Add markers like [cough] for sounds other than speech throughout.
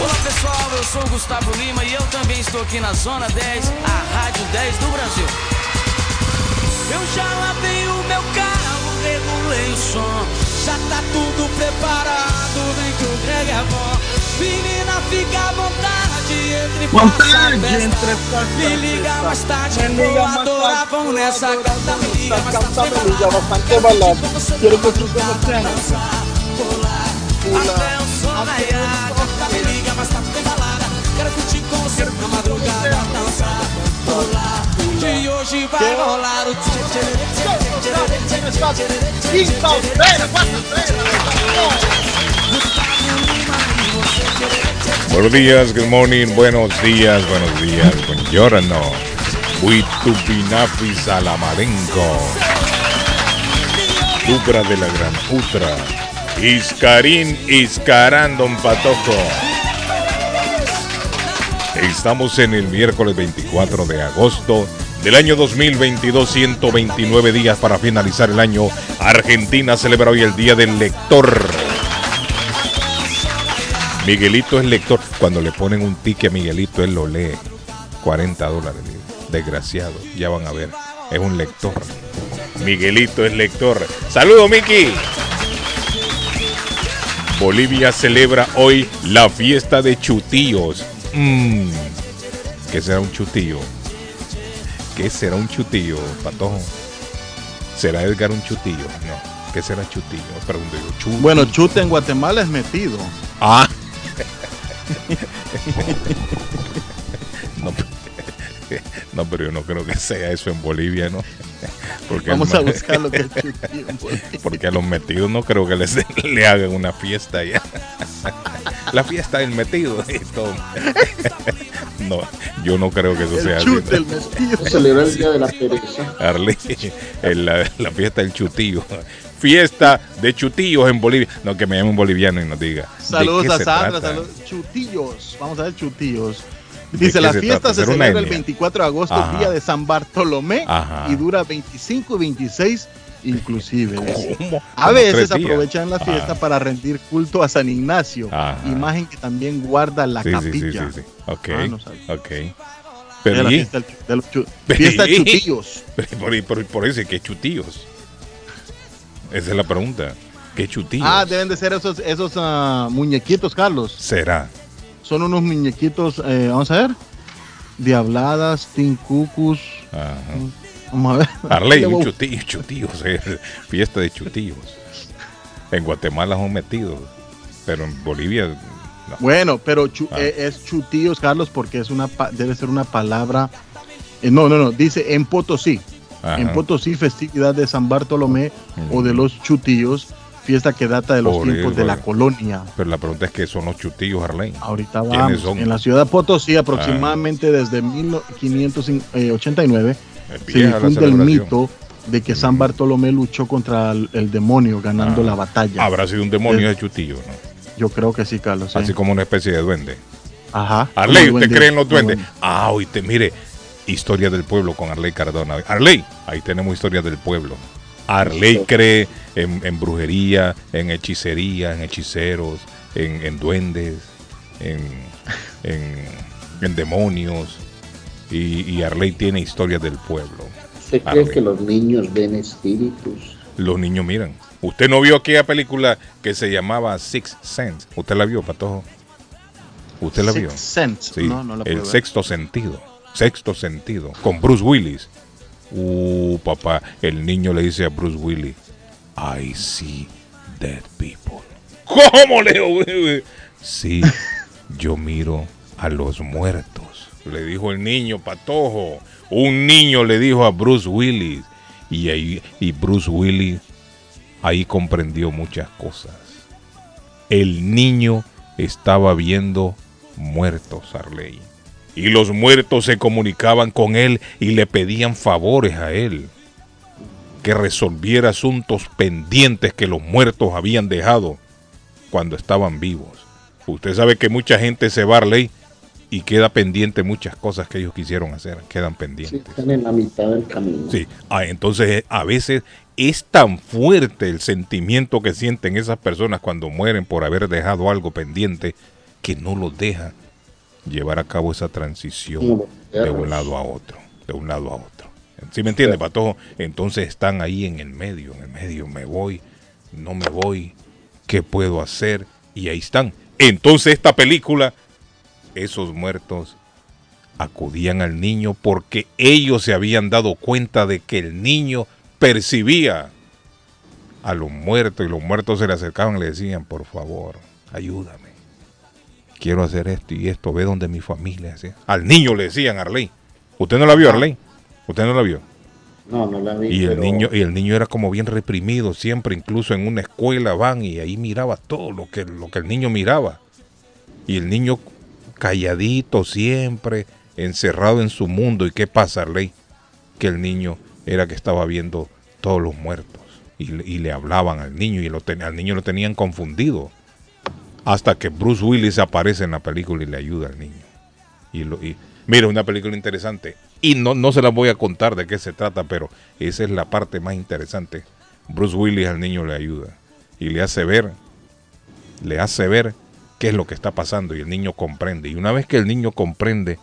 Olá pessoal, eu sou o Gustavo Lima e eu também estou aqui na Zona 10, a Rádio 10 do Brasil. Eu já lavei o meu carro, regulei o som, já tá tudo preparado, vem que o Greg é bom. Menina, fica à vontade, entre Vontade, faça a entre festa. Me liga festa. mais tarde, Me vou mais adorar, tarde, vamos nessa, vou canta, me liga mais tarde, me liga bastante balada. Quiero que tú conozcas. Até o Você na madrugada, dançar. Buenos días, good morning, buenos días, buenos días, buongiorno. Huitupinafi Salamarenco. Dupra de la Gran Utra. Iscarín Iscarán Don Patojo. Estamos en el miércoles 24 de agosto del año 2022, 129 días para finalizar el año. Argentina celebra hoy el Día del Lector. Miguelito es lector. Cuando le ponen un tique a Miguelito, él lo lee. 40 dólares. Desgraciado. Ya van a ver. Es un lector. Miguelito es lector. Saludos, Miki. Bolivia celebra hoy la fiesta de chutillos. Mm. ¿Qué será un chutillo? ¿Qué será un chutillo, patojo? ¿Será Edgar un chutillo? No. ¿Qué será chutillo? Pregunto yo. Bueno, chute en Guatemala es metido. Ah. [laughs] no, no, pero yo no creo que sea eso en Bolivia, ¿no? [laughs] Porque, Vamos a buscar lo que [laughs] es chutillo. en Bolivia. porque a los metidos no creo que les, [laughs] le hagan una fiesta ya. La fiesta del metido y todo. No, yo no creo que eso sea El así. chute, el metido. celebra el Día de la Pereza. Arley, en la, la fiesta del chutillo. Fiesta de chutillos en Bolivia. No, que me llamen boliviano y nos diga. ¿de Saludos a Sandra, saludos. Chutillos. Vamos a ver, chutillos. ¿De Dice, la se fiesta se ¿Será una celebra el etnia? 24 de agosto, Ajá. día de San Bartolomé, Ajá. y dura 25 y 26 inclusive. A veces aprovechan la fiesta para rendir culto a San Ignacio, Ajá. imagen que también guarda la Sí, sí, sí, capilla. sí, sí. Ok, Ah, no ok. Pero la fiesta, de los chu- fiesta de [laughs] ¿Y? chutillos. por, por, por eso, ¿qué chutillos? Esa es la pregunta. ¿Qué chutillos? Ah, deben de ser esos, esos ah, muñequitos, Carlos. Será. Son unos muñequitos, eh, vamos a ver. Diabladas, tincucus. Ajá. Vamos a ver. Arley, Le [laughs] un chutillo, chutillos. eh, [laughs] Fiesta de chutillos. En Guatemala son metidos. Pero en Bolivia. no. Bueno, pero chu- Ah. eh, es chutillos, Carlos, porque es una pa- debe ser una palabra. eh, no, no, no. Dice en Potosí. Ajá. En Potosí, festividad de San Bartolomé o de Mm. los chutillos, fiesta que data de los tiempos de la eso. colonia. Pero la pregunta es que son los chutillos, Arley. Ahorita ¿Quiénes vamos. son? Ah. En la ciudad de Potosí, aproximadamente desde 1589, Es se difunde el mito de que San Bartolomé luchó contra el, el demonio ganando Ah. la batalla. Habrá sido un demonio de chutillo, ¿no? Yo creo que sí, Carlos. sí. Así como una especie de duende. Ajá. Arley, ¿usted cree en los duendes? duende. Ah, oíste, mire, historia del pueblo con Arley Cardona. Arley, ahí tenemos historia del pueblo. Arley cree en, en brujería, en hechicería, en hechiceros, en, en duendes, en, en, en demonios. Y, y Arley tiene historia del pueblo. ¿Usted cree que los niños ven espíritus? Los niños miran. ¿Usted no vio aquella película que se llamaba Six Sense? ¿Usted la vio, Patojo? ¿Usted la vio? Sixth Sense. Sí, No, no la el ver. sexto sentido. Sexto sentido. Con Bruce Willis. Uh, papá, el niño le dice a Bruce Willis, I see dead people. ¿Cómo, Leo? Sí, yo miro a los muertos. Le dijo el niño, patojo. Un niño le dijo a Bruce Willis. Y, ahí, y Bruce Willis ahí comprendió muchas cosas. El niño estaba viendo muertos, Arley. Y los muertos se comunicaban con él y le pedían favores a él. Que resolviera asuntos pendientes que los muertos habían dejado cuando estaban vivos. Usted sabe que mucha gente se va a ley y queda pendiente muchas cosas que ellos quisieron hacer, quedan Sí, pendientes. están en la mitad del camino. Sí, ah, entonces a veces es tan fuerte el sentimiento que sienten esas personas cuando mueren por haber dejado algo pendiente que no los deja llevar a cabo esa transición de un lado a otro, de un lado a otro. ¿Sí me entiende, Patojo? Entonces están ahí en el medio, en el medio, me voy, no me voy, ¿qué puedo hacer? Y ahí están. Entonces esta película, esos muertos acudían al niño porque ellos se habían dado cuenta de que el niño percibía a los muertos y los muertos se le acercaban y le decían, por favor, ayúdame. Quiero hacer esto y esto, ve donde mi familia. así. Al niño le decían Arley. ¿Usted no la vio, Arley? ¿Usted no la vio? No, no la vi. Y el pero niño, y el niño era como bien reprimido, siempre, incluso en una escuela van y ahí miraba todo lo que, lo que el niño miraba. Y el niño calladito siempre, encerrado en su mundo. ¿Y qué pasa, Arley? Que el niño era que estaba viendo todos los muertos. Y, le- y le hablaban al niño y lo ten- al niño lo tenían confundido. Hasta que Bruce Willis aparece en la película y le ayuda al niño. Y, mira, una película interesante. Y no, no se las voy a contar de qué se trata, pero esa es la parte más interesante. Bruce Willis al niño le ayuda y le hace ver, le hace ver qué es lo que está pasando y el niño comprende. Y una vez que el niño comprende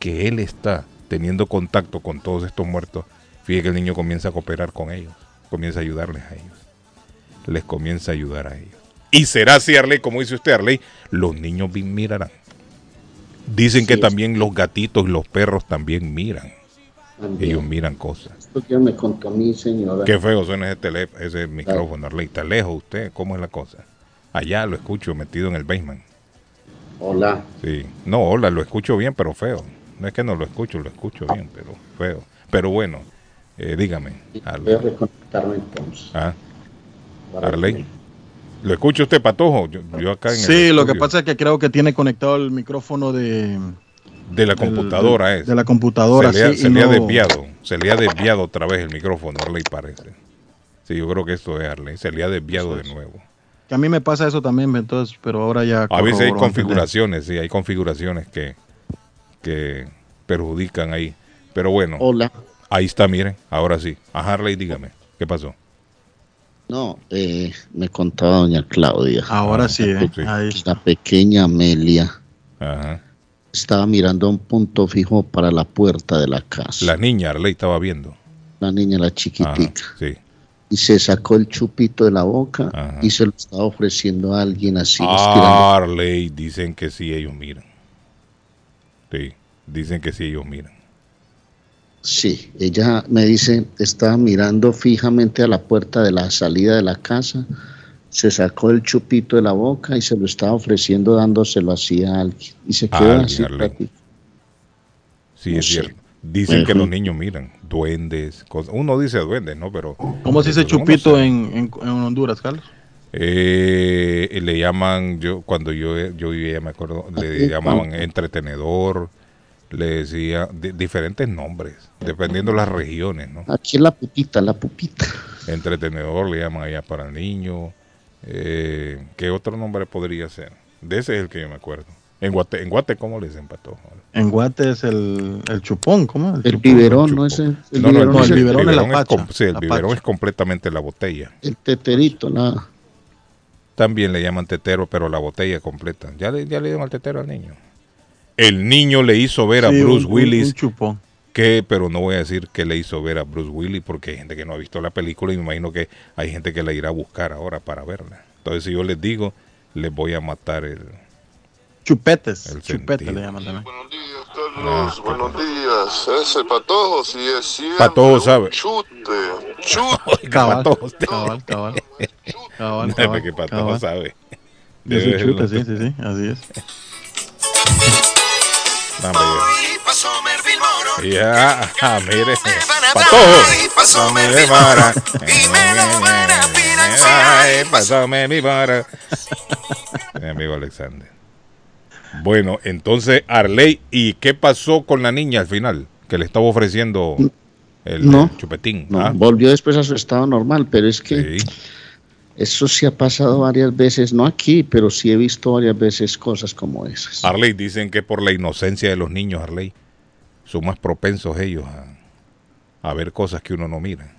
que él está teniendo contacto con todos estos muertos, fíjate que el niño comienza a cooperar con ellos, comienza a ayudarles a ellos, les comienza a ayudar a ellos. Y será así, Arley, como dice usted, Arley, los niños mirarán. Dicen que también los gatitos y los perros también miran. también. Ellos miran cosas. Esto ya me contó mi señora. Qué feo suena ese, tele, ese micrófono, Arley. Está lejos usted. ¿Cómo es la cosa? Allá lo escucho metido en el basement. Hola. Sí. No, hola, lo escucho bien, pero feo. No es que no lo escucho, lo escucho bien, pero feo. Pero bueno, eh, dígame. Voy a Arley. reconectarme entonces. Ah, Arley. ¿Lo escucha usted, Patojo? Yo, yo acá en el Sí, lo que pasa es que creo que tiene conectado el micrófono de, De la computadora de, es. de la computadora. se le ha, sí, se y le ha desviado. Se le ha desviado otra vez el micrófono, Arley, parece. Sí, yo creo que esto es Arley. Se le ha desviado de nuevo. Que a mí me pasa eso también, entonces, pero ahora ya. A veces hay configuraciones, sí, hay configuraciones que, que perjudican ahí. Pero bueno, Hola. ahí está, miren, ahora sí. A Harley, dígame, ¿qué pasó? No, eh, me contaba doña Claudia. Ahora sí, ¿eh? Ahí. La pequeña Amelia Ajá. estaba mirando un punto fijo para la puerta de la casa. La niña Arley estaba viendo. La niña, la Ajá, chiquitica. sí. Y se sacó el chupito de la boca Ajá. y se lo estaba ofreciendo a alguien así. Ah. Arley, dicen que sí, ellos miran. Sí, dicen que sí, ellos miran. Sí, ella me dice, estaba mirando fijamente a la puerta de la salida de la casa, se sacó el chupito de la boca y se lo estaba ofreciendo dándoselo así a alguien. Y se quedó alguien, así. Sí, No es sé. cierto. Dicen que los niños miran duendes, cosas. Uno dice duendes, ¿no? Pero ¿Cómo se dice Eso, uno chupito en, en, en Honduras, Carlos? Eh, le llaman, yo cuando yo, yo vivía, me acuerdo, le llamaban entretenedor, le decía di- diferentes nombres, dependiendo de las regiones, ¿no? Aquí es la pupita, la pupita. Entretenedor le llaman allá para el niño. Eh, ¿Qué otro nombre podría ser? De ese es el que yo me acuerdo. En Guate, en Guate ¿cómo le dicen patojo? En Guate es el, el chupón, ¿cómo? El chupón. biberón, ¿no es el, el no, no, el, biberón? no, es el el, biberón es la pacha, sí, el la biberón pacha. es completamente la botella. el teterito, nada. También le llaman tetero, pero la botella completa. Ya le, ya le dieron al tetero al niño. El niño le hizo ver a Sí, Bruce un- un- Willis Un chupón. que, pero no voy a decir que le hizo ver a Bruce Willis porque hay gente que no ha visto la película y me imagino que hay gente que la irá a buscar ahora para verla. Entonces, si yo les digo, les voy a matar el. Chupetes. El Chupete sentido. le llaman también. Buenos días, Carlos. Buenos días. Ese patojo sí es siempre Patojo un sabe. Chute. Chute. [laughs] Cabal, Patojo, cabal, cabal. Cabal, cabal, que Patojo cabal. sabe. Yo soy Debe chute, sí, sí, sí, así es. Dame ya. Ya, ah, mire. Patojo. Mi vara. Ay, Pásame mi vara. Mi amigo Alexander. Bueno, entonces, Arley, ¿y qué pasó con la niña al final? Que le estaba ofreciendo el, No, el chupetín. No, ¿ah? volvió después a su estado normal, pero es que Sí. Eso sí ha pasado varias veces, no aquí, pero sí he visto varias veces cosas como esas. Arley, dicen que por la inocencia de los niños, Arley, son más propensos ellos a, a ver cosas que uno no mira.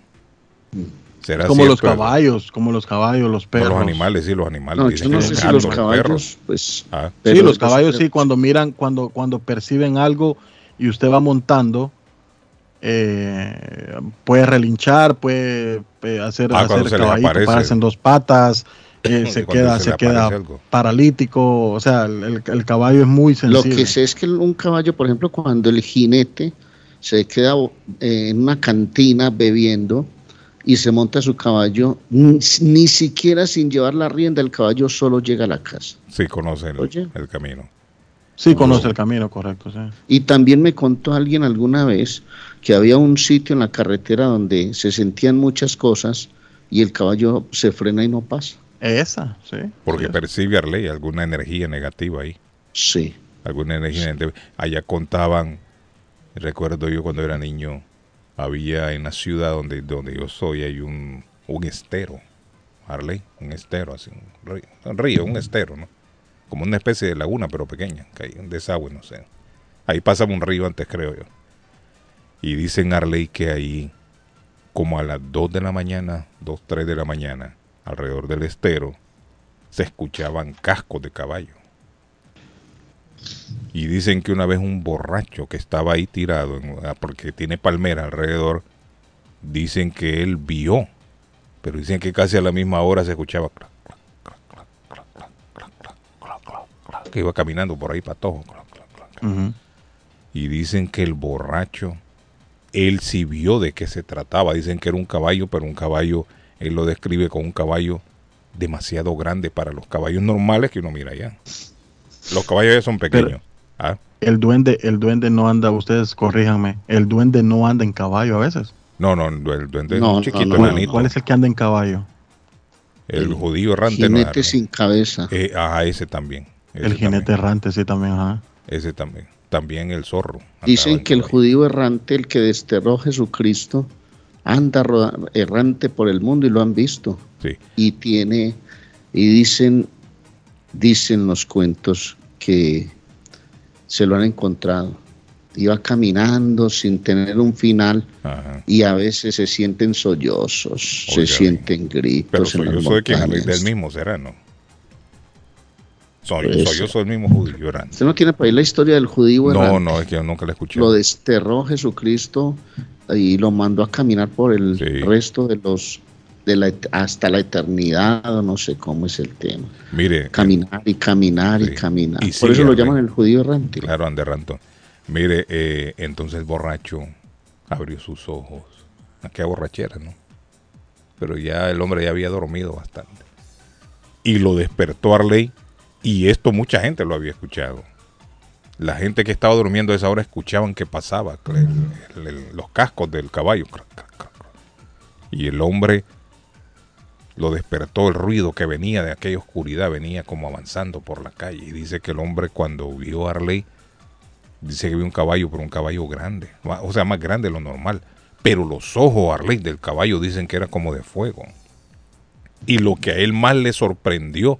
¿Será Como los cierto caballos, como los caballos, los perros. los animales, sí, los animales. No, dicen yo no sé los si los caballos, perros. pues... Ah, Sí, los caballos sí, cuando miran, cuando, cuando perciben algo y usted va montando, eh, puede relinchar, puede hacer, Ah, hacer caballito, pararse en dos patas, [laughs] eh, se queda, se queda algo. paralítico, o sea, el, el- el caballo es muy Lo sensible. que sé es que un caballo, por ejemplo, cuando el jinete se queda eh, en una cantina bebiendo y se monta su caballo, ni, ni siquiera sin llevar la rienda, el caballo solo llega a la casa. sí, conocen el, Oye. el camino. Sí, conoce el camino, correcto, sí. Y también me contó alguien alguna vez que había un sitio en la carretera donde se sentían muchas cosas y el caballo se frena y no pasa. Esa, sí. Porque Sí. percibe Arley alguna energía negativa ahí. Sí. alguna energía negativa. Allá contaban, recuerdo yo cuando era niño, había en la ciudad donde, donde yo soy, hay un, un estero, Arley, un estero, así, un río, un río, un estero, ¿no? Como una especie de laguna, pero pequeña, que hay un desagüe, no sé. Ahí pasaba un río antes, creo yo. Y dicen Arley que ahí, como a las 2 de la mañana, 2, 3 de la mañana, alrededor del estero, se escuchaban cascos de caballo. Y dicen que una vez un borracho que estaba ahí tirado, porque tiene palmera alrededor, dicen que él vio, pero dicen que casi a la misma hora se escuchaba que iba caminando por ahí patojo. Uh -huh. Y dicen que el borracho él sí vio de qué se trataba. Dicen que era un caballo, pero un caballo, él lo describe como un caballo demasiado grande para los caballos normales que uno mira allá. Los caballos ya son pequeños. Ah, El duende, el duende no anda, ustedes corríjanme, el duende no anda en caballo a veces. No, no, el duende es No, un no, chiquito, no, ¿Cuál, enanito. cuál es el que anda en caballo? El judío errante. no es Jinete sin cabeza. Eh, ajá, ese también. ese el jinete también, errante, sí, también, ajá. Ese también. También el zorro. Dicen en que el judío errante, el que desterró a Jesucristo, anda errante por el mundo y lo han visto. Sí. Y tiene, y dicen, dicen los cuentos que se lo han encontrado. Iba caminando sin tener un final Ajá. y a veces se sienten sollozos, se sienten gritos. Pero en las soy de montañas. del mismo será, ¿no? Soy, Pues, soy yo soy el mismo judío errante. ¿Usted no tiene para ahí la historia del judío No, errante? no, es que yo nunca la escuché. Lo desterró Jesucristo y lo mandó a caminar por el Sí. resto de los de la hasta la eternidad no sé cómo es el tema. Mire, Caminar y caminar Sí. y caminar. Y por eso lo llaman el judío errante. Claro, Ander Ranto. Mire, eh, entonces el borracho abrió sus ojos. Qué borrachera, ¿no? Pero ya el hombre ya había dormido bastante. Y lo despertó Arley. Y esto mucha gente lo había escuchado. La gente que estaba durmiendo a esa hora escuchaban que pasaba el- el- el- los cascos del caballo. Y el hombre lo despertó el ruido que venía de aquella oscuridad, venía como avanzando por la calle. Y dice que el hombre cuando vio a Arley, dice que vio un caballo, pero un caballo grande, o sea, más grande de lo normal. Pero los ojos Arley del caballo dicen que era como de fuego. Y lo que a él más le sorprendió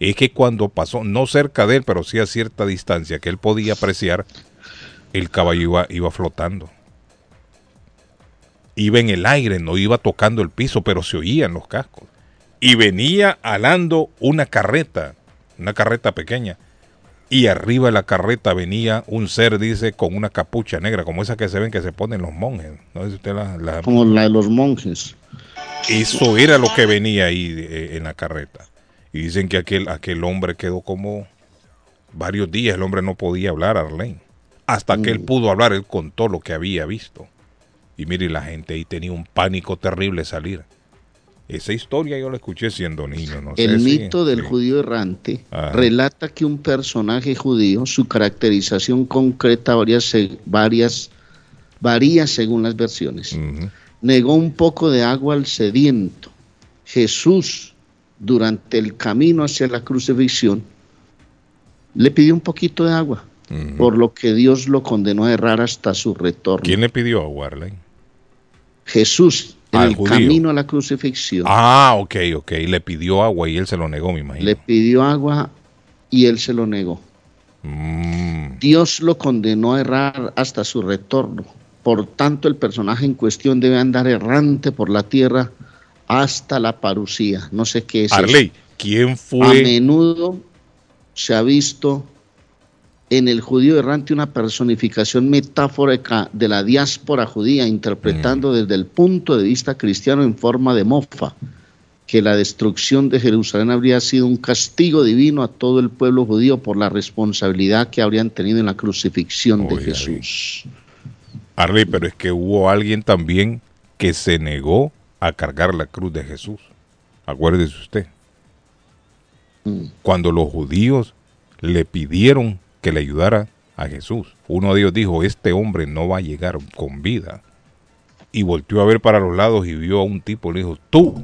es que cuando pasó, no cerca de él, pero sí a cierta distancia que él podía apreciar, el caballo iba, iba flotando. Iba en el aire, no iba tocando el piso, pero se oían los cascos. Y venía alando una carreta, una carreta pequeña. Y arriba de la carreta venía un ser, dice, con una capucha negra, como esa que se ven que se ponen los monjes. No usted la- la, Como la de los monjes. eso era lo que venía ahí eh, en la carreta. Y dicen que aquel, aquel hombre quedó como varios días, el hombre no podía hablar, Arlene. Hasta que él pudo hablar, él contó lo que había visto. Y mire, la gente ahí tenía un pánico terrible salir. Esa historia yo la escuché siendo niño, no sé El si- mito del sí. judío errante Ajá. relata que un personaje judío, su caracterización concreta varias, se- varias, varía según las versiones. Negó un poco de agua al sediento. Jesús, durante el camino hacia la crucifixión, le pidió un poquito de agua, por lo que Dios lo condenó a errar hasta su retorno. ¿Quién le pidió agua, Arley? Jesús, en Al el judío. camino a la crucifixión, Ah, ok, ok. Le pidió agua y él se lo negó, me imagino. le pidió agua y él se lo negó. Mm, Dios lo condenó a errar hasta su retorno. Por tanto, el personaje en cuestión debe andar errante por la tierra hasta la parucía. No sé qué es eso. Arley, ¿quién A fue? menudo se ha visto en el judío errante una personificación metafórica de la diáspora judía, interpretando desde el punto de vista cristiano en forma de mofa, que la destrucción de Jerusalén habría sido un castigo divino a todo el pueblo judío por la responsabilidad que habrían tenido en la crucifixión de Jesús. Arley, pero es que hubo alguien también que se negó a cargar la cruz de Jesús. Acuérdese usted. Cuando los judíos le pidieron que le ayudara a Jesús, uno de ellos dijo, este hombre no va a llegar con vida. Y volteó a ver para los lados y vio a un tipo, le dijo, tú,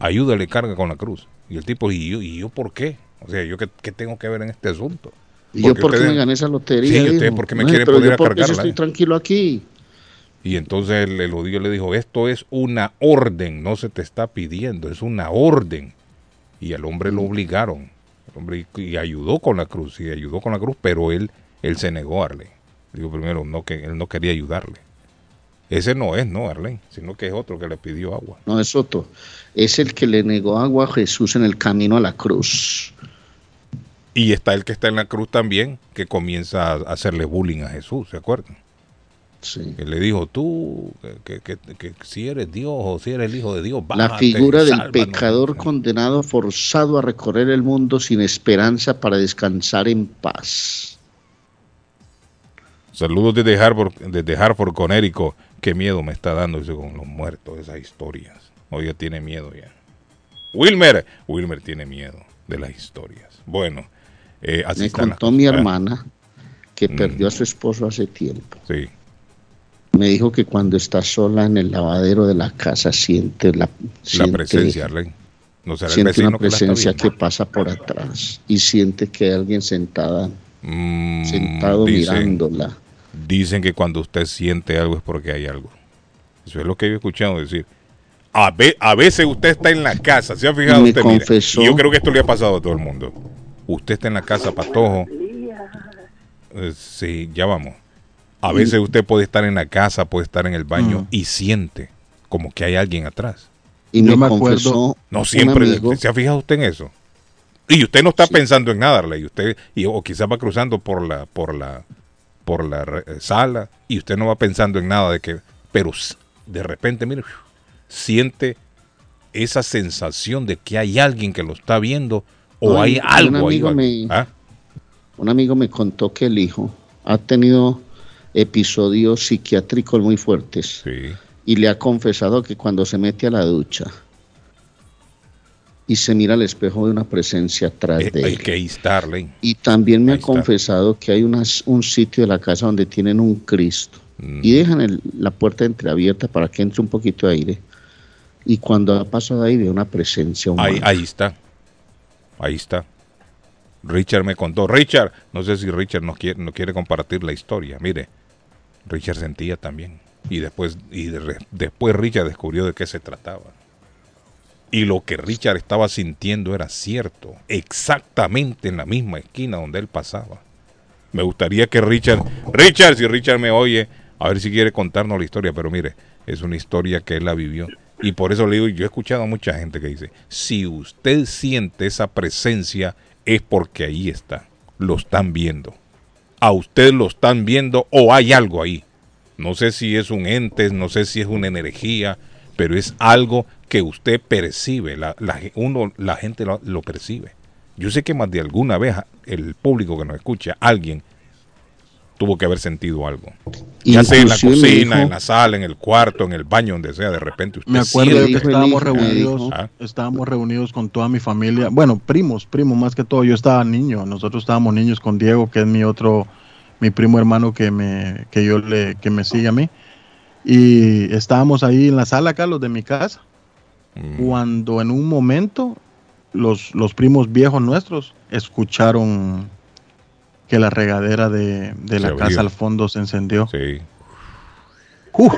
ayúdale, carga con la cruz. Y el tipo, ¿y yo, ¿y yo por qué? O sea, ¿yo qué, qué tengo que ver en este asunto? ¿Y yo por qué me gané esa lotería? Sí, ¿ustedes por qué me "No, quieren poner yo a cargarla, estoy eh?" tranquilo aquí. Y entonces el, el judío le dijo, esto es una orden, no se te está pidiendo, es una orden. Y al hombre lo obligaron. El hombre y, ayudó con la cruz, y ayudó con la cruz, pero él, él se negó a Arley. Digo, primero, no, que él no quería ayudarle. Ese no es, no, Arley, sino que es otro que le pidió agua. No es otro. Es el que le negó agua a Jesús en el camino a la cruz. Y está el que está en la cruz también, que comienza a hacerle bullying a Jesús, ¿se acuerdan? Sí. Que le dijo, tú, que, que- si eres Dios o si eres el Hijo de Dios, La bájate figura del sálvanos". pecador condenado forzado a recorrer el mundo sin esperanza para descansar en paz. Saludos desde Harvard, desde Hartford, Connecticut. Qué miedo me está dando eso con los muertos, esas historias. Ya tiene miedo ya. Wilmer, Wilmer tiene miedo de las historias. Bueno, eh, así Me contó mi hermana que Mm. perdió a su esposo hace tiempo. Sí. Me dijo que cuando está sola en el lavadero de la casa siente la, La siente- presencia, Arlen. No será el siente vecino una que la está presencia que pasa por atrás y siente que hay alguien sentada, Mm, sentado dicen, mirándola. dicen que cuando usted siente algo es porque hay algo. Eso es lo que yo he escuchado decir. A, ve- a veces usted está en la casa, ¿se ha fijado me usted? Mire, confesó- y yo creo que esto le ha pasado a todo el mundo. Usted está en la casa, patojo. Eh, sí, ya vamos. A veces usted puede estar en la casa, puede estar en el baño Mm. y siente como que hay alguien atrás. Y Yo me me acuerdo- No siempre. amigo- ¿Se ha fijado usted en eso? Y usted no está Sí. pensando en nada, Arley. Usted, y, o quizás va cruzando por la, por la, por la eh, sala y usted no va pensando en nada de que, pero de repente, mire, siente esa sensación de que hay alguien que lo está viendo o No, hay y- y un algo ahí. amigo me- ¿Ah? Un amigo me contó que el hijo ha tenido episodios psiquiátricos muy fuertes Sí. y le ha confesado que cuando se mete a la ducha y se mira al espejo de una presencia atrás Eh, de hay él. que ahí está, Arley. Y también me ha confesado que hay unas- un sitio de la casa donde tienen un Cristo Mm. y dejan el- la puerta entreabierta para que entre un poquito de aire. Y cuando ha pasado ahí ve una presencia humana. Ahí, ahí está. Ahí está. Richard me contó. Richard, no sé si Richard no quiere, no quiere compartir la historia. Mire, Richard sentía también. Y después, y después Richard descubrió de qué se trataba. Y lo que Richard estaba sintiendo era cierto. Exactamente en la misma esquina donde él pasaba. Me gustaría que Richard, Richard, si Richard me oye, a ver si quiere contarnos la historia, pero mire, es una historia que él la vivió. Y por eso le digo, yo he escuchado a mucha gente que dice, si usted siente esa presencia, es porque ahí está, lo están viendo. A usted lo están viendo o hay algo ahí. No sé si es un ente, no sé si es una energía, pero es algo que usted percibe, la, uno, la gente lo, lo percibe. Yo sé que más de alguna vez el público que nos escucha, alguien tuvo que haber sentido algo. Ya sea en la cocina, dijo- en la sala, en el cuarto, en el baño, donde sea, de repente usted Me acuerdo de que estábamos reunidos. Ah. estábamos reunidos con toda mi familia, bueno, primos, primos más que todo, yo estaba niño, nosotros estábamos niños con Diego, que es mi otro, mi primo hermano que me, que yo le, que me sigue a mí, y estábamos ahí en la sala, Carlos, de mi casa, Mm, cuando en un momento los, los primos viejos nuestros escucharon que la regadera de, de la casa al fondo se encendió. Sí, Uf,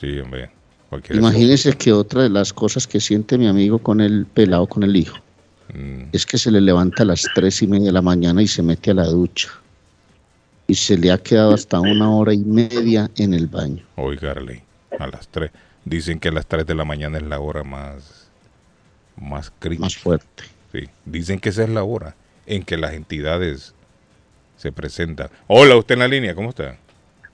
sí, hombre. Cualquier Imagínense que otra de las cosas que siente mi amigo con el pelado, con el hijo, Mm, es que se le levanta a las tres y media de la mañana y se mete a la ducha. Y se le ha quedado hasta una hora y media en el baño. Oigarle, a las 3. Dicen que a las 3 de la mañana es la hora más, más crítica. Más fuerte. Sí. Dicen que esa es la hora en que las entidades se presentan. Hola, usted en la línea, ¿cómo está?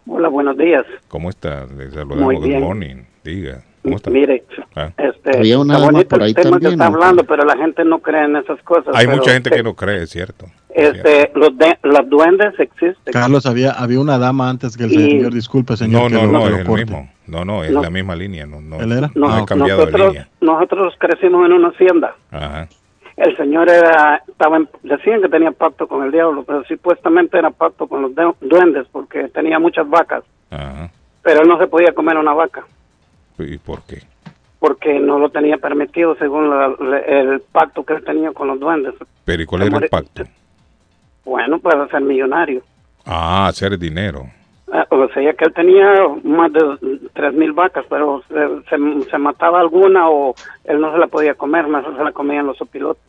Hola, buenos días. ¿Cómo está? Le saludamos. Muy Good bien. morning. Diga, ¿cómo está? Mire, Ah. este, Había una está dama bonito por el ahí tema también, que está ¿no? hablando, pero la gente no cree en esas cosas. Hay mucha gente este, que no cree, es cierto. Es cierto. Este, los, de, los duendes existen. Carlos, había, había una dama antes que el Y- señor, disculpe, señor. No, no, no, es el mismo. No, no, es No. la misma línea. No, no, ¿Él era? no Ah, ok. cambiado de nosotros, línea. nosotros crecimos en una hacienda. Ajá. El señor era, estaba en- decían que tenía pacto con el diablo, pero supuestamente era pacto con los de- duendes porque tenía muchas vacas, Ajá. pero él no se podía comer una vaca ¿Y por qué? porque no lo tenía permitido según la- la- el pacto que él tenía con los duendes. Pero ¿y cuál Se era el pacto? Bueno, para ser millonario. Ah, hacer dinero. Ah, O sea, que él tenía más de tres mil vacas, pero se, se- se mataba alguna o él no se la podía comer, mejor se la comían los opilotes.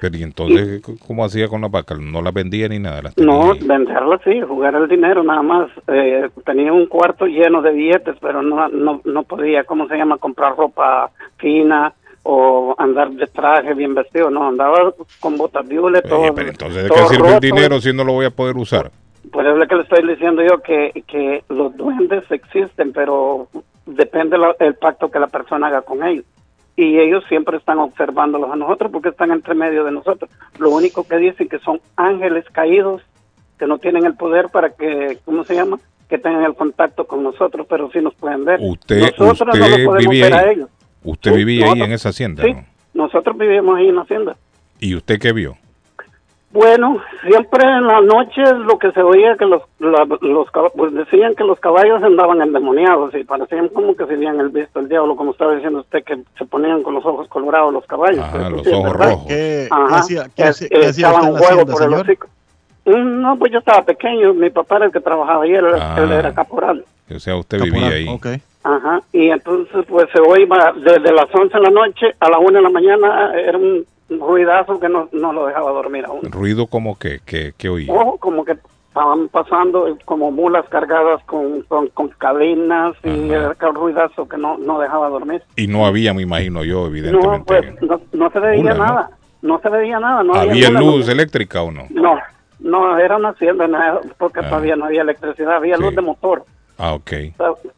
Pero ¿y entonces c- cómo hacía con las vacas? ¿No las vendía ni nada? Las No, venderla sí, jugar el dinero nada más. Eh, tenía un cuarto lleno de billetes, pero no, no, no podía, ¿cómo se llama?, comprar ropa fina o andar de traje bien vestido, no, andaba con botas Oye, todo. pero entonces ¿de qué sirve el roto. dinero si no lo voy a poder usar? Pues es lo que le estoy diciendo yo, que, que los duendes existen, pero depende la- el pacto que la persona haga con ellos. Y ellos siempre están observándolos a nosotros porque están entre medio de nosotros. Lo único que dicen que son ángeles caídos, que no tienen el poder para que, ¿cómo se llama? Que tengan el contacto con nosotros, pero sí nos pueden ver. Usted, nosotros no usted lo podemos vivía ver a ellos. Usted vivía ahí en esa hacienda, Sí, ¿no? nosotros vivimos ahí en la hacienda. ¿Y usted qué vio? Bueno, siempre en las noches lo que se oía que los, la- los pues decían que los caballos andaban endemoniados y parecían como que se habían el visto el diablo, como estaba diciendo usted, que se ponían con los ojos colorados los caballos. Ajá, Pero los sí es ojos verdad. rojos. ¿Qué, Ajá, hacía, qué que- hacía- qué hacía echaban usted en la fuego hacienda, por el señor? hocico. Mm, No, pues yo estaba pequeño, mi papá era el que trabajaba ahí, él, Ah. él era caporal. O sea, usted Caporal, vivía ahí. ok. Ajá, y entonces pues se oía desde las 11 de la noche a la 1 de la mañana, era un ruidazo que no, no lo dejaba dormir a uno. ¿Ruido como que, que, que oía? Ojo, como que estaban pasando como mulas cargadas con, con, con cadenas y era aquel ruidazo que no, no dejaba dormir. Y no había, me imagino yo, No, evidentemente. pues no, no se veía Mula, ¿no? nada, ¿no? se veía nada. No ¿Había mula, luz no- eléctrica o no? No, no, era una hacienda, porque Ah. todavía no había electricidad, había Sí. luz de motor. Ah, ok.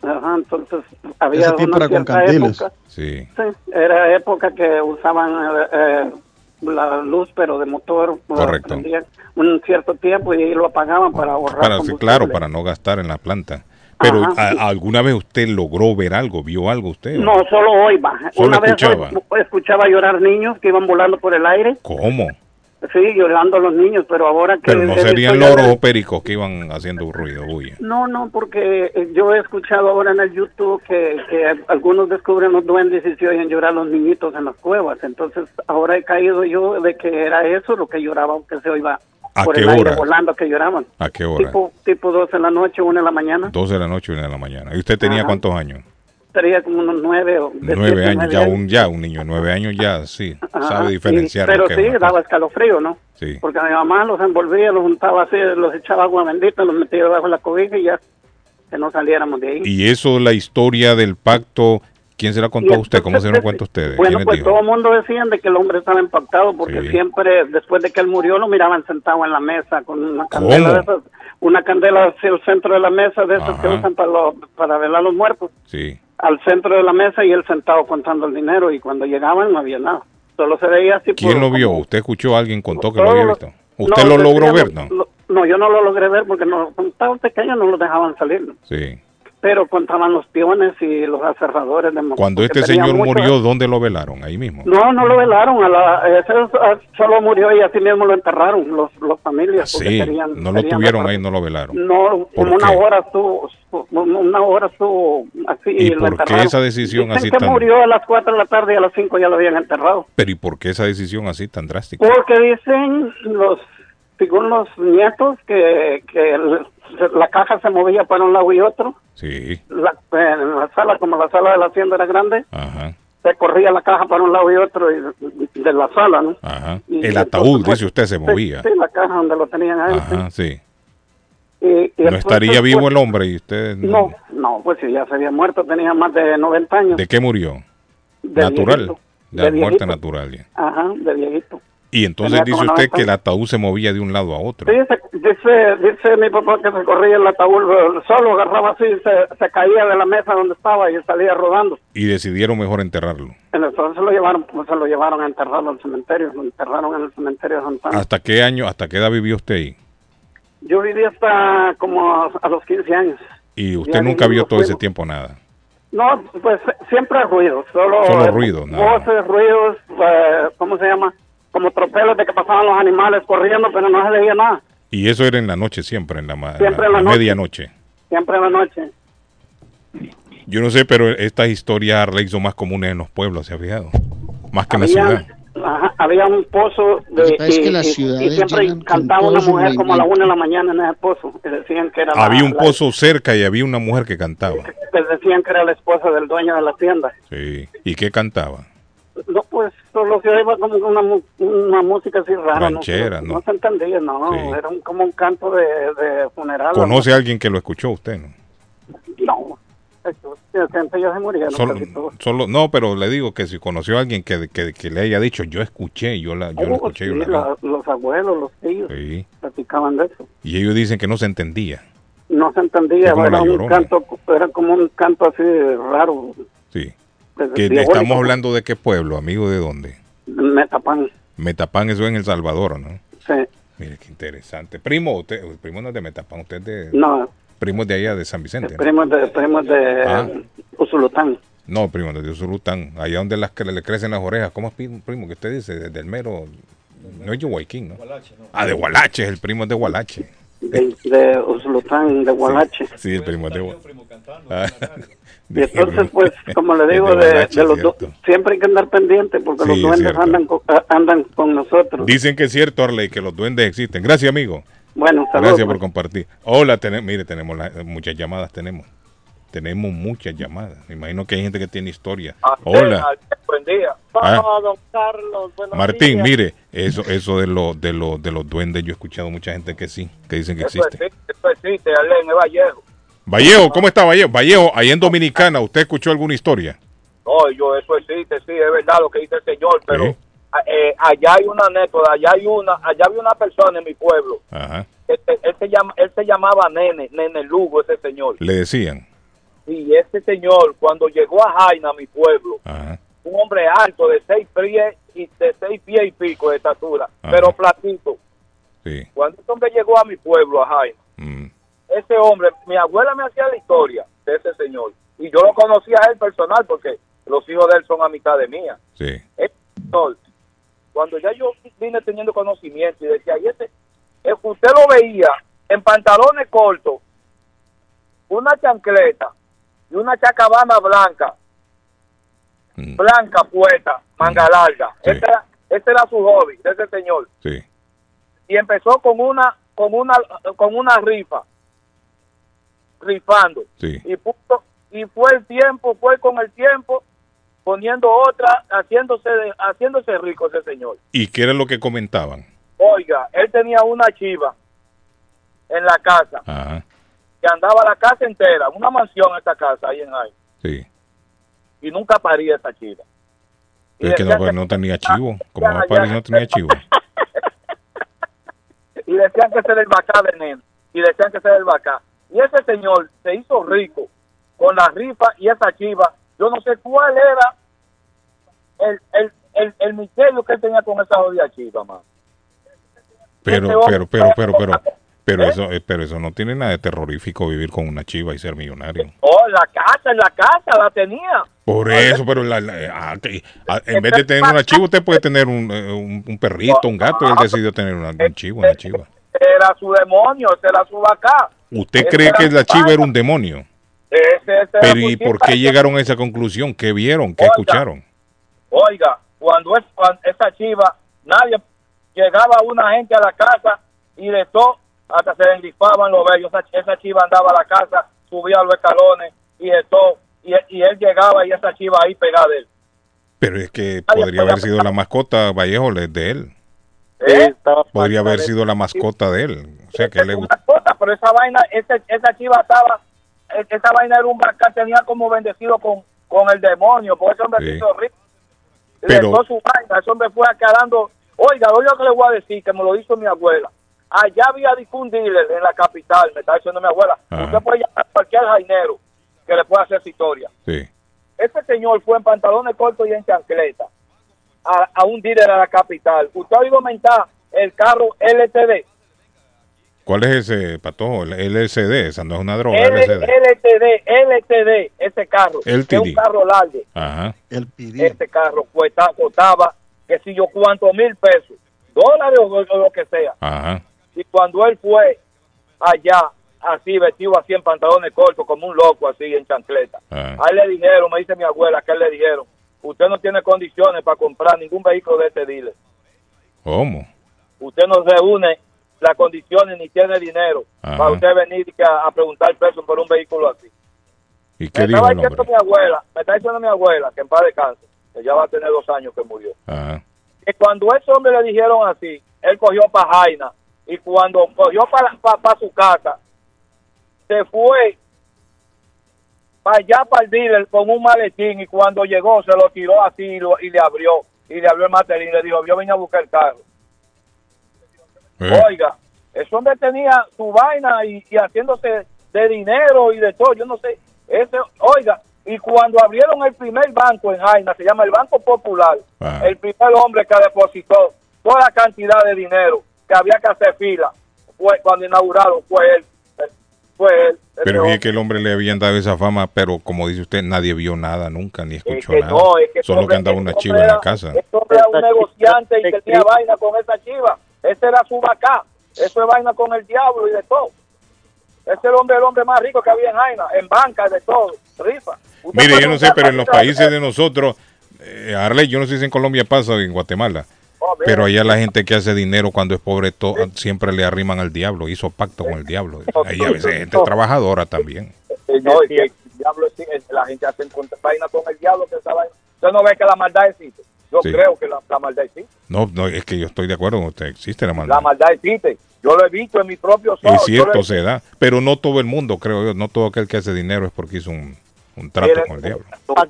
Ajá, entonces había Ese una era con cierta candiles. época, Sí. sí, era época que usaban eh, la luz pero de motor, Correcto. un cierto tiempo y lo apagaban para ahorrar Para, sí, combustible. claro, para no gastar en la planta. Pero Ajá. ¿a- ¿alguna vez usted logró ver algo? ¿Vio algo usted? o No, solo hoy va. Solo Una vez escuchaba. hoy escuchaba llorar niños que iban volando por el aire. ¿Cómo? Sí, llorando los niños, pero ahora que... Pero no serían loros o pericos que iban haciendo ruido, bulla. No, no, porque eh, yo he escuchado ahora en el YouTube que, que algunos descubren los duendes y se oyen llorar los niñitos en las cuevas. Entonces, ahora he caído yo de que era eso lo que lloraba, que se oía ¿A por qué el aire hora? volando, que lloraban. ¿A qué hora? Tipo, tipo 12 de la noche, 1 de la mañana. 12 de la noche y 1 de la mañana. ¿Y usted tenía Ajá. cuántos años? Sería como unos 9 o... Nueve años, nueve ya un, ya un niño nueve años ya, sí, Ajá, sabe y- diferenciar. pero lo que sí, es daba escalofrío, ¿no? Sí. Porque mi mamá los envolvía, los juntaba así, los echaba agua bendita, los metía debajo de la cobija y ya que no saliéramos de ahí. Y eso, la historia del pacto, ¿quién se la contó a usted? ¿Cómo se lo cuenta ustedes? Bueno, ¿Quién les pues dijo? todo el mundo decían de que el hombre estaba impactado porque Sí. siempre después de que él murió lo miraban sentado en la mesa con una candela ¿Cómo? de esas, una candela hacia el centro de la mesa de esas que Ajá. usan para, los- para velar a los muertos, Sí. Al centro de la mesa y él sentado contando el dinero y cuando llegaban no había nada. Solo se veía así. ¿Quién por- lo vio? ¿Usted escuchó a alguien contó que lo había visto? ¿Usted no, lo logró decían, ver, no? lo- no, yo no lo logré ver porque no, estaba pequeño no los dejaban salir. Sí. Pero contaban los peones y los aserradores de Cuando este señor mucho- murió, ¿dónde lo velaron? Ahí mismo. No, no lo velaron, a la, ese ah, solo murió y así mismo lo enterraron los, los familias. porque Sí, querían- no lo querían tuvieron ahí, no lo velaron. No, ¿Por como una hora estuvo, una hora estuvo así ¿Y lo por qué esa decisión Dicen así que tan- murió a las 4 de la tarde y a las 5 ya lo habían enterrado. Pero ¿y por qué esa decisión así tan drástica? Porque dicen los según los nietos, que, que el- la caja se movía para un lado y otro. Sí. La, en la sala, como la sala de la hacienda era grande, Ajá. se corría la caja para un lado y otro y- de la sala, ¿no? Ajá. Y El ataúd, pues, dice usted, se sí, movía. Sí, la caja donde lo tenían a él. sí. Ajá, sí. Y- y No entonces, estaría vivo pues, el hombre y usted... No, no, pues si ya se había muerto, tenía más de 90 años. ¿De qué murió? De Natural. viejito. De, De muerte natural. ya. Ajá, de viejito. Y entonces dice usted 90 que el ataúd se movía de un lado a otro. Dice, dice mi papá que se corría el ataúd, eh, solo agarraba así, se, se caía de la mesa donde estaba y salía rodando. Y decidieron mejor enterrarlo. Entonces se lo llevaron, pues, se lo llevaron a enterrarlo al cementerio, lo enterraron en el cementerio de Santana. ¿Hasta qué año, hasta qué edad vivió usted ahí? Yo viví hasta como a, a los 15 años. Y usted nunca vio todo ese tiempo nada. No, pues siempre ruidos, solo, Solo nada. voces, ruidos, eh, ¿cómo se llama? Como tropelos de que pasaban los animales corriendo, pero no se leía nada, Y eso era en la noche siempre, en la, Siempre la- en la la noche. medianoche. siempre en la noche. Yo no sé, pero estas historias le hizo más comunes en los pueblos, ¿se ha fijado? Más que en la Había, ciudad. ajá, había un pozo de, que y, que las y- y siempre cantaba una mujer como a la movimiento. una de la mañana en ese pozo, que decían que era la- Había un la- pozo cerca y había una mujer que cantaba. que decían que era la esposa del dueño de la tienda. Sí. ¿Y qué cantaba? Pues solo se oía como una, una música así rara. Ranchera, no, ¿no? no se entendía, no, Sí. era un- como un canto de, de funeral. ¿Conoce a alguien que lo escuchó usted? No, No, ya se murieron solo, casi todos. solo, no pero le digo que si conoció a alguien que, que, que le haya dicho, yo escuché, yo, la, yo Oh, escuché. yo la vi". la- los abuelos, los tíos, Sí. platicaban de eso. Y ellos dicen que no se entendía. No se entendía, era un canto, era como un canto así raro. Sí. Que estamos hablando de qué pueblo, amigo, de dónde. Metapán, Metapán, eso en El Salvador, ¿no? sí. Mire, qué interesante. Primo, usted, primo no es de Metapán, usted es de, No, primo es de allá, de San Vicente. ¿no? primos de, primos de Ah. Usulután. No, primo, de Usulután, allá donde las, que le crecen las orejas. ¿Cómo es primo, primo que usted dice? Desde el mero, no es Yuhuayquín, ¿no? Ah, de Gualache, el primo es de Gualache. De, de Usulután, de Gualache. Sí, el primo es [laughs] de Gualache. Y entonces, pues, como le [laughs] digo, de, de los dos, siempre hay que andar pendiente porque Sí, los es duendes andan con, ah, andan con nosotros. Dicen que es cierto, Arley, que los duendes existen. Gracias, amigo. Bueno, saludos. Gracias por compartir. Hola, tenemos, mire, tenemos la- muchas llamadas, tenemos. Tenemos muchas llamadas. Me imagino que hay gente que tiene historia. Hola. Buen día. Ah. Don Carlos, Martín, días. mire, eso eso de los de los de los duendes, yo he escuchado mucha gente que sí, que dicen que Eso existe. existe, eso existe, es Vallejo. Vallejo, ¿cómo está Vallejo? Vallejo, ahí en Dominicana, ¿usted escuchó alguna historia? No, yo, eso existe, sí, es verdad lo que dice el señor, pero Sí. a- eh, allá hay una anécdota, allá hay una, allá había una persona en mi pueblo, Ajá. él, él- él se llama, él se llamaba Nene, Nene Lugo, ese señor. Le decían. Y ese señor, cuando llegó a Jaina, mi pueblo, Ajá. Un hombre alto de seis pies y de seis pies y pico de estatura, Ajá. pero platito. Sí. Cuando ese hombre llegó a mi pueblo, a Jaina, Mm, ese hombre, mi abuela me hacía la historia de ese señor. Y yo lo conocía a él personal porque los hijos de él son a mitad de mía. sí. Ese señor, cuando ya yo vine teniendo conocimiento y decía, y ese, eh, usted lo veía en pantalones cortos, una chancleta y una chacabana blanca, blanca puesta, manga larga. Sí. Ese, era, su hobby, de ese señor. sí. y empezó con una con una con una rifa rifando Sí. y puso- y fue el tiempo fue con el tiempo poniendo otra haciéndose haciéndose rico ese señor ¿Y qué era lo que comentaban? oiga él tenía una chiva en la casa Ajá. que andaba la casa entera una mansión esta casa ahí en Jaén Sí. Y nunca paría esa chiva Pero es que no, pues, que- no tenía [laughs] chivo. Como va a ya. parir, no tenía chivo. [laughs] y decían que ese era el bacá de y decían que ese era el bacá y ese señor se hizo rico con la rifa y esa chiva yo no sé cuál era el, el, el, el misterio que él tenía con esa jodida chiva man. Pero, hombre- pero, pero, pero, pero, pero eso, eh, pero eso no tiene nada de terrorífico vivir con una chiva y ser millonario. oh la casa en la casa la tenía Por eso, pero la- la- ah, ah, en vez de tener una chiva, usted puede tener un, eh, un, un perrito, un gato, y él decidió tener una, un chivo, una chiva. era su demonio ese era su bacá ¿Usted cree que la chiva era un demonio? ese, ese Pero ¿y por qué llegaron a esa conclusión? ¿Qué vieron? ¿Qué Oiga. escucharon? Oiga, cuando, es, cuando esa chiva, nadie llegaba una gente a la casa y de todo, hasta se le enlifaban los vellos. Esa, esa chiva andaba a la casa, subía los escalones y todo. Y, y él llegaba y esa chiva ahí pegada de él. Pero es que podría haber sido la mascota Vallejo le- de él. ¿Eh? Podría haber sido la mascota de él. O sea que le gusta. Pero esa vaina, ese- esa chiva estaba, e- esa vaina era un bacán, tenía como bendecido con, con el demonio, por ese hombre Sí. se hizo rico. Le Pero- su vaina, ese hombre fue aclarando. Oiga, oiga que le voy a decir, que me lo hizo mi abuela. Allá había un dealer en la capital, me está diciendo mi abuela. Ajá. Usted puede llamar a cualquier jainero que le pueda hacer esa historia. Sí. Este señor fue en pantalones cortos y en chancleta a, a un dealer a la capital. Usted ha oído mentar el carro LTD. ¿Cuál es ese patojo? El LSD. Esa no es una droga. L- LSD. LTD, LTD, ese carro. LTD. Es un carro largo. Ajá. El PD. Este carro cuesta, costaba, que si yo cuánto mil pesos, dólares o, o lo que sea. Ajá. Y cuando él fue allá, así, vestido así en pantalones cortos, como un loco, así, en chancleta. Ajá. A él le dijeron, me dice mi abuela, que a él le dijeron, usted no tiene condiciones para comprar ningún vehículo de este dealer. ¿Cómo? Usted no reúne las condiciones ni tiene dinero Ajá. para usted venir y a, a preguntar precio por un vehículo así. ¿Y qué Me dijo estaba diciendo mi abuela, me está diciendo mi abuela, que en paz descanse, que ya va a tener dos años que murió. Ajá. Que cuando ese hombre le dijeron así, él cogió para Jaina y cuando cogió para su casa, se fue para allá para el dealer con un maletín y cuando llegó se lo tiró así y, lo- y le abrió y le abrió el material y le dijo, yo vine a buscar el carro. Eh, Oiga, ese hombre tenía su vaina y, y haciéndose de dinero y de todo, yo no sé. Ese, oiga, y cuando abrieron el primer banco en Jaina, se llama el Banco Popular, Ah. el primer hombre que depositó toda la cantidad de dinero que había que hacer fila, fue cuando inauguraron, fue él. Fue él. Pero es que el hombre le habían dado esa fama, pero como dice usted, nadie vio nada nunca, ni Es escuchó que nada. no, es que ese Solo que andaba una chiva en la era- casa. Hombre era un negociante y tenía vaina con esa chiva. Ese era su vaca. Eso es vaina con el diablo y de todo. Ese es el hombre, el hombre más rico que había en Jaina, en banca, de todo, rifa. Mire, yo no sé, pero en los países de nosotros, eh, Arley, yo no sé si en Colombia pasa o en Guatemala, pero allá la gente que hace dinero cuando es pobre to- siempre le arriman al diablo, hizo pacto con el diablo. Ahí a veces gente trabajadora también. no, y que el diablo existe, la gente hace vaina con el diablo que esa vaina. Usted no ve que la maldad existe. Yo Sí. creo que la, la maldad existe. No, no, es que yo estoy de acuerdo con usted, existe la La maldad. maldad existe. Yo lo he visto en mis propios ojos. Es cierto, se da, pero no todo el mundo, creo yo, no todo aquel que hace dinero es porque hizo un, un trato con el diablo.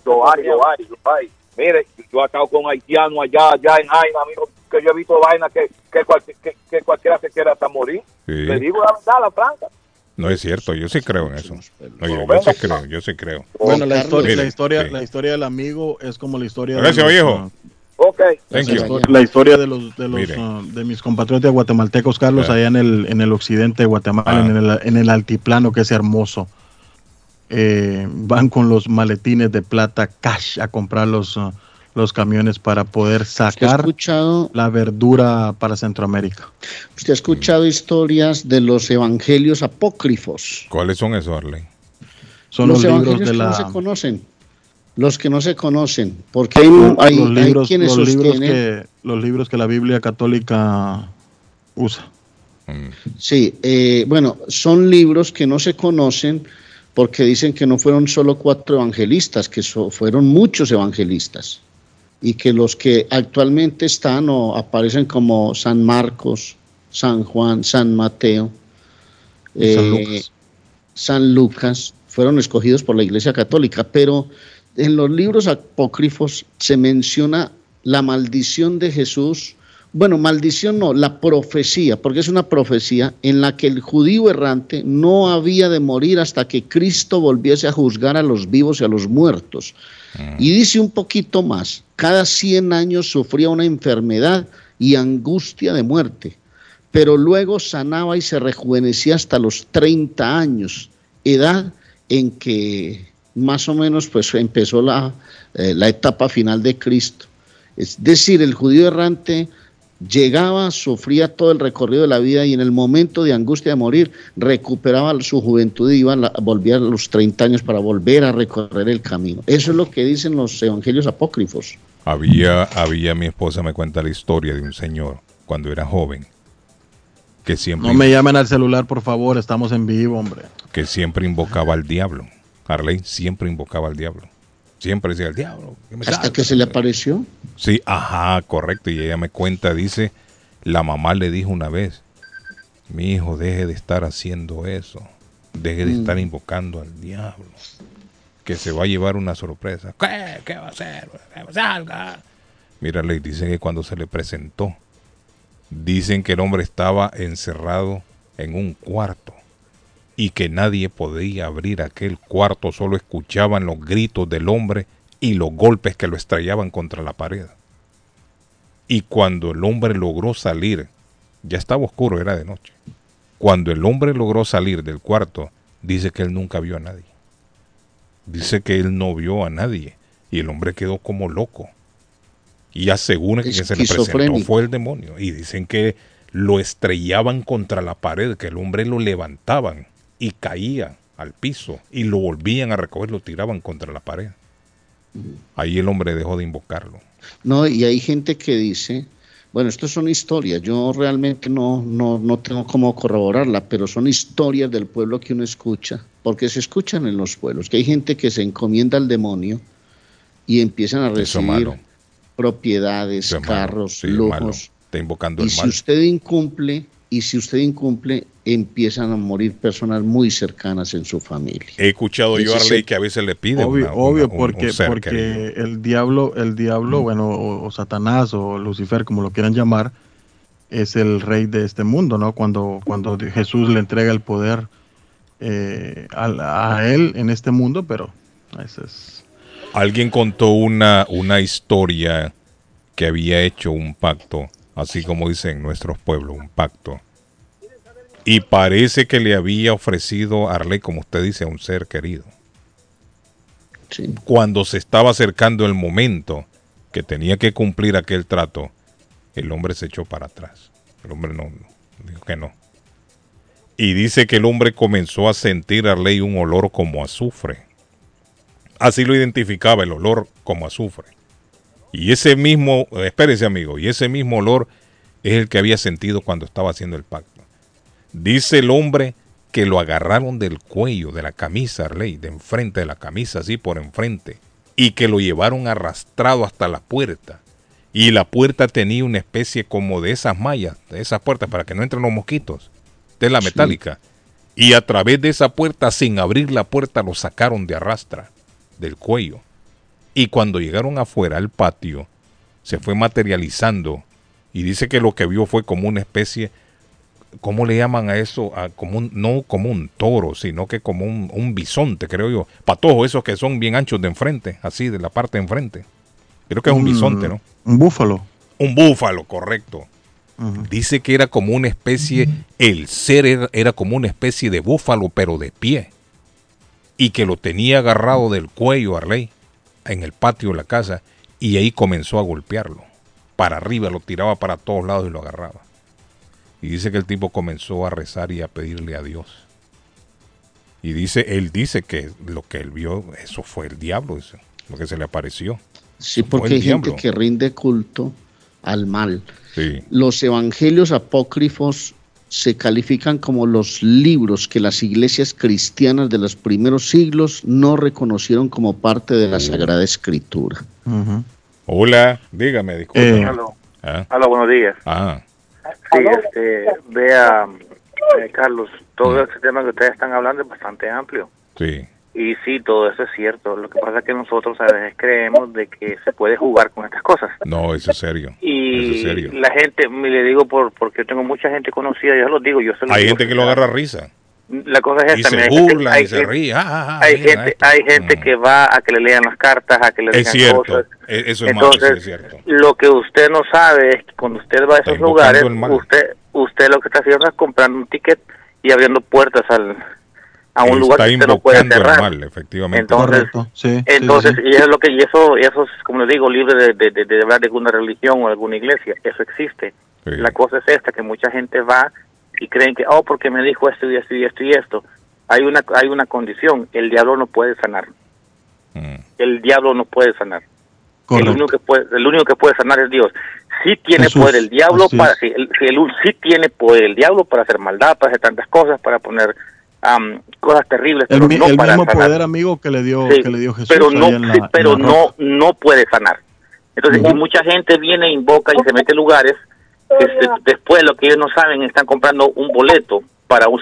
Lo hay, lo hay, lo hay. Mire, yo he estado con haitianos allá, allá en Jaina, amigo, que yo he visto vainas que, que, cualquier- que, que cualquiera se quiera hasta morir. Sí. Le digo la verdad, la franca. No es cierto, yo sí creo en eso. No, yo, yo sí creo, yo sí creo. Bueno, la historia, la historia, sí. la historia del amigo es como la historia Gracias, de los, viejo. ah, Ok. Thank la, you. histo- la historia de los de los ah, de mis compatriotas guatemaltecos Carlos allá en el en el occidente de Guatemala Ah. en el en el altiplano que es hermoso Eh, van con los maletines de plata cash a comprar los ah, los camiones para poder ¿Usted ha sacar escuchado, la verdura para Centroamérica usted ha escuchado historias de los evangelios apócrifos? ¿Cuáles son esos, Arley? son los, los, libros evangelios de que la no se conocen. Los que no se conocen. Porque hay, hay, los hay libros quienes los libros que los libros que la Biblia católica usa Mm, Sí, eh, bueno, son libros que no se conocen porque dicen que no fueron solo cuatro evangelistas, que so- fueron muchos evangelistas y que los que actualmente están o aparecen como San Marcos, San Juan, San Mateo, San eh, Lucas. San Lucas, fueron escogidos por la Iglesia Católica, pero en los libros apócrifos se menciona la maldición de Jesús. Bueno, maldición no, la profecía, porque es una profecía en la que el judío errante no había de morir hasta que Cristo volviese a juzgar a los vivos y a los muertos. Y dice un poquito más, cada 100 años sufría una enfermedad y angustia de muerte, pero luego sanaba y se rejuvenecía hasta los 30 años, edad en que más o menos pues empezó la, eh, la etapa final de Cristo. Es decir, el judío errante llegaba, sufría todo el recorrido de la vida y en el momento de angustia de morir recuperaba su juventud y iba a volvía a los 30 años para volver a recorrer el camino. Eso es lo que dicen los evangelios apócrifos. Había, había, mi esposa me cuenta la historia de un señor cuando era joven, que siempre, No me llamen al celular, por favor, estamos en vivo, hombre. que siempre invocaba al diablo. Harley siempre invocaba al diablo. Siempre decía el diablo. Hasta salga". que se le apareció. Sí, ajá, correcto. Y ella me cuenta, dice, la mamá le dijo una vez, mi hijo, deje de estar haciendo eso. Deje de Mm. estar invocando al diablo. Que se va a llevar una sorpresa. ¿Qué? ¿Qué va a hacer? Salga. Mira, le dice que cuando se le presentó, dicen que el hombre estaba encerrado en un cuarto y que nadie podía abrir aquel cuarto, solo escuchaban los gritos del hombre y los golpes que lo estrellaban contra la pared. Y cuando el hombre logró salir, ya estaba oscuro, era de noche. Cuando el hombre logró salir del cuarto, dice que él nunca vio a nadie. Dice que él no vio a nadie y el hombre quedó como loco. Y asegura que, que se le presentó fue el demonio. Y dicen que lo estrellaban contra la pared, que el hombre lo levantaban y caía al piso y lo volvían a recoger, lo tiraban contra la pared. Ahí el hombre dejó de invocarlo. No, y hay gente que dice, bueno, esto son historias, yo realmente no, no, no tengo cómo corroborarla, pero son historias del pueblo que uno escucha, porque se escuchan en los pueblos, que hay gente que se encomienda al demonio y empiezan a recibir propiedades, malo. carros, Sí, malo. lujos. Está invocando Y el si mal. usted incumple, y si usted incumple, empiezan a morir personas muy cercanas en su familia. He escuchado yo a Arley que a veces le piden Obvio, una- obvio una- porque, un porque querido. el diablo, el diablo, bueno, o, o Satanás o Lucifer, como lo quieran llamar, es el rey de este mundo, ¿no? Cuando, cuando Jesús le entrega el poder eh, al- a, él en este mundo, pero ese es... Alguien contó una, una historia que había hecho un pacto, así como dicen nuestros pueblos, un pacto. Y parece que le había ofrecido a Arley, como usted dice, a un ser querido. Sí. Cuando se estaba acercando el momento que tenía que cumplir aquel trato, el hombre se echó para atrás. El hombre no, no, dijo que no. Y dice que el hombre comenzó a sentir a Arley un olor como azufre. Así lo identificaba el olor como azufre. Y ese mismo, eh, espérese amigo, y ese mismo olor es el que había sentido cuando estaba haciendo el pacto. Dice el hombre que lo agarraron del cuello de la camisa, Arley, de enfrente de la camisa, así por enfrente, y que lo llevaron arrastrado hasta la puerta. Y la puerta tenía una especie como de esas mallas, de esas puertas para que no entren los mosquitos, de la Sí. metálica. Y a través de esa puerta, sin abrir la puerta, lo sacaron de arrastra, del cuello. Y cuando llegaron afuera al patio, se fue materializando y dice que lo que vio fue como una especie, ¿cómo le llaman a eso? A como un- no como un toro, sino que como un, un bisonte, creo yo. Patojo, esos que son bien anchos de enfrente, así, de la parte de enfrente. Creo que es un bisonte, ¿no? Un búfalo. Un búfalo, correcto. Dice que era como una especie, el ser era, era como una especie de búfalo, pero de pie. Y que lo tenía agarrado del cuello, Arley, en el patio de la casa, y ahí comenzó a golpearlo. Para arriba, lo tiraba para todos lados y lo agarraba. Y dice que el tipo comenzó a rezar y a pedirle a Dios. Y dice, él dice que lo que él vio, eso fue el diablo, dice, lo que se le apareció. Sí, porque hay gente que rinde culto al mal. Sí. Los evangelios apócrifos se califican como los libros que las iglesias cristianas de los primeros siglos no reconocieron como parte de la Sagrada Escritura. Hola, dígame, disculpe. Eh, Aló, Ah, buenos días. ah, Sí, este, vea, eh, Carlos, todo ese tema que ustedes están hablando es bastante amplio. sí. Y sí, todo eso es cierto. Lo que pasa es que nosotros a veces creemos de que se puede jugar con estas cosas. No, eso es serio. Eso Y es serio. la gente, me le digo por porque yo tengo mucha gente conocida, yo lo digo, yo se Hay digo gente que lo agarra a risa. La cosa es Y esta, se mira, hay gente- hay y se gente- ríen. Ah, ah, ah, hay mira gente, esto. hay gente Mm. que va a que le lean las cartas, a que le Es digan cierto. cosas. E- Eso es malo, Entonces, sí, es cierto. lo que usted no sabe es que cuando usted va a esos lugares, usted usted lo que está haciendo es comprando un ticket y abriendo puertas al a un lugar que usted no puede cerrar. mal, efectivamente. Entonces. Sí, entonces, sí. y eso es lo que, y eso, y eso es, como le digo, libre de, de, de, de hablar de alguna religión o alguna iglesia, eso existe. Sí. La cosa es esta, que mucha gente va y creen que, oh, porque me dijo esto y esto y esto y esto. Hay una, hay una condición, el diablo no puede sanar, Mm. el diablo no puede sanar. Correcto. el único que puede, el único que puede sanar es Dios. Sí tiene Jesús, poder el diablo para sí, el, el- sí tiene poder el diablo para hacer maldad, para hacer tantas cosas, para poner am, cosas terribles, El, pero mi- no el para mismo sanar. poder amigo que le dio, Sí, que le dio Jesús. pero no, la- sí, pero no, no puede sanar. Entonces, y mucha gente viene, invoca y se mete en lugares que se- después lo que ellos no saben están comprando un boleto para un,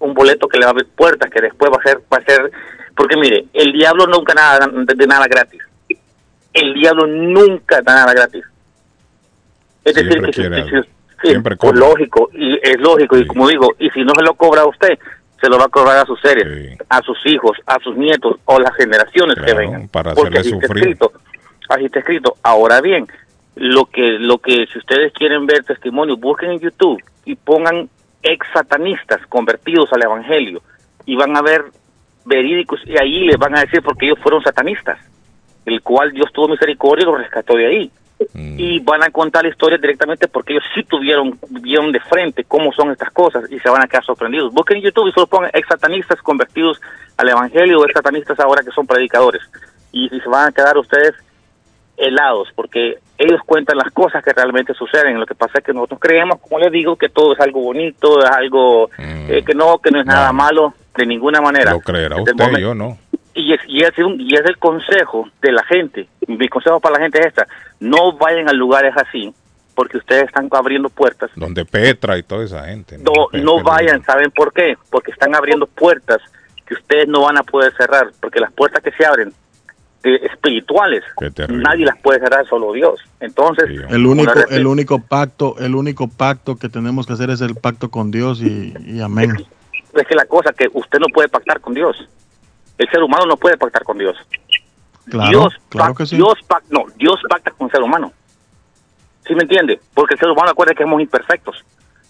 un boleto que le va a abrir puertas que después va a ser va a ser porque mire el diablo nunca nada de, nada gratis. El diablo nunca da nada gratis. Es decir Siempre que si- quiere si- algo. sí, Siempre cobra. lógico y es lógico y como digo y si no se lo cobra a usted se lo va a cobrar a sus seres a sus hijos a sus nietos o las generaciones que vengan. para porque hacerle así está escrito así está escrito. Ahora bien, lo que, lo que si ustedes quieren ver testimonios, busquen en YouTube y pongan ex satanistas convertidos al evangelio y van a ver verídicos y ahí les van a decir porque ellos fueron satanistas, el cual Dios tuvo misericordia y los rescató de ahí. Y van a contar la historia directamente porque ellos sí tuvieron, vieron de frente cómo son estas cosas y se van a quedar sorprendidos. Busquen en YouTube y solo pongan ex satanistas convertidos al evangelio o ex satanistas ahora que son predicadores. Y, y se van a quedar ustedes helados porque ellos cuentan las cosas que realmente suceden. Lo que pasa es que nosotros creemos, como les digo, que todo es algo bonito, es algo eh, que no, que no es nada malo de ninguna manera. Lo creerá Desde usted, yo no. y es, y, es un- y es el consejo de la gente. Mi consejo para la gente es esta. No vayan a lugares así porque ustedes están abriendo puertas. Donde Petra y toda esa gente. ¿no? No, Petra, no vayan, ¿saben por qué? Porque están abriendo puertas que ustedes no van a poder cerrar. Porque las puertas que se abren eh, espirituales, nadie las puede cerrar, solo Dios. Entonces, El único, el único pacto, el único pacto que tenemos que hacer es el pacto con Dios y, y amén. es que la cosa que usted no puede pactar con Dios. El ser humano no puede pactar con Dios. Claro, Dios, claro pac- que sí. Dios pac- no, Dios pacta con el ser humano. ¿Sí me entiende? Porque el ser humano acuerda que somos imperfectos.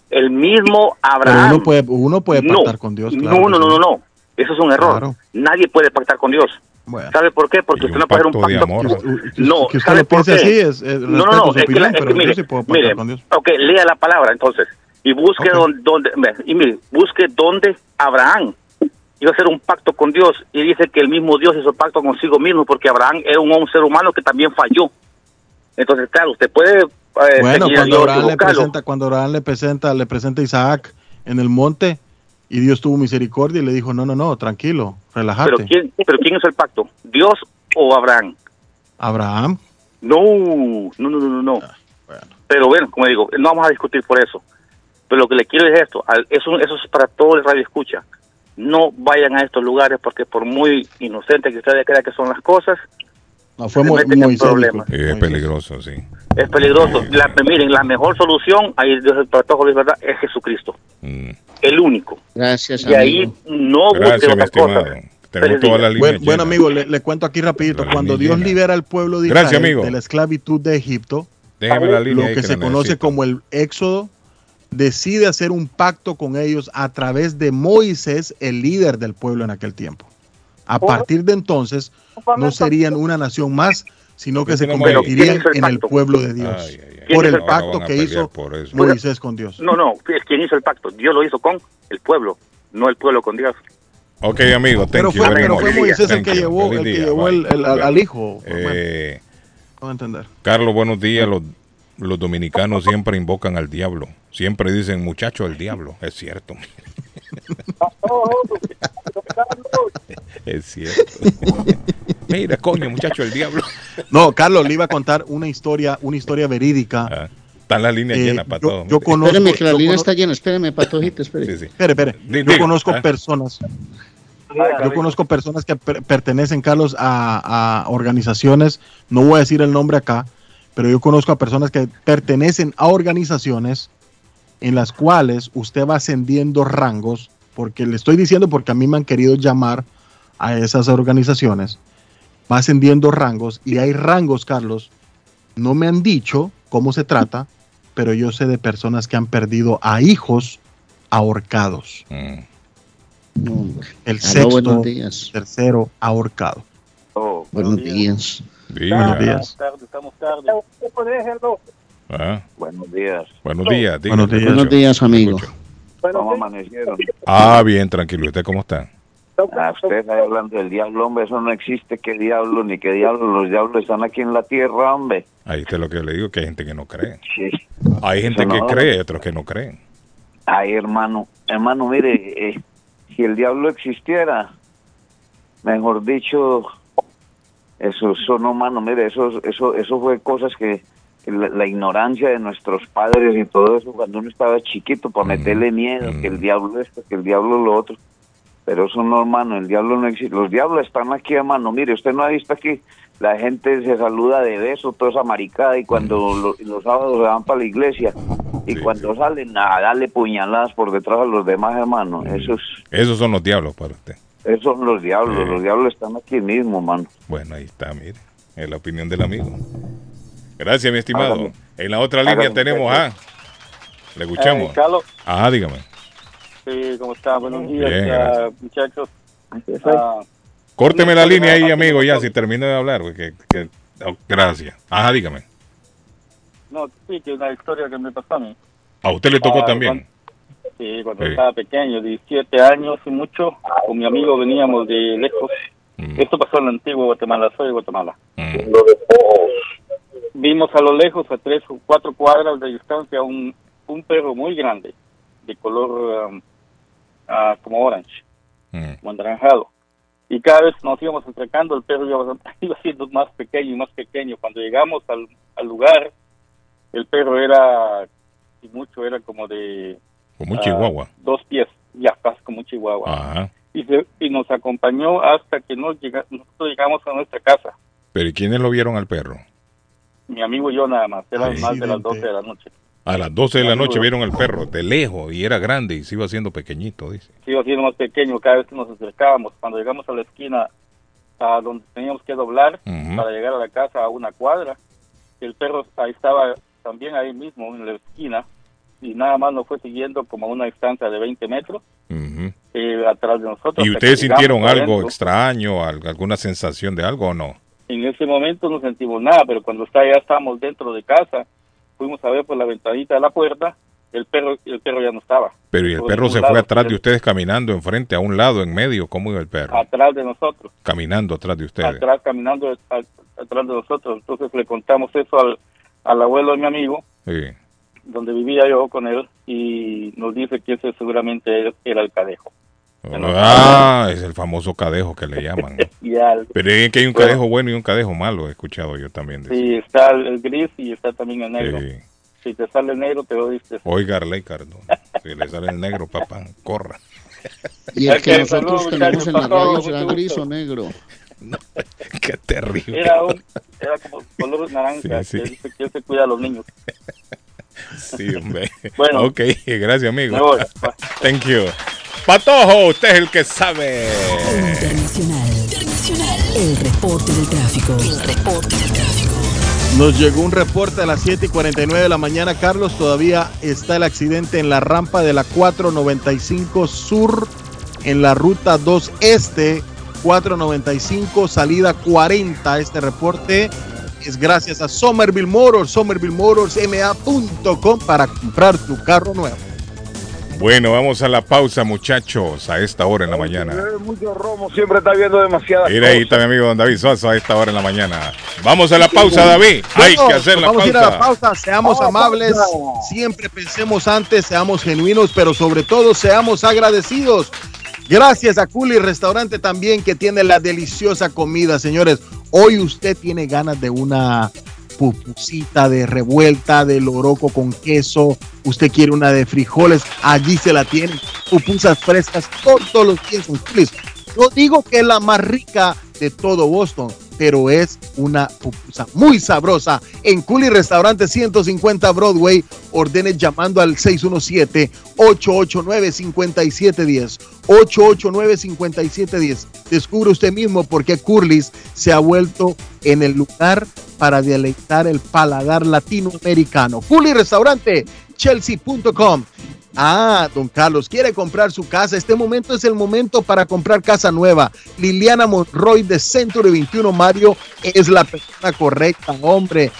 El mismo Pero Abraham. uno puede, uno puede No, pactar con Dios. claro no, no, no, no, no. Eso es un error. Claro. Nadie puede pactar con Dios. ¿Sabe por qué? Porque usted no puede hacer un pacto de amor. No, Que usted ¿sabe por piense qué? así, es- es- no, no, no, su es que, opinión, la- es que yo mire, sí mire, con Dios. ok, lea la palabra entonces y busque donde, donde y mire, busque donde Abraham iba a hacer un pacto con Dios y dice que el mismo Dios hizo pacto consigo mismo porque Abraham era un, un ser humano que también falló. Entonces, claro, usted puede eh, Bueno, cuando Abraham, le presenta, cuando Abraham le presenta, le presenta a Isaac en el monte y Dios tuvo misericordia y le dijo, no, no, no, tranquilo, relájate. Pero quién, pero quién hizo el pacto, Dios o Abraham. Abraham, No, no, no, no, no. no. Pero bueno, como digo, no vamos a discutir por eso. Pero lo que le quiero es esto, eso, eso es para todo el radio escucha. No vayan a estos lugares porque por muy inocente que ustedes crean que son las cosas, no, fue Moisés. problemas. Sí, es peligroso, sí. Es peligroso. La, miren, la mejor solución, ahí Dios el patojo es verdad, es Jesucristo. Mm. El único. Gracias, Y ahí no busque Gracias, mi otra cosa. estimado. Tenemos toda la línea Bueno, bueno, amigo, le, le cuento aquí rapidito. Cuando Dios llena. libera al pueblo de Gracias, Israel amigo. de la esclavitud de Egipto, Déjeme la línea lo que que se la conoce necesito. como el éxodo, decide hacer un pacto con ellos a través de Moisés, el líder del pueblo en aquel tiempo. A partir de entonces, no serían una nación más, sino que se convertirían ¿quién hizo el en el pueblo de Dios. Ay, ay, ay. ¿Quién Por el pacto que hizo. Moisés con Dios. No, no, es quien hizo el pacto. Dios lo hizo con el pueblo, no el pueblo con Dios. Ok, amigo, thank Pero you fue, very pero much. fue Moisés el que you. llevó, el que día, llevó el- el- al, al hijo. Eh, ¿Cómo entender? Carlos, buenos días. Los, los dominicanos siempre invocan al diablo. Siempre dicen, muchacho, el diablo. Es cierto. Es cierto. [laughs] Mira, coño, muchacho, el diablo. No, Carlos, le iba a contar una historia, una historia verídica. Está la línea Eh, llena para yo- todo. yo conozco- Espéreme, que la yo línea conozco- está llena. Espéreme, patojito, espéreme. Espere, espere. Di- Yo conozco ah. personas. Yo conozco personas que per- pertenecen, Carlos, a, a organizaciones. No voy a decir el nombre acá, pero yo conozco a personas que pertenecen a organizaciones en las cuales usted va ascendiendo rangos, porque le estoy diciendo porque a mí me han querido llamar a esas organizaciones, va ascendiendo rangos y hay rangos, Carlos, no me han dicho cómo se trata, pero yo sé de personas que han perdido a hijos ahorcados. Mm. El sexto, buenos días. tercero ahorcado. Buenos días. Buenos días. Estamos tarde. Déjenlo. Ah, Buenos días. buenos días. Buenos días. Buenos días, amigo. ¿Cómo amanecieron? Ah, bien, tranquilo. ¿Y usted cómo está? Ah, usted está hablando del diablo, hombre, eso no existe, qué diablo, ni qué diablo, los diablos están aquí en la tierra, hombre. Ahí está lo que yo le digo, que hay gente que no cree. Sí. Hay gente que cree y otros que no creen. Ay, hermano, hermano, mire, eh, si el diablo existiera, mejor dicho, eso, eso no, mano, mire, eso, eso, eso fue cosas que la, la ignorancia de nuestros padres y todo eso cuando uno estaba chiquito para meterle miedo, que el diablo esto, que el diablo lo otro. Pero eso no, hermano, el diablo no existe. Los diablos están aquí, hermano. Mire, usted no ha visto aquí, la gente se saluda de beso, toda esa maricada, y cuando lo- los sábados se van para la iglesia, y cuando salen a darle puñaladas por detrás a los demás, hermano. Eso es, Esos son los diablos para usted. esos son los diablos, los diablos están aquí mismo, mano. Bueno, ahí está, mire. Es la opinión del amigo. Gracias, mi estimado. Hágame. En la otra línea Hágame, tenemos a... Le escuchamos. Eh, Carlos, Ajá, dígame. sí, ¿cómo está? Buenos días, Bien, muchachos. Ah, Córteme la línea ahí, amigo, ya, si termino de hablar. porque- que- oh, gracias. Ajá, dígame. No, sí, que una historia que me pasó a mí. A usted le tocó Ah, también. Sí, cuando Sí. estaba pequeño, 17 años y mucho, con mi amigo veníamos de lejos. Mm. Esto pasó en la antigua Guatemala, soy de Guatemala. Vimos a lo lejos, a tres o cuatro cuadras de distancia, un, un perro muy grande, de color um, ah, como orange, Mm. como anaranjado. Y cada vez nos íbamos acercando, el perro iba, [laughs] iba siendo más pequeño y más pequeño. Cuando llegamos al, al lugar, el perro era, y mucho, era como de Como un chihuahua. dos pies, ya casi como un chihuahua. Ajá. Y, se- y nos acompañó hasta que nos llega, nosotros llegamos a nuestra casa. Pero ¿y quiénes lo vieron al perro? Mi amigo y yo nada más, eran Ay, más de las accidente. 12 de la noche. A las 12 de la noche vieron al perro de lejos y era grande y se iba haciendo pequeñito, dice. Se iba siendo más pequeño cada vez que nos acercábamos. Cuando llegamos a la esquina a donde teníamos que doblar para llegar a la casa a una cuadra, el perro ahí estaba también ahí mismo en la esquina y nada más nos fue siguiendo como a una distancia de 20 metros Ujú. eh, atrás de nosotros. ¿Y ustedes sintieron algo adentro. extraño, al- alguna sensación de algo o no? En ese momento no sentimos nada, pero cuando está, ya estábamos dentro de casa, fuimos a ver por la ventanita de la puerta, el perro, el perro ya no estaba. Pero ¿y el Por perro se fue atrás de ustedes caminando enfrente, a un lado, en medio? ¿Cómo iba el perro? Atrás de nosotros, Caminando atrás de ustedes. atrás caminando a- atrás de nosotros. Entonces le contamos eso al, al abuelo de mi amigo, Sí. donde vivía yo con él, y nos dice que ese seguramente era el cadejo. Ah, es el famoso cadejo que le llaman. ¿no? [laughs] Pero es que hay un cadejo bueno y un cadejo malo, he escuchado yo también. decir. sí, está el, gris y está también el negro. Sí. Si te sale el negro, te lo diste. Oiga, Arley Cardona, si le sale el negro, papá, corra. [laughs] Y el que nosotros tenemos en la radio será gris o negro. [laughs] Qué terrible. Era, un, era como color naranja, Sí, sí. que dice que él se cuida a los niños. Sí, hombre. Bueno. ok, gracias, amigo. Me voy. Thank you. Patojo, usted es el que sabe. Internacional. Internacional. El reporte del tráfico. El reporte del tráfico. Nos llegó un reporte a las 7 y 49 de la mañana, Carlos. Todavía está el accidente en la rampa de la 495 Sur, en la ruta 2 Este, 495, salida 40. Este reporte es gracias a Somerville Motors, somervillemotorsma.com para comprar tu carro nuevo. Bueno, vamos a la pausa, muchachos, a esta hora en la mañana. Mucho romo, siempre está viendo demasiadas Mira, ahí está mi amigo don David Sosa a esta hora en la mañana. Vamos a la pausa, David. Hay que hacer la vamos a ir a la pausa. pausa. Seamos amables, siempre pensemos antes, seamos genuinos, pero sobre todo seamos agradecidos. Gracias a Culi Restaurante también que tiene la deliciosa comida, señores. Hoy usted tiene ganas de una pupusita de revuelta, de loroco con queso. Usted quiere una de frijoles, allí se la tienen. Pupusas frescas todos los días en Culi's. No digo que la más rica de todo Boston, pero es una pupusa muy sabrosa. En Culi Restaurante 150 Broadway, ordene llamando al 617-889-5710. 889-5710. Descubre usted mismo por qué Curly's se ha vuelto en el lugar para deleitar el paladar latinoamericano. Curly Restaurante, chelsea.com. Ah, don Carlos, quiere comprar su casa. Este momento es el momento para comprar casa nueva. Liliana Monroy de Centro de 21 Mario es la persona correcta, hombre.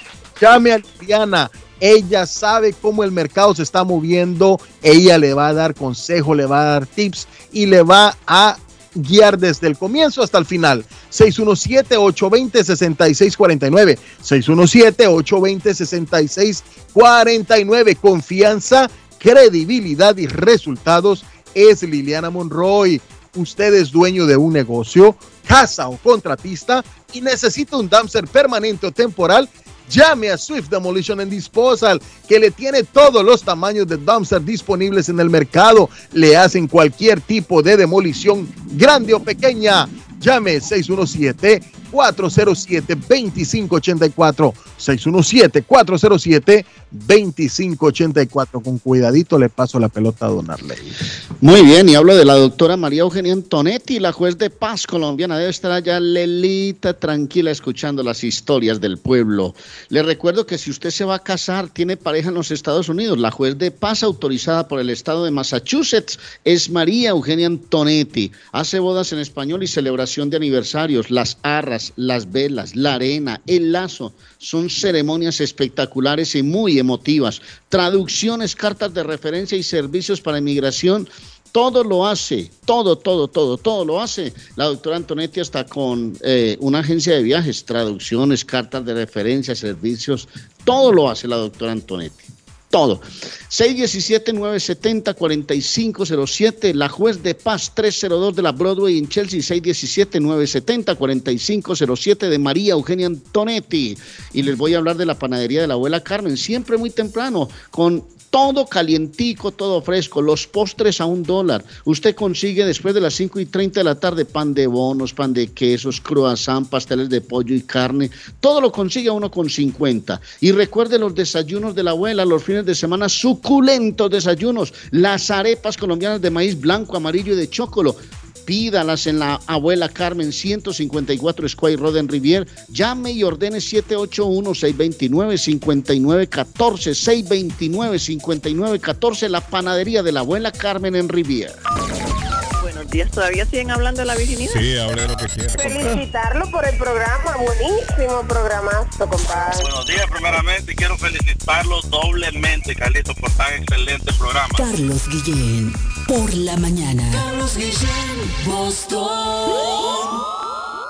Llame a Liliana. Ella sabe cómo el mercado se está moviendo. Ella le va a dar consejo, le va a dar tips y le va a guiar desde el comienzo hasta el final. 617-820-6649. 617-820-6649. Confianza, credibilidad y resultados es Liliana Monroy. Usted es dueño de un negocio, casa o contratista y necesita un dumpster permanente o temporal. Llame a Swift Demolition and Disposal, que le tiene todos los tamaños de dumpster disponibles en el mercado. Le hacen cualquier tipo de demolición, grande o pequeña. Llame 617-407-2584. 617-407-2584. Con cuidadito le paso la pelota a Don Arley. Muy bien, y hablo de la doctora María Eugenia Antonetti, la juez de paz colombiana. Debe estar allá Lelita tranquila escuchando las historias del pueblo. Le recuerdo que si usted se va a casar, tiene pareja en los Estados Unidos, la juez de paz autorizada por el estado de Massachusetts es María Eugenia Antonetti. Hace bodas en español y celebración de aniversarios, las arras, las velas, la arena, el lazo. Son ceremonias espectaculares y muy emotivas. Traducciones, cartas de referencia y servicios para inmigración todo lo hace, todo, todo, todo, todo lo hace. La doctora Antonetti está con eh, una agencia de viajes, traducciones, cartas de referencia, servicios, todo lo hace la doctora Antonetti. Todo. 617-970-4507, la juez de paz 302 de la Broadway en Chelsea, 617-970-4507 de María Eugenia Antonetti. Y les voy a hablar de la panadería de la abuela Carmen, siempre muy temprano, con todo calientico, todo fresco, los postres a un dólar. Usted consigue después de las 5 y 30 de la tarde pan de bonos, pan de quesos, croissant, pasteles de pollo y carne. Todo lo consigue a uno con 50. Y recuerde los desayunos de la abuela, los fines de semana, suculentos desayunos. Las arepas colombianas de maíz blanco, amarillo y de chocolo pídalas en la abuela Carmen 154 Square Road en Rivier. Llame y ordene 781-629-5914. 629-5914, la panadería de la abuela Carmen en Rivier. Días, ¿todavía siguen hablando de la virginidad? Sí, lo que quiera. Felicitarlo por el programa, buenísimo programazo, compadre. Buenos días, primeramente quiero felicitarlo doblemente, Carlitos, por tan excelente programa. Carlos Guillén, por la mañana. Carlos Guillén, Boston.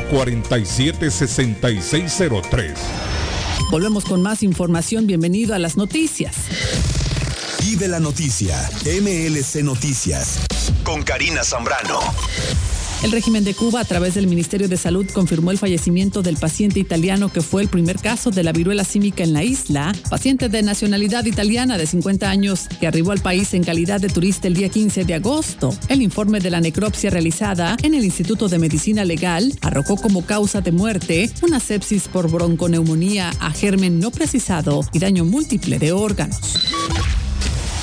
447-6603. Volvemos con más información. Bienvenido a las noticias. Vive la noticia. MLC Noticias. Con Karina Zambrano. El régimen de Cuba, a través del Ministerio de Salud, confirmó el fallecimiento del paciente italiano que fue el primer caso de la viruela símica en la isla, paciente de nacionalidad italiana de 50 años que arribó al país en calidad de turista el día 15 de agosto. El informe de la necropsia realizada en el Instituto de Medicina Legal arrojó como causa de muerte una sepsis por bronconeumonía a germen no precisado y daño múltiple de órganos.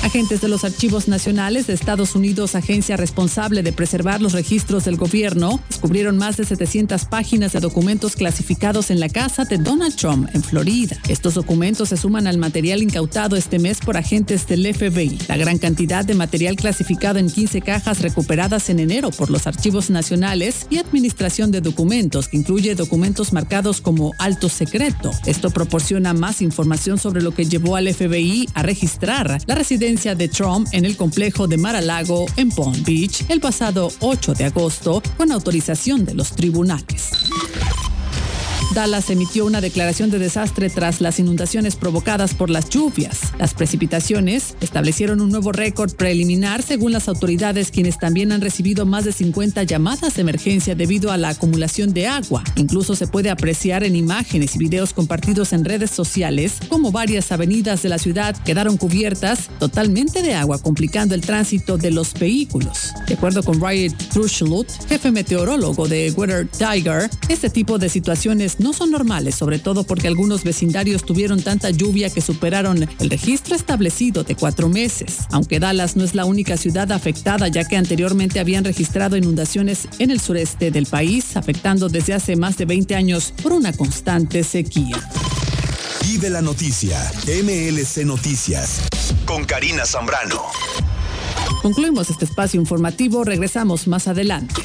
Agentes de los Archivos Nacionales de Estados Unidos, agencia responsable de preservar los registros del gobierno, descubrieron más de 700 páginas de documentos clasificados en la casa de Donald Trump en Florida. Estos documentos se suman al material incautado este mes por agentes del FBI. La gran cantidad de material clasificado en 15 cajas recuperadas en enero por los Archivos Nacionales y Administración de Documentos, que incluye documentos marcados como alto secreto. Esto proporciona más información sobre lo que llevó al FBI a registrar la residencia de Trump en el complejo de Mar-a-Lago en Palm Beach el pasado 8 de agosto con autorización de los tribunales. Dallas emitió una declaración de desastre tras las inundaciones provocadas por las lluvias. Las precipitaciones establecieron un nuevo récord preliminar según las autoridades quienes también han recibido más de 50 llamadas de emergencia debido a la acumulación de agua. Incluso se puede apreciar en imágenes y videos compartidos en redes sociales como varias avenidas de la ciudad quedaron cubiertas totalmente de agua complicando el tránsito de los vehículos. De acuerdo con Ryan Trushlut, jefe meteorólogo de Weather Tiger, este tipo de situaciones no son normales, sobre todo porque algunos vecindarios tuvieron tanta lluvia que superaron el registro establecido de cuatro meses. Aunque Dallas no es la única ciudad afectada, ya que anteriormente habían registrado inundaciones en el sureste del país, afectando desde hace más de 20 años por una constante sequía. Vive la noticia, MLC Noticias, con Karina Zambrano. Concluimos este espacio informativo, regresamos más adelante.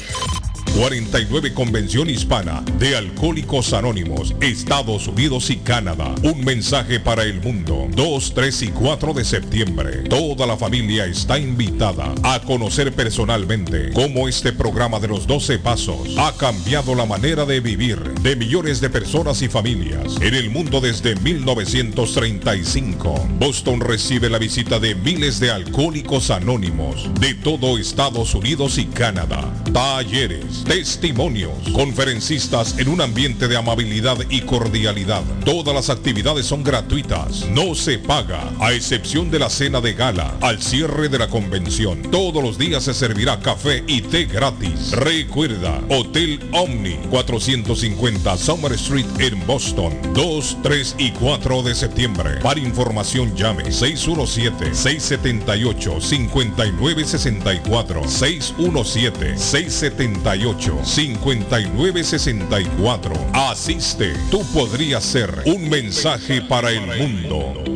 49 Convención Hispana de Alcohólicos Anónimos, Estados Unidos y Canadá. Un mensaje para el mundo. 2, 3 y 4 de septiembre. Toda la familia está invitada a conocer personalmente cómo este programa de los 12 pasos ha cambiado la manera de vivir de millones de personas y familias en el mundo desde 1935. Boston recibe la visita de miles de alcohólicos anónimos de todo Estados Unidos y Canadá. Talleres, testimonios, conferencistas en un ambiente de amabilidad y cordialidad. Todas las actividades son gratuitas, no se paga, a excepción de la cena de gala al cierre de la convención. Todos los días se servirá café y té gratis. Recuerda, Hotel Omni 450 Summer Street en Boston, 2, 3 y 4 de septiembre. Para información llame 617-678-5964. 617-678-5964. Asiste, tú podrías ser un mensaje para el mundo.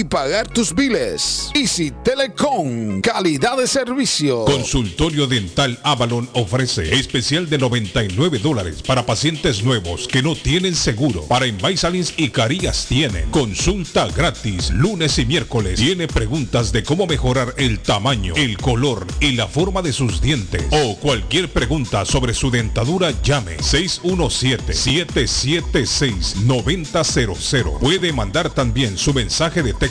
pagar tus biles. Easy Telecom, calidad de servicio. Consultorio Dental Avalon ofrece especial de 99 dólares para pacientes nuevos que no tienen seguro. Para Invisalins y Carías tienen consulta gratis lunes y miércoles. Tiene preguntas de cómo mejorar el tamaño, el color y la forma de sus dientes o cualquier pregunta sobre su dentadura llame 617-776-9000. Puede mandar también su mensaje de texto.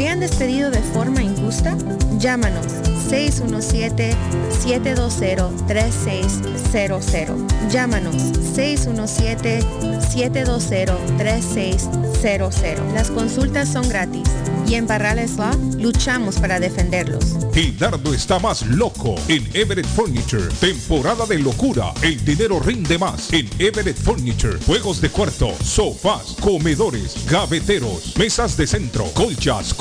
¿Te han despedido de forma injusta? Llámanos 617-720-3600. Llámanos 617-720-3600. Las consultas son gratis y en Barrales Law luchamos para defenderlos. El dardo está más loco en Everett Furniture. Temporada de locura. El dinero rinde más en Everett Furniture. Juegos de cuarto, sofás, comedores, gaveteros, mesas de centro, colchas,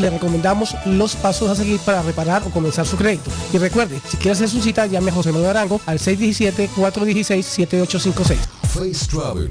le recomendamos los pasos a seguir para reparar o comenzar su crédito. Y recuerde, si quiere hacer su cita, llame a José Manuel Arango al 617-416-7856. Face Travel.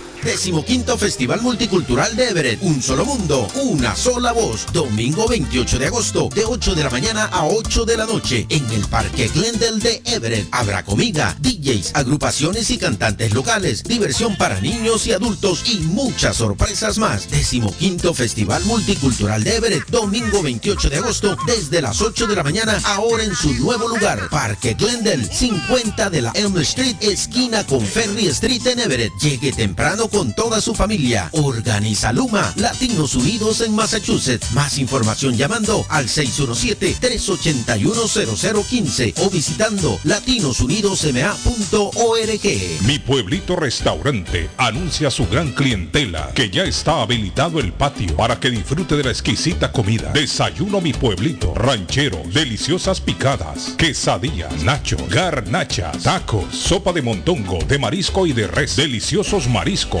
Decimoquinto Festival Multicultural de Everett. Un solo mundo, una sola voz. Domingo 28 de agosto, de 8 de la mañana a 8 de la noche, en el Parque Glendale de Everett. Habrá comida, DJs, agrupaciones y cantantes locales, diversión para niños y adultos y muchas sorpresas más. Decimoquinto Festival Multicultural de Everett. Domingo 28 de agosto, desde las 8 de la mañana, ahora en su nuevo lugar. Parque Glendale, 50 de la Elm Street, esquina con Ferry Street en Everett. Llegue temprano con toda su familia. Organiza Luma, Latinos Unidos en Massachusetts. Más información llamando al 617-381-0015 o visitando latinosunidosma.org. Mi pueblito restaurante anuncia a su gran clientela que ya está habilitado el patio para que disfrute de la exquisita comida. Desayuno mi pueblito, ranchero, deliciosas picadas, quesadillas, nachos, garnachas, tacos, sopa de montongo, de marisco y de res, deliciosos mariscos,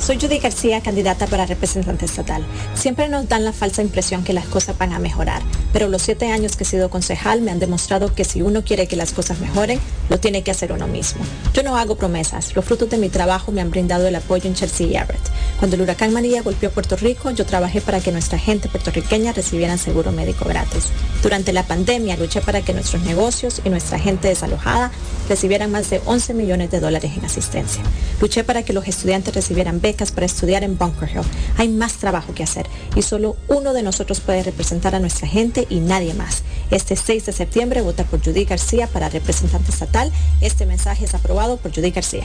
Soy Judy García, candidata para representante estatal. Siempre nos dan la falsa impresión que las cosas van a mejorar, pero los siete años que he sido concejal me han demostrado que si uno quiere que las cosas mejoren, lo tiene que hacer uno mismo. Yo no hago promesas, los frutos de mi trabajo me han brindado el apoyo en Chelsea y Everett. Cuando el huracán María golpeó Puerto Rico, yo trabajé para que nuestra gente puertorriqueña recibieran seguro médico gratis. Durante la pandemia luché para que nuestros negocios y nuestra gente desalojada recibieran más de 11 millones de dólares en asistencia. Luché para que los estudiantes recibieran becas para estudiar en Bunker Hill. Hay más trabajo que hacer y solo uno de nosotros puede representar a nuestra gente y nadie más. Este 6 de septiembre vota por Judy García para representante estatal. Este mensaje es aprobado por Judy García.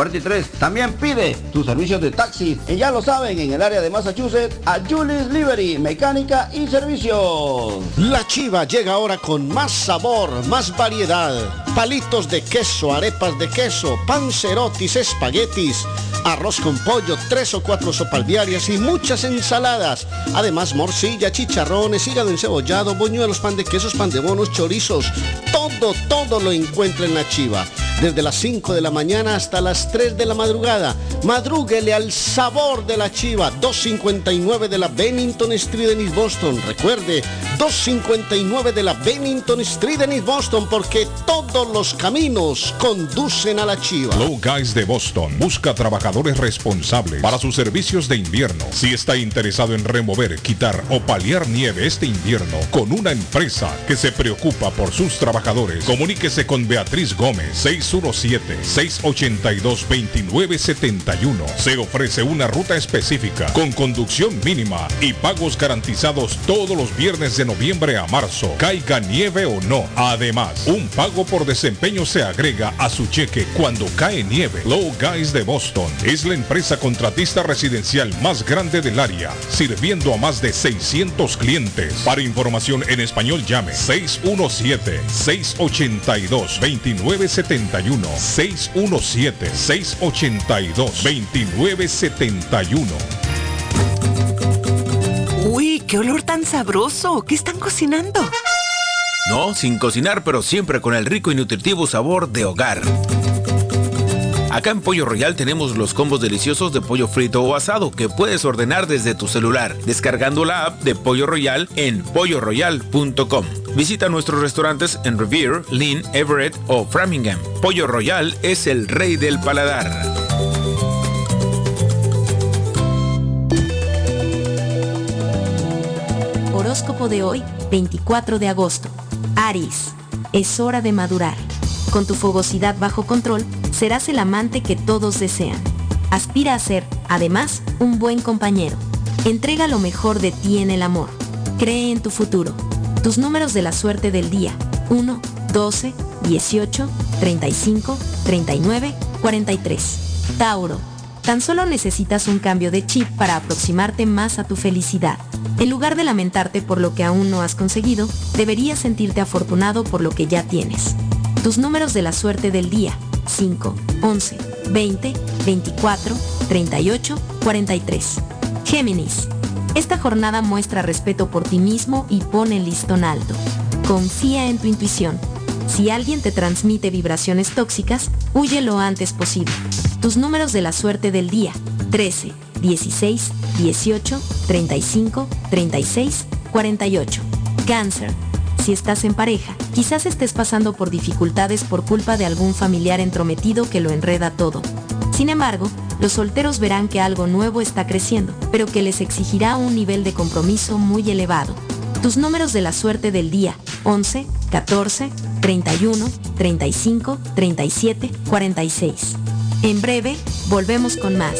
También pide tus servicios de taxi. Y ya lo saben, en el área de Massachusetts, a Julie's Livery, mecánica y servicios. La chiva llega ahora con más sabor, más variedad. Palitos de queso, arepas de queso, pancerotis, espaguetis, arroz con pollo, tres o cuatro sopas diarias y muchas ensaladas. Además, morcilla, chicharrones, hígado encebollado, boñuelos, pan de quesos, pan de bonos, chorizos. Todo, todo lo encuentra en la chiva. Desde las 5 de la mañana hasta las 3 de la madrugada. Madrúguele al sabor de la chiva. 259 de la Bennington Street en East Boston. Recuerde, 259 de la Bennington Street en East Boston porque todos los caminos conducen a la chiva. Low Guys de Boston busca trabajadores responsables para sus servicios de invierno. Si está interesado en remover, quitar o paliar nieve este invierno con una empresa que se preocupa por sus trabajadores, comuníquese con Beatriz Gómez 617-682-2971. Se ofrece una ruta específica con conducción mínima y pagos garantizados todos los viernes de noviembre a marzo, caiga nieve o no. Además, un pago por desempeño se agrega a su cheque cuando cae nieve. Low Guys de Boston es la empresa contratista residencial más grande del área, sirviendo a más de 600 clientes. Para información en español llame 617-682-2971. 617-682-2971. Uy, qué olor tan sabroso. ¿Qué están cocinando? No, sin cocinar, pero siempre con el rico y nutritivo sabor de hogar. Acá en Pollo Royal tenemos los combos deliciosos de pollo frito o asado que puedes ordenar desde tu celular, descargando la app de Pollo Royal en polloroyal.com. Visita nuestros restaurantes en Revere, Lynn, Everett o Framingham. Pollo Royal es el rey del paladar. Horóscopo de hoy, 24 de agosto. Aries, es hora de madurar. Con tu fogosidad bajo control, serás el amante que todos desean. Aspira a ser, además, un buen compañero. Entrega lo mejor de ti en el amor. Cree en tu futuro. Tus números de la suerte del día. 1, 12, 18, 35, 39, 43. Tauro. Tan solo necesitas un cambio de chip para aproximarte más a tu felicidad. En lugar de lamentarte por lo que aún no has conseguido, deberías sentirte afortunado por lo que ya tienes. Tus números de la suerte del día. 5, 11, 20, 24, 38, 43. Géminis. Esta jornada muestra respeto por ti mismo y pone el listón alto. Confía en tu intuición. Si alguien te transmite vibraciones tóxicas, huye lo antes posible. Tus números de la suerte del día. 13, 16, 18, 35, 36, 48. Cáncer. Si estás en pareja, quizás estés pasando por dificultades por culpa de algún familiar entrometido que lo enreda todo. Sin embargo, los solteros verán que algo nuevo está creciendo, pero que les exigirá un nivel de compromiso muy elevado. Tus números de la suerte del día, 11, 14, 31, 35, 37, 46. En breve, volvemos con más.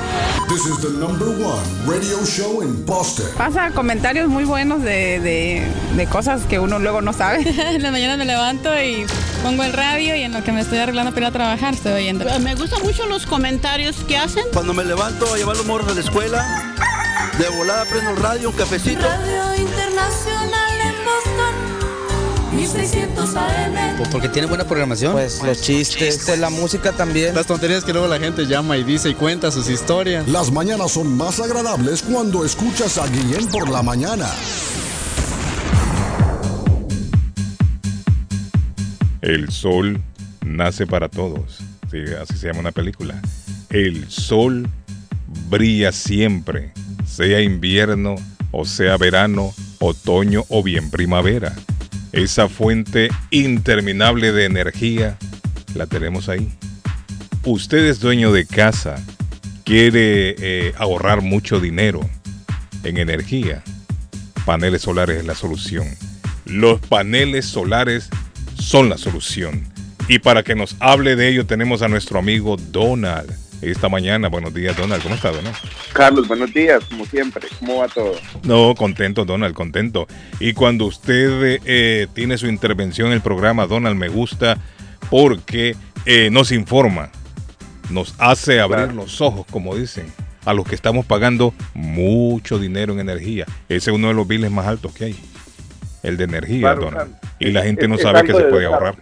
This is the number one radio show in Boston. Pasa comentarios muy buenos de, de, de cosas que uno luego no sabe. [laughs] en la mañana me levanto y pongo el radio y en lo que me estoy arreglando para ir a trabajar estoy oyendo. Me gustan mucho los comentarios que hacen. Cuando me levanto a llevar los morros a la escuela, de volada prendo el radio, un cafecito. Radio Internacional en Boston, 1600 AM. Pues porque tiene buena programación. Pues los chistes, pues la música también. Las tonterías que luego la gente llama y dice y cuenta sus historias. Las mañanas son más agradables cuando escuchas a Guillén por la mañana. El sol nace para todos. Sí, así se llama una película. El sol brilla siempre, sea invierno o sea verano, otoño o bien primavera. Esa fuente interminable de energía la tenemos ahí. Usted es dueño de casa, quiere eh, ahorrar mucho dinero en energía. Paneles solares es la solución. Los paneles solares son la solución. Y para que nos hable de ello tenemos a nuestro amigo Donald. Esta mañana, buenos días Donald, ¿cómo está Donald? Carlos, buenos días, como siempre, ¿cómo va todo? No, contento Donald, contento. Y cuando usted eh, tiene su intervención en el programa, Donald, me gusta porque eh, nos informa, nos hace abrir Claro. los ojos, como dicen, a los que estamos pagando mucho dinero en energía. Ese es uno de los biles más altos que hay, el de energía, Claro, Donald. claro. Y la gente no es sabe que se de puede ahorrar.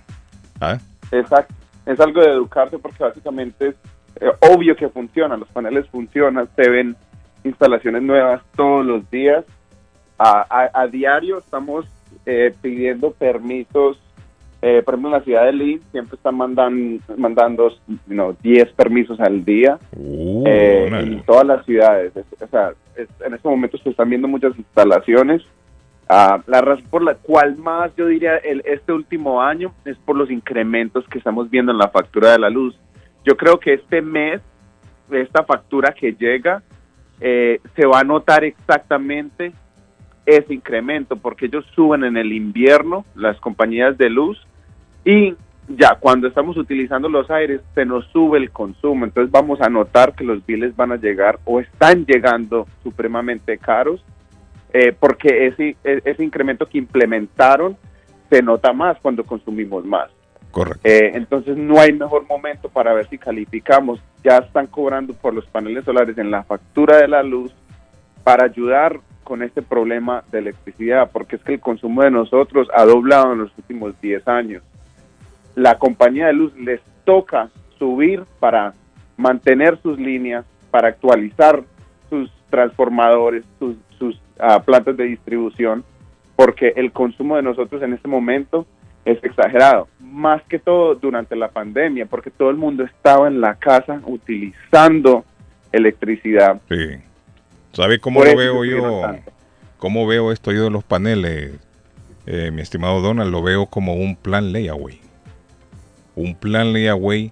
¿Ah? Exacto, es algo de educarse porque básicamente es eh, obvio que funcionan, los paneles funcionan, se ven instalaciones nuevas todos los días. A, a- a diario estamos eh, pidiendo permisos, eh, por ejemplo en la ciudad de Leeds siempre están mandan, mandando no, 10 permisos al día. eh, órale. en todas las ciudades. Es- o sea, es- en estos momentos se están viendo muchas instalaciones. Ah, la razón por la cual más yo diría el, este último año es por los incrementos que estamos viendo en la factura de la luz. Yo creo que este mes, esta factura que llega, eh, se va a notar exactamente ese incremento, porque ellos suben en el invierno las compañías de luz y ya cuando estamos utilizando los aires se nos sube el consumo, entonces vamos a notar que los biles van a llegar o están llegando supremamente caros eh, porque ese, e- ese incremento que implementaron se nota más cuando consumimos más. Correcto. Eh, entonces no hay mejor momento para ver si calificamos. Ya están cobrando por los paneles solares en la factura de la luz para ayudar con este problema de electricidad, porque es que el consumo de nosotros ha doblado en los últimos 10 años. La compañía de luz les toca subir para mantener sus líneas, para actualizar sus transformadores, sus, sus ah, plantas de distribución, porque el consumo de nosotros en este momento es exagerado, más que todo durante la pandemia, porque todo el mundo estaba en la casa utilizando electricidad. Sí. ¿Sabe cómo lo veo yo? tanto. ¿Cómo veo esto yo de los paneles? Eh, mi estimado Donald, lo veo como un plan layaway. Un plan layaway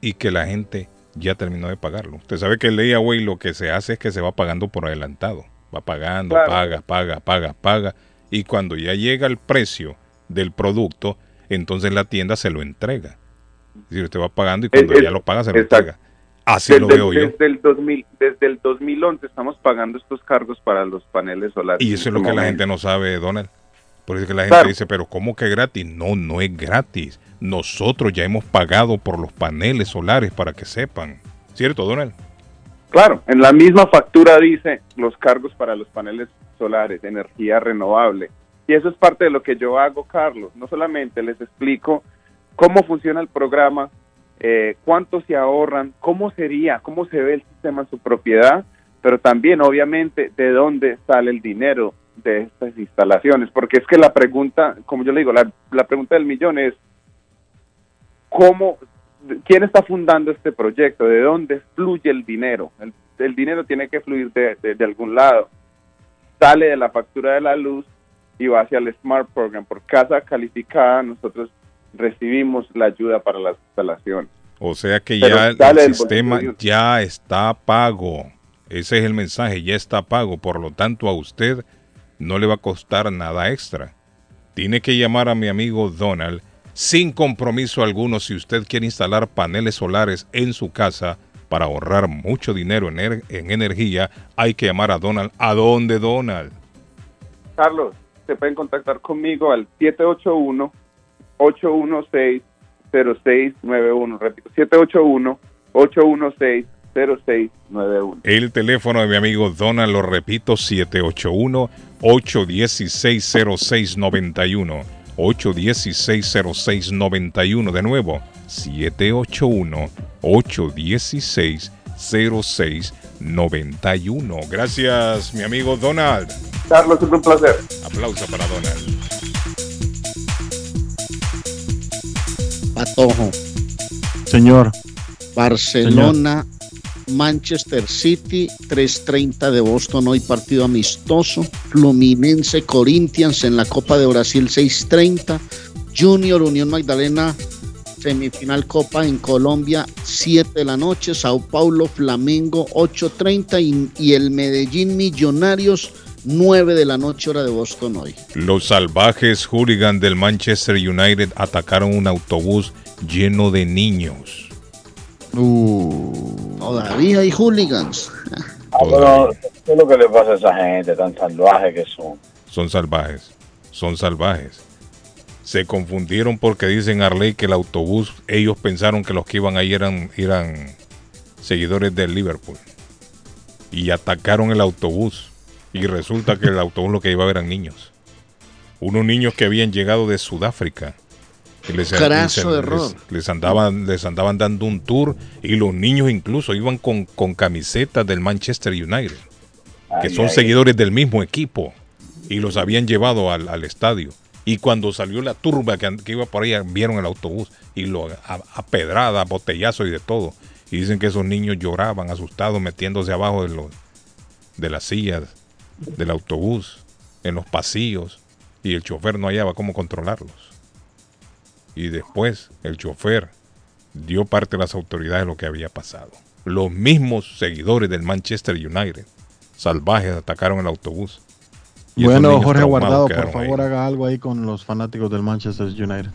y que la gente ya terminó de pagarlo. Usted sabe que el layaway lo que se hace es que se va pagando por adelantado. Va pagando, Claro. paga, paga, paga, paga. Y cuando ya llega el precio del producto, entonces la tienda se lo entrega. Es decir, usted va pagando y cuando Es- ya lo paga se lo exacto. entrega. Así lo Desde- veo yo. Desde el, 2000, desde el 2011 estamos pagando estos cargos para los paneles solares. Y eso es en lo que este la gente no sabe, Donald. Por eso es que la gente Claro. dice, pero ¿cómo que gratis? No, no es gratis. Nosotros ya hemos pagado por los paneles solares para que sepan. ¿Cierto, Donald? Claro, en la misma factura dice los cargos para los paneles solares, energía renovable. Y eso es parte de lo que yo hago, Carlos. No solamente les explico cómo funciona el programa, eh, cuánto se ahorran, cómo sería, cómo se ve el sistema en su propiedad, pero también, obviamente, de dónde sale el dinero de estas instalaciones. Porque es que la pregunta, como yo le digo, la, la pregunta del millón es, ¿cómo, quién está fundando este proyecto? ¿De dónde fluye el dinero? El, el dinero tiene que fluir de, de- de algún lado. Sale de la factura de la luz y va hacia el Smart Program. Por casa calificada, nosotros recibimos la ayuda para las instalaciones. O sea que Pero ya el, sistema ya está pago. Ese es el mensaje, ya está pago. Por lo tanto, a usted no le va a costar nada extra. Tiene que llamar a mi amigo Donald sin compromiso alguno si usted quiere instalar paneles solares en su casa para ahorrar mucho dinero en, er- en energía, hay que llamar a Donald. ¿A dónde, Donald? Carlos, se pueden contactar conmigo al 781-816-0691. Repito, 781-816-0691. El teléfono de mi amigo Donald, lo repito, 781-816-0691. 816-0691. De nuevo, 781-816-0691. Gracias, mi amigo Donald. Carlos, siempre un placer. Aplauso para Donald. Patojo. Señor. Barcelona, Manchester City, 3.30 de Boston, hoy partido amistoso. Fluminense, Corinthians en la Copa de Brasil, 6.30. Junior, Unión Magdalena, semifinal Copa en Colombia, 7 de la noche. Sao Paulo, Flamengo, 8.30. Y, y el Medellín Millonarios, 9 de la noche, hora de Boston hoy. Los salvajes hooligans del Manchester United atacaron un autobús lleno de niños. Todavía hay hooligans. Ah, pero, ¿qué es lo que le pasa a esa gente tan salvaje que son? Son salvajes, son salvajes. Se confundieron porque dicen Arley que el autobús, ellos pensaron que los que iban ahí eran, eran seguidores del Liverpool. Y atacaron el autobús. Y resulta que el autobús lo que iba eran niños. Unos niños que habían llegado de Sudáfrica. Y les, les- error. les- les andaban, les andaban dando un tour y los niños incluso iban con, con camisetas del Manchester United, que Ay, son ay. seguidores del mismo equipo y los habían llevado al, al estadio. Y cuando salió la turba que, iba por ahí, vieron el autobús y lo a, a botellazo y de todo. Y dicen que esos niños lloraban asustados metiéndose abajo de, de las sillas del autobús, en los pasillos, y el chofer no hallaba cómo controlarlos. Y después el chofer dio parte a las autoridades de lo que había pasado. Los mismos seguidores del Manchester United, salvajes, atacaron el autobús. Y Bueno, Jorge Guardado, por ahí. favor, haga algo ahí con los fanáticos del Manchester United.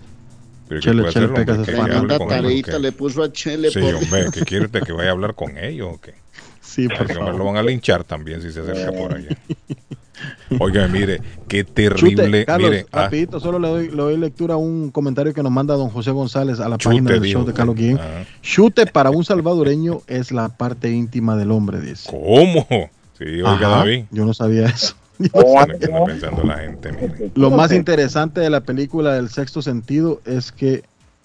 Pero ¿qué Chele, chele, pecas hombre? es Que fan. hable Manda con ellos, tareita, ¿qué? le puso a Chele Sí, por- hombre, ¿qué quiere usted que vaya a hablar con ellos o qué? [laughs] Sí, por Porque favor. lo van a linchar también si se acerca por allá. [laughs] Oiga, mire, qué terrible. Chute, Carlos, mire, ah, rapidito, solo le doy, le doy lectura a un comentario que nos manda don José González a la Chute, página del dijo show de. Carlos Guillén. Ah. Chute para un salvadoreño es la parte íntima del hombre, dice. ¿Cómo? Sí, oiga, Ajá, David. Yo no sabía eso. Eso es lo que está pensando la gente, mire. Lo más interesante de la película del sexto sentido es que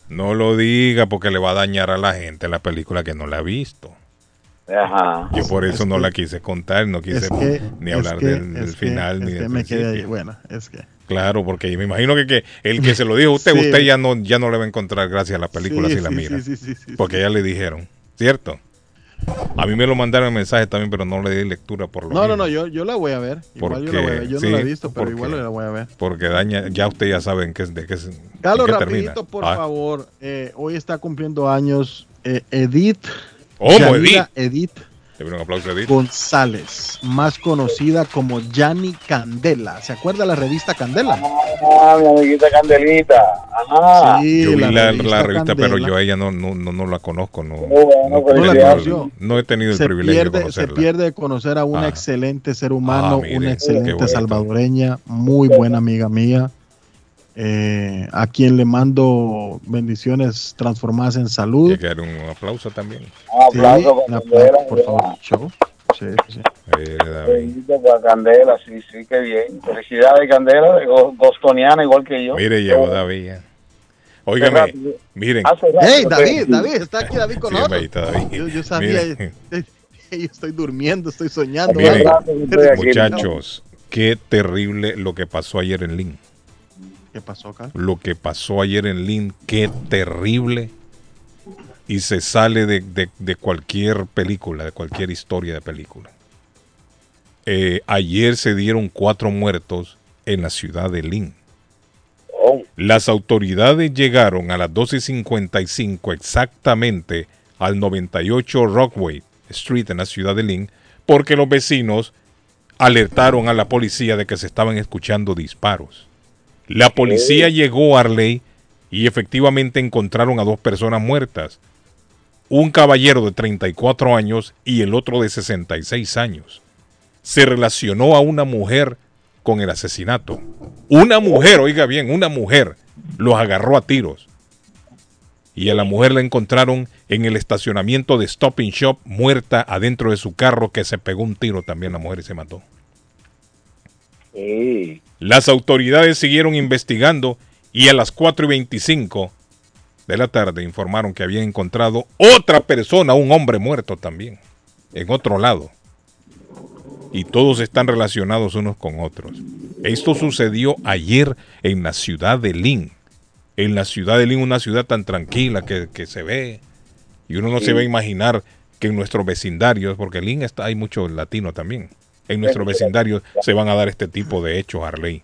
No lo diga porque le va a dañar a la gente la película que no la ha visto. Ajá. Yo por eso no la quise contar, no quise es que ni es hablar que- del, del es que- final es ni que del me quedé ahí. principio. Bueno, es que Claro, porque me imagino que, que el que se lo dijo a usted, Sí. usted ya no, ya no le va a encontrar gracias a la película Sí, si la sí, mira. sí, sí, sí, sí, porque ya le dijeron, ¿cierto? A mí me lo mandaron en mensaje también, pero no le di lectura por lo No, no, mismo. no, yo, yo la voy a ver. Igual yo la voy a ver. Yo sí, no la he visto, pero porque- igual la voy a ver. Porque daña, ya usted ya sabe en qué, de qué, es- Carlos, rapidito, por Ah, favor. eh, hoy está cumpliendo años eh, Edith. ¿Cómo, Yanira Edith pido un aplauso Edith. González, más conocida como Yani Candela. ¿Se acuerda la revista Candela? Ah, mi amiguita Candelita. Ajá. Sí, yo vi la la, la revista pero yo a ella no, no, no, no la conozco. No, bueno, no, ¿No la he tenido- conoció? no he tenido el se privilegio de pierde, se conocerla. pierde de conocer a una Ah. excelente ser humano, Ah, mire, una excelente salvadoreña, muy buena amiga mía, eh, a quien le mando bendiciones transformadas en salud. Hay que dar un aplauso también. Un aplauso Sí, por favor, show. Sí, sí. Eh, para Candela, sí, sí, qué bien. Felicidades, Candela, de go- bostoniana igual que yo. Mire, llegó David. ya. Óigame, miren. Hey, David, David, está aquí David con Sí, nosotros. David. Yo, yo sabía, [laughs] yo estoy durmiendo, estoy soñando. Miren, muchachos, qué terrible lo que pasó ayer en Lynn. ¿Qué pasó acá? Lo que pasó ayer en Lynn, qué terrible. Y se sale de, de- de cualquier película, de cualquier historia de película. Eh, ayer se dieron cuatro muertos en la ciudad de Lynn. Las autoridades llegaron a las 12.55 exactamente al 98 Rockway Street en la ciudad de Lynn porque los vecinos alertaron a la policía de que se estaban escuchando disparos. La policía llegó a Arley y efectivamente encontraron a dos personas muertas. un caballero de 34 años y el otro de 66 años. Se relacionó a una mujer con el asesinato. Una mujer, oiga bien, una mujer los agarró a tiros. Y a la mujer la encontraron en el estacionamiento de Stop Shop muerta adentro de su carro que se pegó un tiro también la mujer y se mató. Las autoridades siguieron investigando y a las 4 y 25 de la tarde informaron que habían encontrado otra persona, un hombre muerto también, en otro lado. Y todos están relacionados unos con otros. Esto sucedió ayer en la ciudad de Lynn. En la ciudad de Lynn, una ciudad tan tranquila que, que se ve. Y uno no se va a imaginar que en nuestros vecindarios, porque Lynn está, hay mucho latino también en nuestro vecindario se van a dar este tipo de hechos, Harley.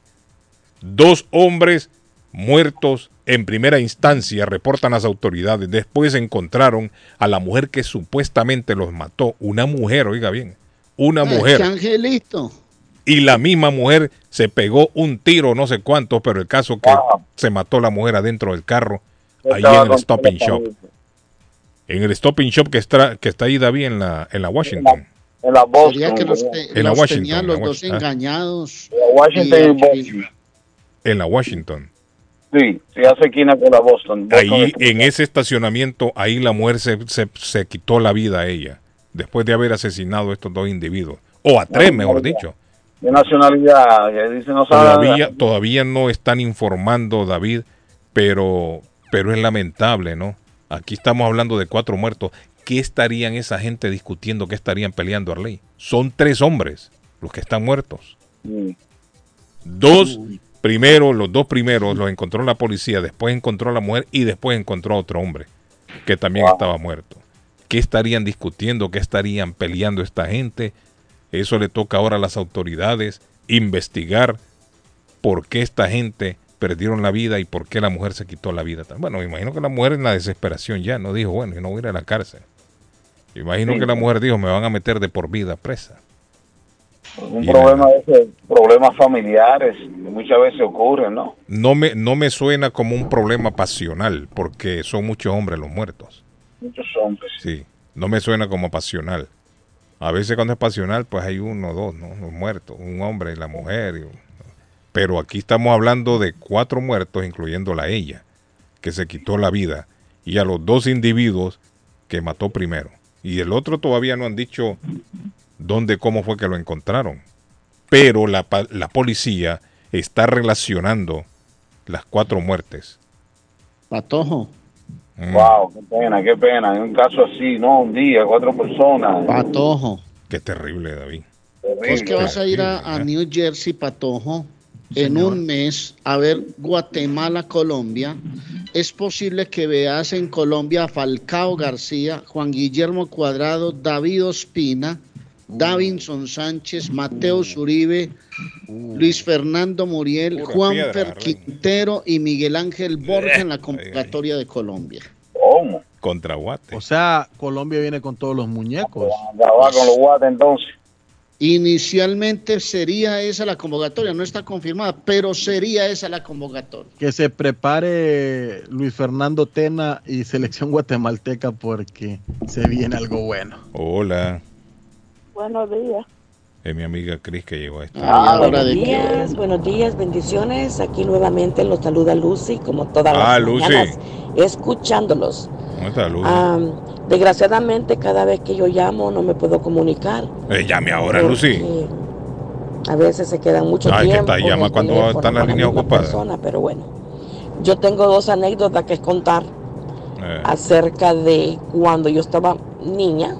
Dos hombres muertos en primera instancia, reportan las autoridades. Después encontraron a la mujer que supuestamente los mató. Una mujer, oiga bien, una mujer. angelito. Y la misma mujer se pegó un tiro, no sé cuánto, pero el caso que se mató la mujer adentro del carro, ahí en el Stop Shop. En el Stop Shop que está, que está ahí, David, en la, en la Washington en la Boston. Que los, en la Washington. Tenían los dos engañados. En la Washington y, Boston. En la Washington. Sí, se hace esquina con la Boston. ahí, en ese estacionamiento, ahí la mujer se, se, se, quitó la vida a ella, después de haber asesinado a estos dos individuos. O a tres, mejor dicho. ¿Qué nacionalidad? Dice, no todavía, todavía no están informando, David, pero, pero es lamentable, ¿no? Aquí estamos hablando de cuatro muertos. ¿Qué estarían esa gente discutiendo? ¿Qué estarían peleando, Arley? Son tres hombres los que están muertos. Dos, primero, los dos primeros los encontró la policía, después encontró a la mujer y después encontró a otro hombre que también estaba muerto. ¿Qué estarían discutiendo? ¿Qué estarían peleando esta gente? Eso le toca ahora a las autoridades investigar por qué esta gente perdieron la vida y por qué la mujer se quitó la vida. Bueno, me imagino que la mujer en la desesperación ya no dijo, bueno, yo no voy a ir a la cárcel. Imagino que la mujer dijo, me van a meter de por vida presa. Un problema de problemas familiares muchas veces ocurren, ¿no? No me, no me suena como un problema pasional, porque son muchos hombres los muertos. Muchos hombres. Sí, no me suena como pasional. A veces cuando es pasional, pues hay uno o dos, ¿no? Los muertos, un hombre y la mujer. Pero aquí estamos hablando de cuatro muertos, incluyéndola a ella, que se quitó la vida, y a los dos individuos que mató primero. Y el otro todavía no han dicho dónde, cómo fue que lo encontraron. Pero la, la policía está relacionando las cuatro muertes. Patojo. Wow, qué pena, qué pena. En un caso así, no, un día, cuatro personas. Patojo. Qué terrible, David. Es que vas a ir a, ¿eh? New Jersey, Patojo, en un mes a ver Guatemala, Colombia, es posible que veas en Colombia a Falcao García, Juan Guillermo Cuadrado, David Ospina, Davinson Sánchez, Mateo Zuribe, Luis Fernando Muriel, Juan Fer Quintero y Miguel Ángel Borja en la convocatoria de Colombia. ¿Cómo? Contra Guate. O sea, Colombia viene con todos los muñecos. Va con los Guate entonces. Inicialmente sería esa la convocatoria, no está confirmada, pero sería esa la convocatoria. Que se prepare Luis Fernando Tena y selección guatemalteca porque se viene algo bueno. Hola. Buenos días. Es mi amiga Cris que llegó a esta. Ah, buenos días, buenos días, bendiciones. Aquí nuevamente los saluda Lucy, como todas las ah, Lucy. mañanas, escuchándolos. ¿Cómo está, Lucy? Ah, desgraciadamente, cada vez que yo llamo no me puedo comunicar. Eh, llame ahora, Lucy. A veces se quedan mucho Ay, tiempo. que está, llama cuando están las líneas ocupadas. Persona, pero bueno, yo tengo dos anécdotas que contar Eh, acerca de cuando yo estaba niña,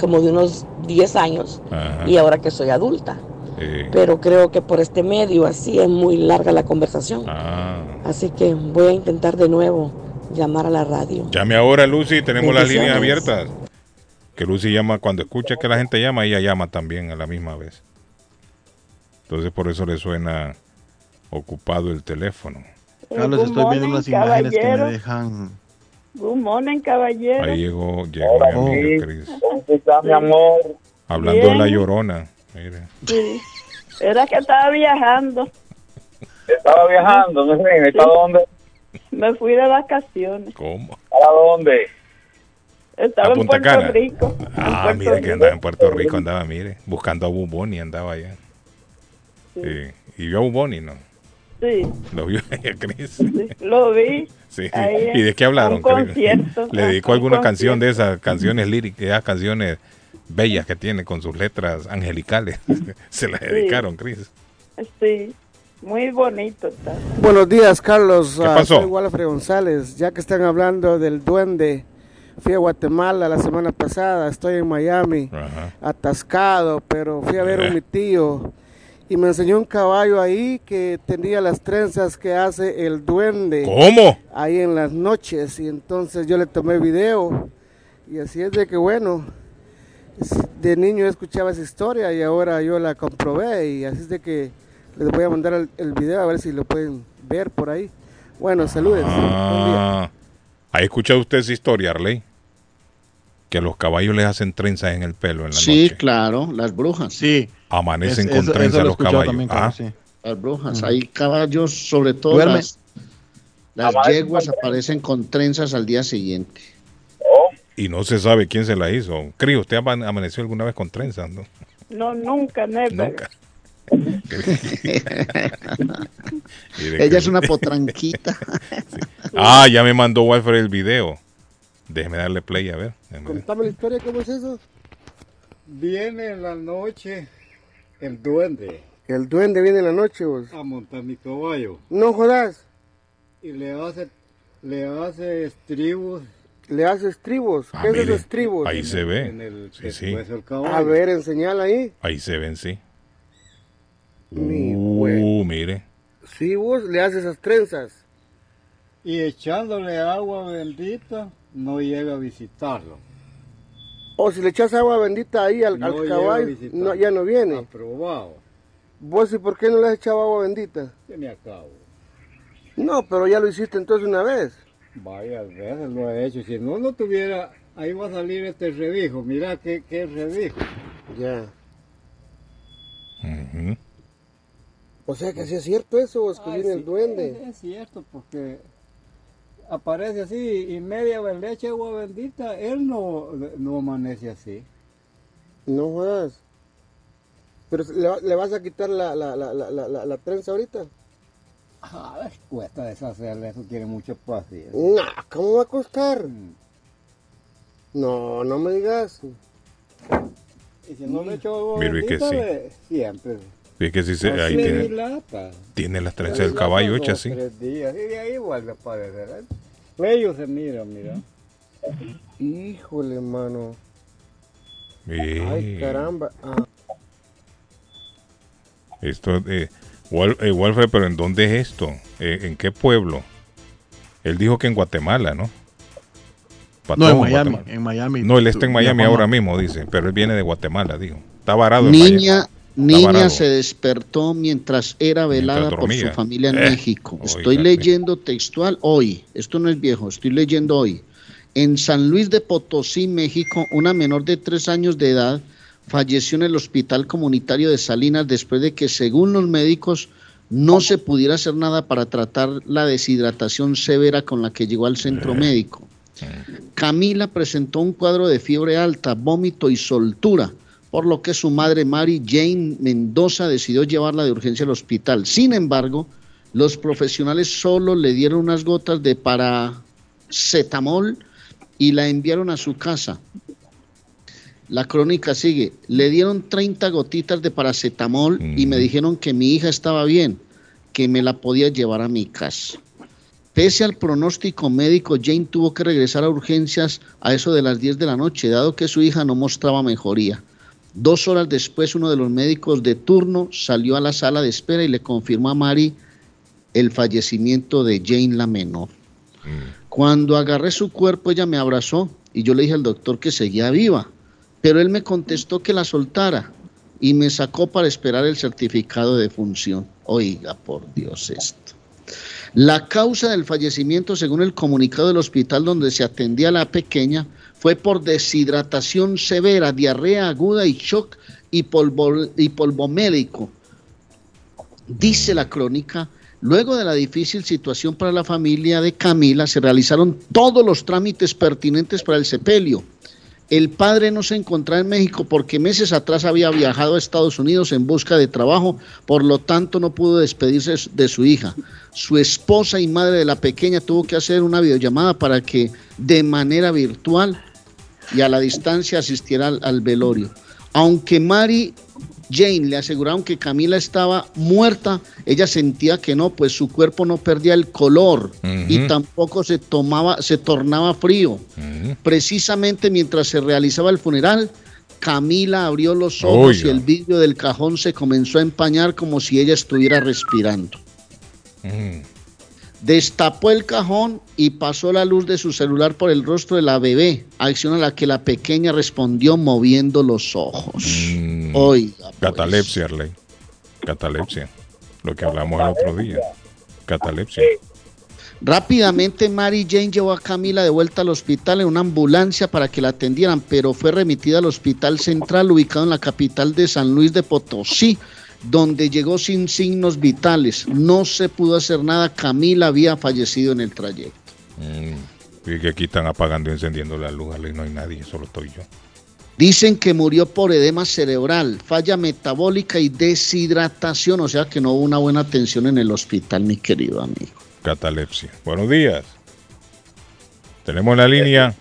como de unos 10 años, ajá. y ahora que soy adulta. Sí. Pero creo que por este medio así es muy larga la conversación. Ah. Así que voy a intentar de nuevo llamar a la radio. Llame ahora, Lucy, tenemos las líneas abiertas. Que Lucy llama, cuando escucha que la gente llama, ella llama también a la misma vez. Entonces por eso le suena ocupado el teléfono. Carlos, estoy viendo unas imágenes que me dejan. Good morning, caballero. Ahí llegó, llegó mi amiga Cris. ¿Cómo está, mi amor? Hablando de la llorona. Mire. Sí. Era que estaba viajando. Estaba viajando, no sé, ¿está dónde? Me fui de vacaciones. ¿Cómo? ¿Para dónde? Estaba a en Puerto Cana. Rico. Ah, Puerto mire que Rico. andaba en Puerto Rico, andaba, mire, buscando a Buboni, andaba allá. Sí. Y vio a Buboni, ¿no? Sí, Lo vio [laughs] ella, Cris. lo vi. Sí. Ahí [laughs] ¿Y de qué hablaron? un concierto. ¿Le dedicó Un alguna canción concierto. de esas canciones líricas, esas canciones bellas que tiene con sus letras angelicales? [laughs] Se las Sí. dedicaron, Cris. Sí, muy bonito. Buenos días, Carlos. ¿Qué Ah, pasó? soy Walfred González. Ya que están hablando del duende, fui a Guatemala la semana pasada. Estoy en Miami, atascado, pero fui a ver a Eh. mi tío y me enseñó un caballo ahí que tenía las trenzas que hace el duende. ¿Cómo? Ahí en las noches. Y entonces yo le tomé video. Y así es de que, bueno, de niño escuchaba esa historia y ahora yo la comprobé. Y así es de que les voy a mandar el, el video a ver si lo pueden ver por ahí. Bueno, saludes. Ah, ¿ha escuchado usted esa historia, Arley? Que a los caballos les hacen trenzas en el pelo en la Sí, noche. claro, las brujas. Sí. Amanecen Es- con eso- lo los caballos. también, Ah, sí. Las brujas. Hay caballos, sobre todo Duerme. las, las yeguas aparecen con trenzas al día siguiente. Y no se sabe quién se la hizo. Crío, ¿usted ama- amaneció alguna vez con trenzas? No? No, nunca, never. Nunca. [laughs] Ella es una potranquita. [laughs] Ah, ya me mandó Walfred el video. Déjeme darle play a ver. Déjeme ver. Contame la historia, ¿cómo es eso? Viene en la noche el duende El duende viene en la noche, vos. a montar mi caballo No jodas. y le hace, le hace estribos Le hace estribos. Ah, ¿Qué es esos estribos? Ahí se ve. en el Sí, sí. del caballo. A ver, enseñala ahí. Ahí se ven, sí. Mi Uh, mire. Sí, vos le haces esas trenzas. Y echándole agua bendita no llega a visitarlo. O si le echas agua bendita ahí al, No al caballo, no, ya no viene. Aprobado. ¿Vos y por qué no le has echado agua bendita? Se me acabo. No, pero ya lo hiciste entonces una vez. Varias veces lo he hecho. Si no lo tuviera, ahí va a salir este revijo. Mira qué, qué revijo. Ya. Ujú. O sea que sí es cierto eso, vos, que Ay, viene sí, el duende. Es, es cierto, porque aparece así y media vez le echa agua bendita, él no, no amanece así. No jodas. Pero le, va- le vas a quitar la, la, la, la, la, la- la trenza ahorita. Ah, cuesta deshacerle, eso tiene mucha paciencia. No, ¿cómo va a costar? No, no me digas. Y si no le echo agua Mire que bendita, sí. le- siempre. Que sí se, ahí tiene, tiene las trenzas del caballo hechas así. Tres días, y de ahí vuelve a aparecer. ¿eh? Bello se mira, mira. Híjole, mano. Sí. Ay, caramba. Ah, Esto, eh, Wal- eh, Walfred, pero ¿en dónde es esto? Eh, ¿En qué pueblo? Él dijo que en Guatemala, ¿no? No, en Miami. Guatemala. En Miami. No, él está en Miami mi ahora mismo, dice, pero él viene de Guatemala, dijo. Está varado en Niña, Miami. Niña se despertó mientras era velada por su familia en Eh, México. Estoy leyendo textual hoy. Esto no es viejo, estoy leyendo hoy. En San Luis de Potosí, México, una menor de tres años de edad falleció en el hospital comunitario de Salinas después de que, según los médicos, no se pudiera hacer nada para tratar la deshidratación severa con la que llegó al centro médico. Camila presentó un cuadro de fiebre alta, vómito y soltura, por lo que su madre Mary Jane Mendoza decidió llevarla de urgencia al hospital. Sin embargo, los profesionales solo le dieron unas gotas de paracetamol y la enviaron a su casa. La crónica sigue. Le dieron 30 gotitas de paracetamol y me dijeron que mi hija estaba bien, que me la podía llevar a mi casa. Pese al pronóstico médico, Jane tuvo que regresar a urgencias a eso de las 10 de la noche, dado que su hija no mostraba mejoría. Dos horas después, uno de los médicos de turno salió a la sala de espera y le confirmó a Mari el fallecimiento de Jane la menor. Cuando agarré su cuerpo, ella me abrazó y yo le dije al doctor que seguía viva, pero él me contestó que la soltara y me sacó para esperar el certificado de función. Oiga, por Dios esto. La causa del fallecimiento, según el comunicado del hospital donde se atendía a la pequeña, fue por deshidratación severa, diarrea aguda y shock y, polvo, y polvomédico. Dice la crónica Luego de la difícil situación para la familia de Camila, se realizaron todos los trámites pertinentes para el sepelio. El padre no se encontraba en México porque meses atrás había viajado a Estados Unidos en busca de trabajo, por lo tanto no pudo despedirse de su hija. Su esposa y madre de la pequeña tuvo que hacer una videollamada para que de manera virtual y a la distancia asistiera al, al velorio. Aunque Mary Jane le aseguraron que Camila estaba muerta, ella sentía que no, pues su cuerpo no perdía el color y tampoco se tomaba, se tornaba frío. Precisamente mientras se realizaba el funeral, Camila abrió los ojos Oiga. y el vidrio del cajón se comenzó a empañar como si ella estuviera respirando. Destapó el cajón y pasó la luz de su celular por el rostro de la bebé, acción a la que la pequeña respondió moviendo los ojos. Oiga, Catalepsia, Arley. Catalepsia. Lo que hablamos el otro día. Catalepsia. Rápidamente Mary Jane llevó a Camila de vuelta al hospital en una ambulancia para que la atendieran, pero fue remitida al hospital central ubicado en la capital de San Luis de Potosí, donde llegó sin signos vitales. No se pudo hacer nada, Camila había fallecido en el trayecto. Mm. Y que aquí están apagando y encendiendo la luz. No hay nadie, solo estoy yo. Dicen que murió por edema cerebral, falla metabólica y deshidratación, o sea que no hubo una buena atención en el hospital, mi querido amigo. Catalepsia. Buenos días. Tenemos la línea.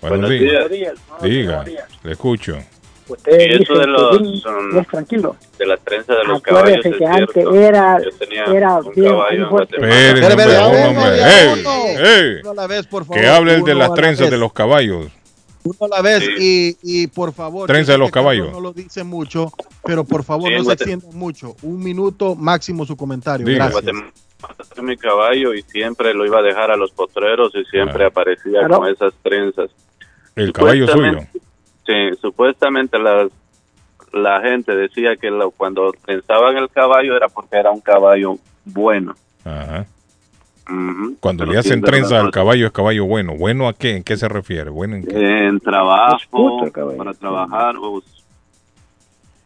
Buenos, Buenos días. días. Diga, le escucho. Usted Y eso dice de los, que son- es tranquilo. de la trenza de los caballos. Acuérdese es que antes era, era un bien, caballo bien en fuerte. Espere, hombre, hombre, uno, ey, uno. ey. Uno a la vez, por Que hable el de las trenzas de los caballos. Uno a la vez y, y por favor. Trenza de los Carlos caballos. No lo dice mucho, pero por favor Sí, no se Guate- extienda mucho. Un minuto máximo su comentario. Diga. Gracias. Mi caballo y siempre lo iba a dejar a los potreros y siempre Ah. aparecía Claro. con esas trenzas. El caballo suyo. Supuestamente- Sí, supuestamente las- la gente decía que lo- cuando trenzaban el caballo era porque era un caballo bueno. Ajá. Cuando Pero le hacen es verdad, trenza al caballo es caballo bueno. ¿Bueno a qué? ¿En qué se refiere? ¿Bueno en qué? En trabajo, para trabajar, o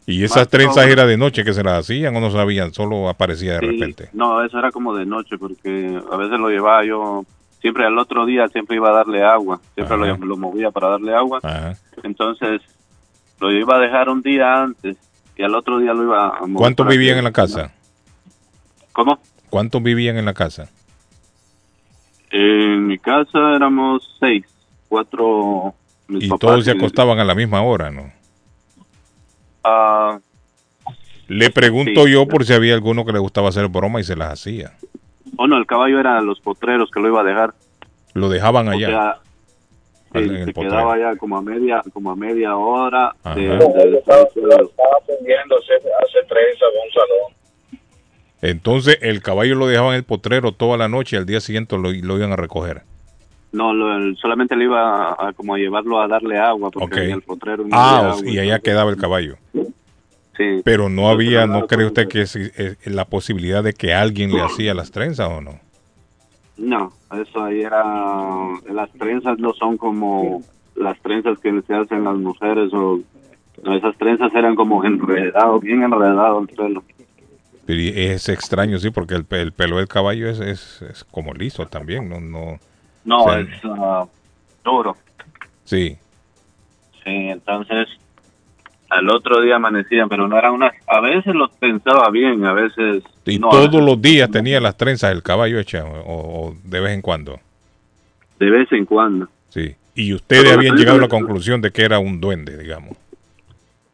¿Y esas más trenzas era de noche que se las hacían o no sabían? Solo aparecía de Sí, repente. No, eso era como de noche, porque a veces lo llevaba yo, siempre al otro día siempre iba a darle agua, siempre lo, movía para darle agua, Ajá. entonces lo iba a dejar un día antes y al otro día lo iba a mover. ¿Cuántos vivían que- en la casa? ¿Cómo? ¿Cuántos vivían en la casa? En mi casa éramos seis, cuatro... mis Y papás todos se y- acostaban a la misma hora, ¿no? Ah, Le pregunto Sí. yo por si había alguno que le gustaba hacer broma y se las hacía. Oh no, el caballo era los potreros que lo iba a dejar. Lo dejaban O allá. sea, en el se potrero. quedaba allá como a media, como a media hora de, Yo de- Estaba atendiendo hace, hace trenza con un salón. Entonces el caballo lo dejaban en el potrero toda la noche y al día siguiente lo, lo iban a recoger. No, lo- solamente le iba a, a como a llevarlo a darle agua porque Ok. en el potrero no Ah, había o- agua. y allá quedaba el caballo. Pero no había, ¿no cree usted que es, es- la posibilidad de que alguien le hacía las trenzas o no? No, eso ahí era las trenzas no son como las trenzas que se hacen las mujeres o no, esas trenzas eran como enredado, bien enredado el pelo. Es extraño, sí, porque el, pe- el pelo del caballo es, es, es como liso también, ¿no? no No, o sea, es ah, duro. Sí, Sí, entonces al otro día amanecían, pero no eran unas, a veces los pensaba bien, a veces y no, todos veces los días tenía las trenzas el caballo hechas, o, o de vez en cuando. de vez en cuando. Sí. Y ustedes Pero habían llegado a la conclusión de que era un duende, digamos.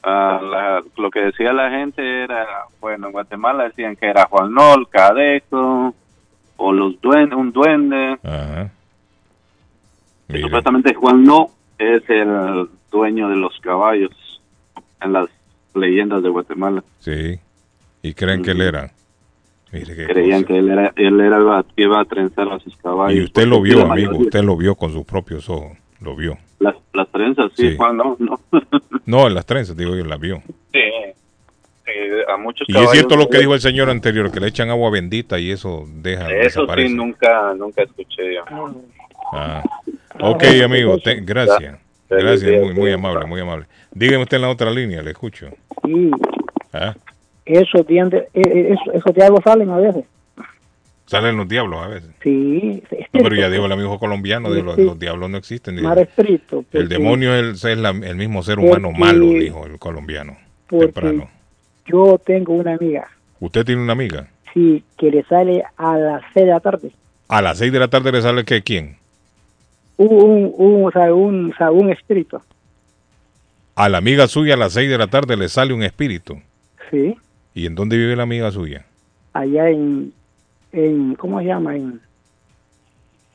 Ah, la- lo que decía la gente era, bueno, en Guatemala decían que era Juan Nol, Cadeco, o los duendes, un duende. Ajá. Y Supuestamente Juan No es el dueño de los caballos en las leyendas de Guatemala. Sí. Y creen que él era. Mire qué Creían cosa. que él era, él era iba, iba a trenzar a sus caballos. Y usted lo vio, amigo, mayoría- usted lo vio con sus propios ojos, lo vio. Las, las trenzas, sí, Sí. Juan No, no. [laughs] No, en las trenzas, digo yo, las vio. sí, sí, a muchos Y es cierto lo que dijo el señor anterior, que le echan agua bendita y eso deja, Eso desaparece. sí, nunca, nunca escuché yo. Ah. Ok, amigo, te- gracias. Gracias, muy, muy amable, muy amable. Dígame usted en la otra línea, le escucho. Sí, Ah, esos dientes, eh, eh, esos, esos diablos salen a veces. Salen los diablos a veces. Sí. No, pero ya digo el amigo colombiano, los, Sí. los diablos no existen. Estricto. El demonio es, el, es la- el mismo ser humano malo, dijo el colombiano. Temprano. Yo tengo una amiga, ¿Usted tiene una amiga? sí, que le sale a las 6 de la tarde. A las 6 de la tarde le sale que quién? Un, un, o sea, un, o sea, un espíritu. A la amiga suya a las 6 de la tarde le sale un espíritu. Sí, ¿Y en dónde vive la amiga suya? allá en, en ¿cómo se llama? En,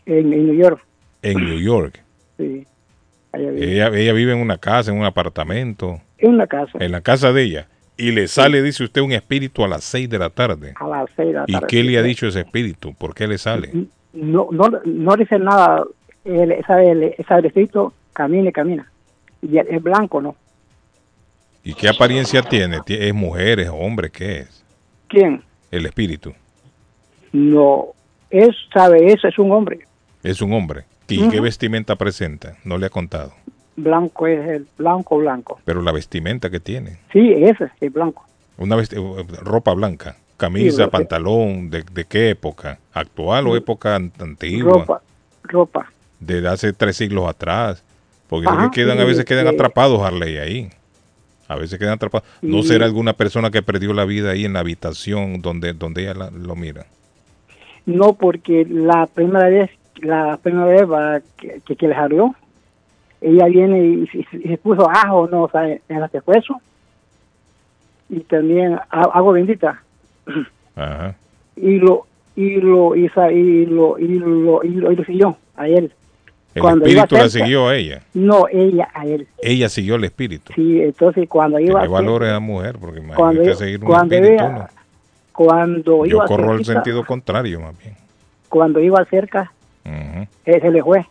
en, en New York. En New York. Sí, allá vive. Ella, ella vive en una casa, en un apartamento, En una casa. en la casa de ella. Y le sale, dice usted, un espíritu a las 6 de la tarde. A las 6 de la ¿Y tarde. qué le ha dicho ese espíritu? ¿Por qué le sale? No, no, no dice nada. El, esa, el, camina y camina. Y el- es blanco, ¿no? ¿Y qué apariencia tiene? ¿Tie- ¿Es mujer, es hombre? ¿Qué es? ¿Quién? El espíritu. No, es, sabe, eso es un hombre. Es un hombre. ¿Y qué vestimenta presenta? No le ha contado. Blanco es el blanco, blanco. Pero la vestimenta que tiene. Sí, ese es blanco. Una vesti- ropa blanca. Camisa, Sí, pantalón. ¿de, de qué época? ¿Actual o época an- antigua? Ropa, ropa. De hace tres siglos atrás. Porque que quedan, a veces quedan atrapados, Harley, ahí. A veces quedan atrapados. ¿No Sí. será alguna persona que perdió la vida ahí en la habitación donde, donde ella la- lo mira? No, porque la primera vez, la primera vez va, que, que, que le salió, ella viene y, y- y se puso ajo, no, o sea, en el pescuezo. Y también agua bendita. Ajá. Y lo, y lo, y, sa- y lo, y lo, y lo, y lo siguió a él. El Cuando iba espíritu la cerca- siguió a ella. No, ella a él. Ella siguió el espíritu. Sí, entonces cuando iba Tiene cerca- valores a mujer, porque cuando, imagínate iba- seguir un cuando espíritu. iba- ¿no? cuando Yo iba corro el cerquita- sentido contrario, más bien. cuando iba cerca, Ujú. eh, se le fue,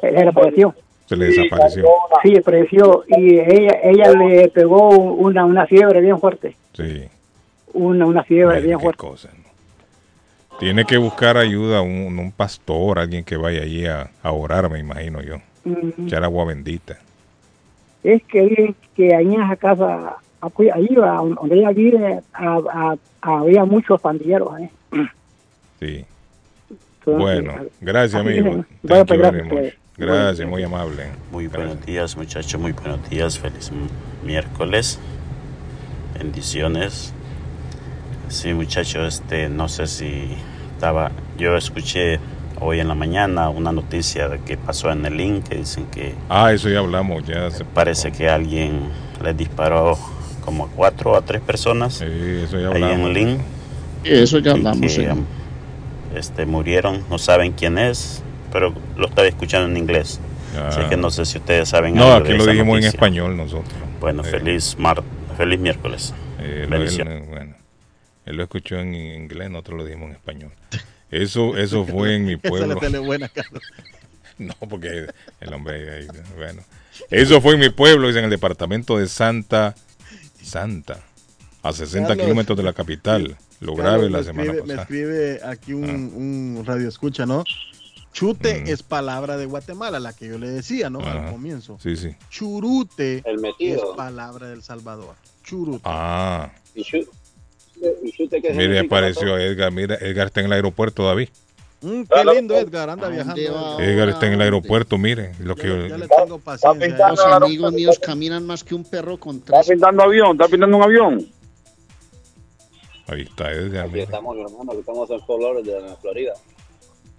se le apareció. Se le desapareció. Sí, apareció y ella ella le pegó una, una fiebre bien fuerte, Sí. una, una fiebre Mira bien fuerte. cosa, ¿no? Tiene que buscar ayuda un, un pastor, alguien que vaya allí a, a orar, me imagino yo. Ujú. Echar agua bendita. Es que que ahí en esa casa, acu- ahí va, donde ella vive, a- a- había muchos pandilleros. ¿eh? Sí. Entonces, Bueno, gracias, amigo. Thank you pues, very gracias, much. pues. Gracias, muy amable. Muy buenos días, muchachos, muy buenos días. Feliz miércoles. Bendiciones. Sí, muchachos, este, no sé si estaba. Yo escuché hoy en la mañana una noticia de que pasó en el link que dicen que Ah, eso ya hablamos, ya se parece que alguien le disparó como a cuatro o a tres personas Sí, eso ya ahí hablamos. en Link. Sí, eso ya hablamos, que, sí. este, murieron, no saben quién es, pero lo estaba escuchando en inglés. Así Ah. que no sé si ustedes saben No, algo aquí de lo esa dijimos en español nosotros. Bueno, Eh, feliz mar feliz miércoles. Eh, Bendiciones. bueno, él lo escuchó en inglés, nosotros lo dijimos en español. Eso, eso fue en mi [laughs] Esa pueblo. buena, Carlos. [laughs] No, porque el hombre, ahí, bueno. Eso fue en mi pueblo, en el departamento de Santa, Santa, a 60 Carlos. kilómetros de la capital. Lo grave la me semana escribe, Me pasada. escribe aquí un, un radio escucha, ¿no? Chute es palabra de Guatemala, la que yo le decía, ¿no? Mm. Ajá. Al comienzo. Sí, sí. Churute El es palabra del Salvador. Churute. Ah, ¿Y chu- mire, apareció? Edgar. Mira, Edgar está en el aeropuerto, David. Mm, qué lindo, Edgar, anda viajando. Edgar. Edgar está en el aeropuerto, mire. Lo que, Ya le tengo paciencia. Los amigos míos caminan más que un perro con ¿Está pintando avión? ¿Está pintando un avión? ahí está Edgar, Aquí mire. estamos, hermano, aquí estamos en Fort Lauderdale, en Florida.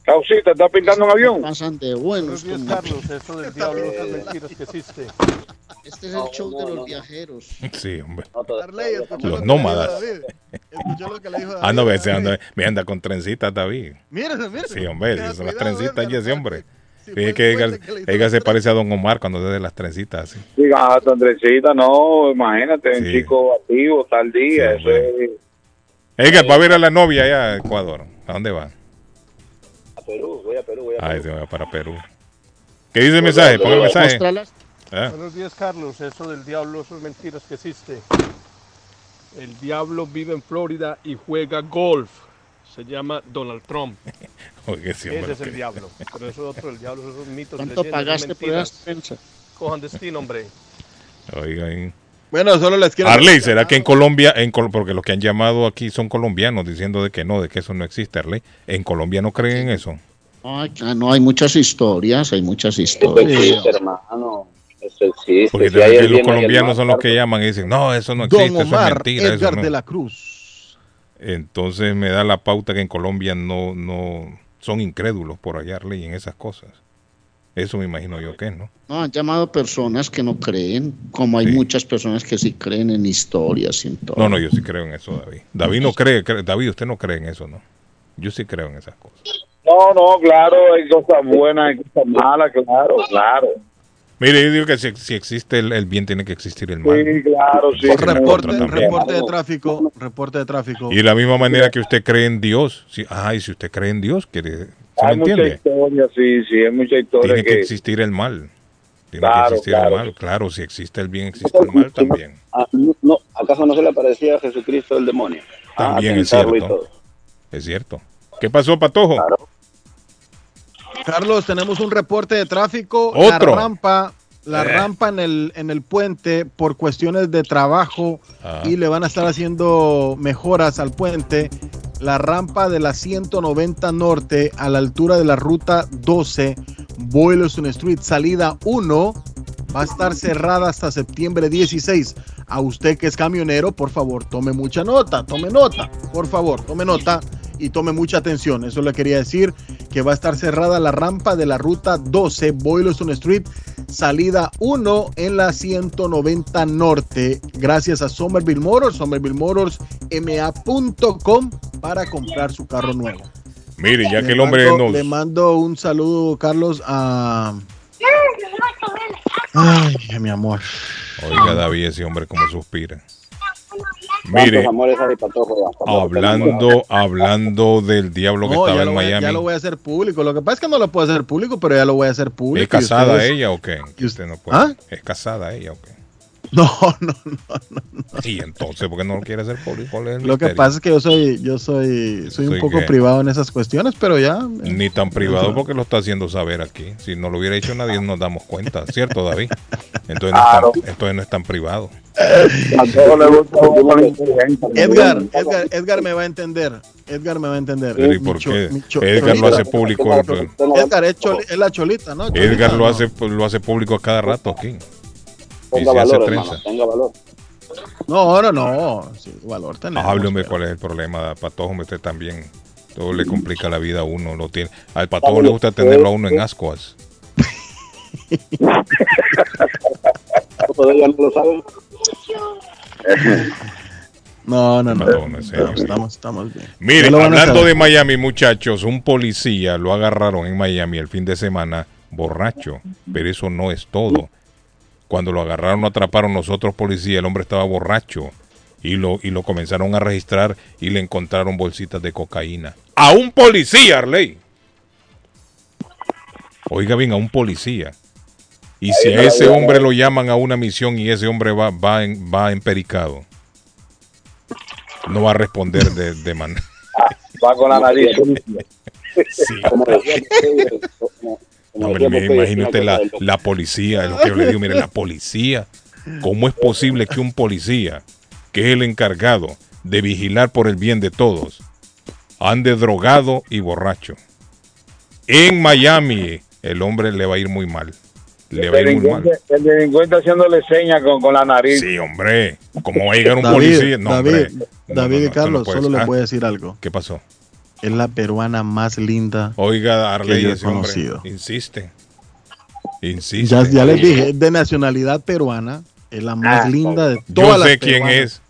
Causita, ¿está pintando un avión? Pasan de buenos. Buenos días, como- Carlos. Eso del [laughs] diablo mentiras que existe. Este es el show de los viajeros. Sí, hombre. Los lo que le dijo nómadas. David. Escuchó lo que le dijo Ah, no, David. ese anda, me anda con trencitas, David. Míralo, míralo. Sí, hombre, son las trencitas y ese hombre. Sí, Fíjate fue que el Edgar, puente que le hizo Edgar las se parece a Don Omar cuando hace las trencitas así. Diga, Andresita, no, imagínate, un chico activo tal día. Sí, va a ver a la novia allá a Ecuador. ¿A dónde va? a Perú, voy a Perú, voy a Ah, Perú. ese va para Perú. ¿Qué dice el mensaje? Pon el mensaje. Ah, Buenos días, Carlos. Eso del diablo, eso es mentiras que existe. El diablo vive en Florida y juega golf. Se llama Donald Trump. [laughs] oye, sí, Ese es el diablo. Pero eso es otro, el diablo, esos mitos, ¿Cuánto leyendas, pagaste por mentiras. esas trenzas? Cojan destino, hombre. Oiga, ahí. Bueno, solo les quiero... Arley, ¿será que en Colombia, en Col- porque los que han llamado aquí son colombianos diciendo de que no, de que eso no existe, Arley? ¿En Colombia no creen en eso? Ay, ah, no, hay muchas historias, hay muchas historias. existe, hermano. Eso existe. Porque Si hay los y colombianos son los que llaman y dicen, no, eso no Don existe, eso es mentira. eso Edgar no". de la Cruz. Entonces me da la pauta que en Colombia no, no son incrédulos por allá, Arley, en esas cosas. Eso me imagino yo que es, ¿no? No, han llamado personas que no creen, como hay muchas personas que sí creen en historias y en todo. No, no, yo sí creo en eso, David. David no cree, cree- David, usted no cree en eso, ¿no? Yo sí creo en esas cosas. No, no, claro, hay cosas buenas, hay cosas malas, claro, claro. Mire, yo digo que si, si existe el, el bien, tiene que existir el mal. Sí, claro, sí. Reporte, reporte de tráfico, reporte de tráfico. Y de la misma manera que usted cree en Dios, si, ay, si usted cree en Dios, quiere, ¿se me Hay mucha entiende? historia, sí, sí, hay mucha historia Tiene que que... existir el mal. Tiene Claro, que existir claro. el mal. Claro, si existe el bien, existe el mal también. Ah, no, ¿Acaso no se le parecía a Jesucristo el demonio? Ah, También es pensarlo y cierto. Es cierto. ¿Qué pasó, Patojo? Carlos, tenemos un reporte de tráfico. Otro. La rampa, la Eh. rampa en el, en el puente por cuestiones de trabajo Ah. y le van a estar haciendo mejoras al puente. La rampa de la 190 Norte a la altura de la ruta 12, Boylston Street, salida 1, va a estar cerrada hasta septiembre 16. A usted que es camionero, por favor, tome mucha nota, tome nota, por favor, tome nota y tome mucha atención. Eso le quería decir que va a estar cerrada la rampa de la ruta 12, Boylston Street, salida 1 en la 190 Norte, gracias a Somerville Motors, Somerville Motors, ma.com para comprar su carro nuevo. Mire, ya Le que el hombre mando- nos... Le mando un saludo, Carlos, a... Ay, mi amor. Oiga, David, ese hombre como suspira. ¿Cuántos Mire, amores hay, Patojo? hablando, hablando del diablo que No, estaba en voy, a- Miami. ya lo voy a hacer público. Lo que pasa es que no lo puedo hacer público, pero ya lo voy a hacer público. ¿Es casada ustedes- ella o qué? Usted no puede. ¿Ah? ¿Es casada ella o qué? [laughs] No, no, no. Y entonces, ¿por qué no lo quiere hacer público? ¿Cuál es el Lo que pasa es que yo soy, yo soy, soy un poco privado en esas cuestiones, pero ya. eh, Ni tan privado porque lo está haciendo saber aquí. Si no lo hubiera hecho nadie nos damos cuenta, [laughs] ¿cierto, David? Entonces no, es tan, entonces no es tan privado. Edgar, Edgar, Edgar me va a entender. Edgar me va a entender. Pero ¿y Mi por qué? Edgar lo hace público. Edgar es, choli- es la cholita, ¿no? Edgar lo ¿no? hace, lo hace público a cada rato aquí. Y Tenga se hace valor, hermano, tenga valor. No, no, no. Sí, valor tenemos. Hábleme cuál es el problema, Patojo, usted también. Todo le complica la vida a uno. Lo tiene. Al Patojo le gusta tenerlo a uno en ascuas. [laughs] ¿Todavía [laughs] no? No, no, no. Patojo, no es serio. Estamos, estamos bien. Mire, Ya lo van a hablando de Miami, muchachos, un policía lo agarraron en Miami el fin de semana borracho, pero eso no es todo. Cuando lo agarraron, lo atraparon los otros policías, el hombre estaba borracho y lo, y lo comenzaron a registrar y le encontraron bolsitas de cocaína. A un policía, Arley. Oiga bien, a un policía. Y si a ese hombre lo llaman a una misión y ese hombre va, va, en, va empericado, no va a responder de, de manera. Va con la nariz. [laughs] Sí. Como decía, Hombre, decía me imagino usted la, la policía, es lo que yo le digo, mire, la policía. ¿Cómo es posible que un policía, que es el encargado de vigilar por el bien de todos, ande drogado y borracho? En Miami, el hombre le va a ir muy mal. Le va a ir muy mal. el delincuente haciéndole señas con, con la nariz. Sí, hombre. ¿Cómo va a llegar un David, policía? No, David, hombre. No, David no, no, Carlos, no solo Ah, voy a decir algo. ¿Qué pasó? Es la peruana más linda. Oiga, que Arley, yo he ese hombre conocido. insiste. Insiste. Ya, ya les dije, es de nacionalidad peruana. Es la más Ah, linda de Yo todas las sé quién peruanas. es.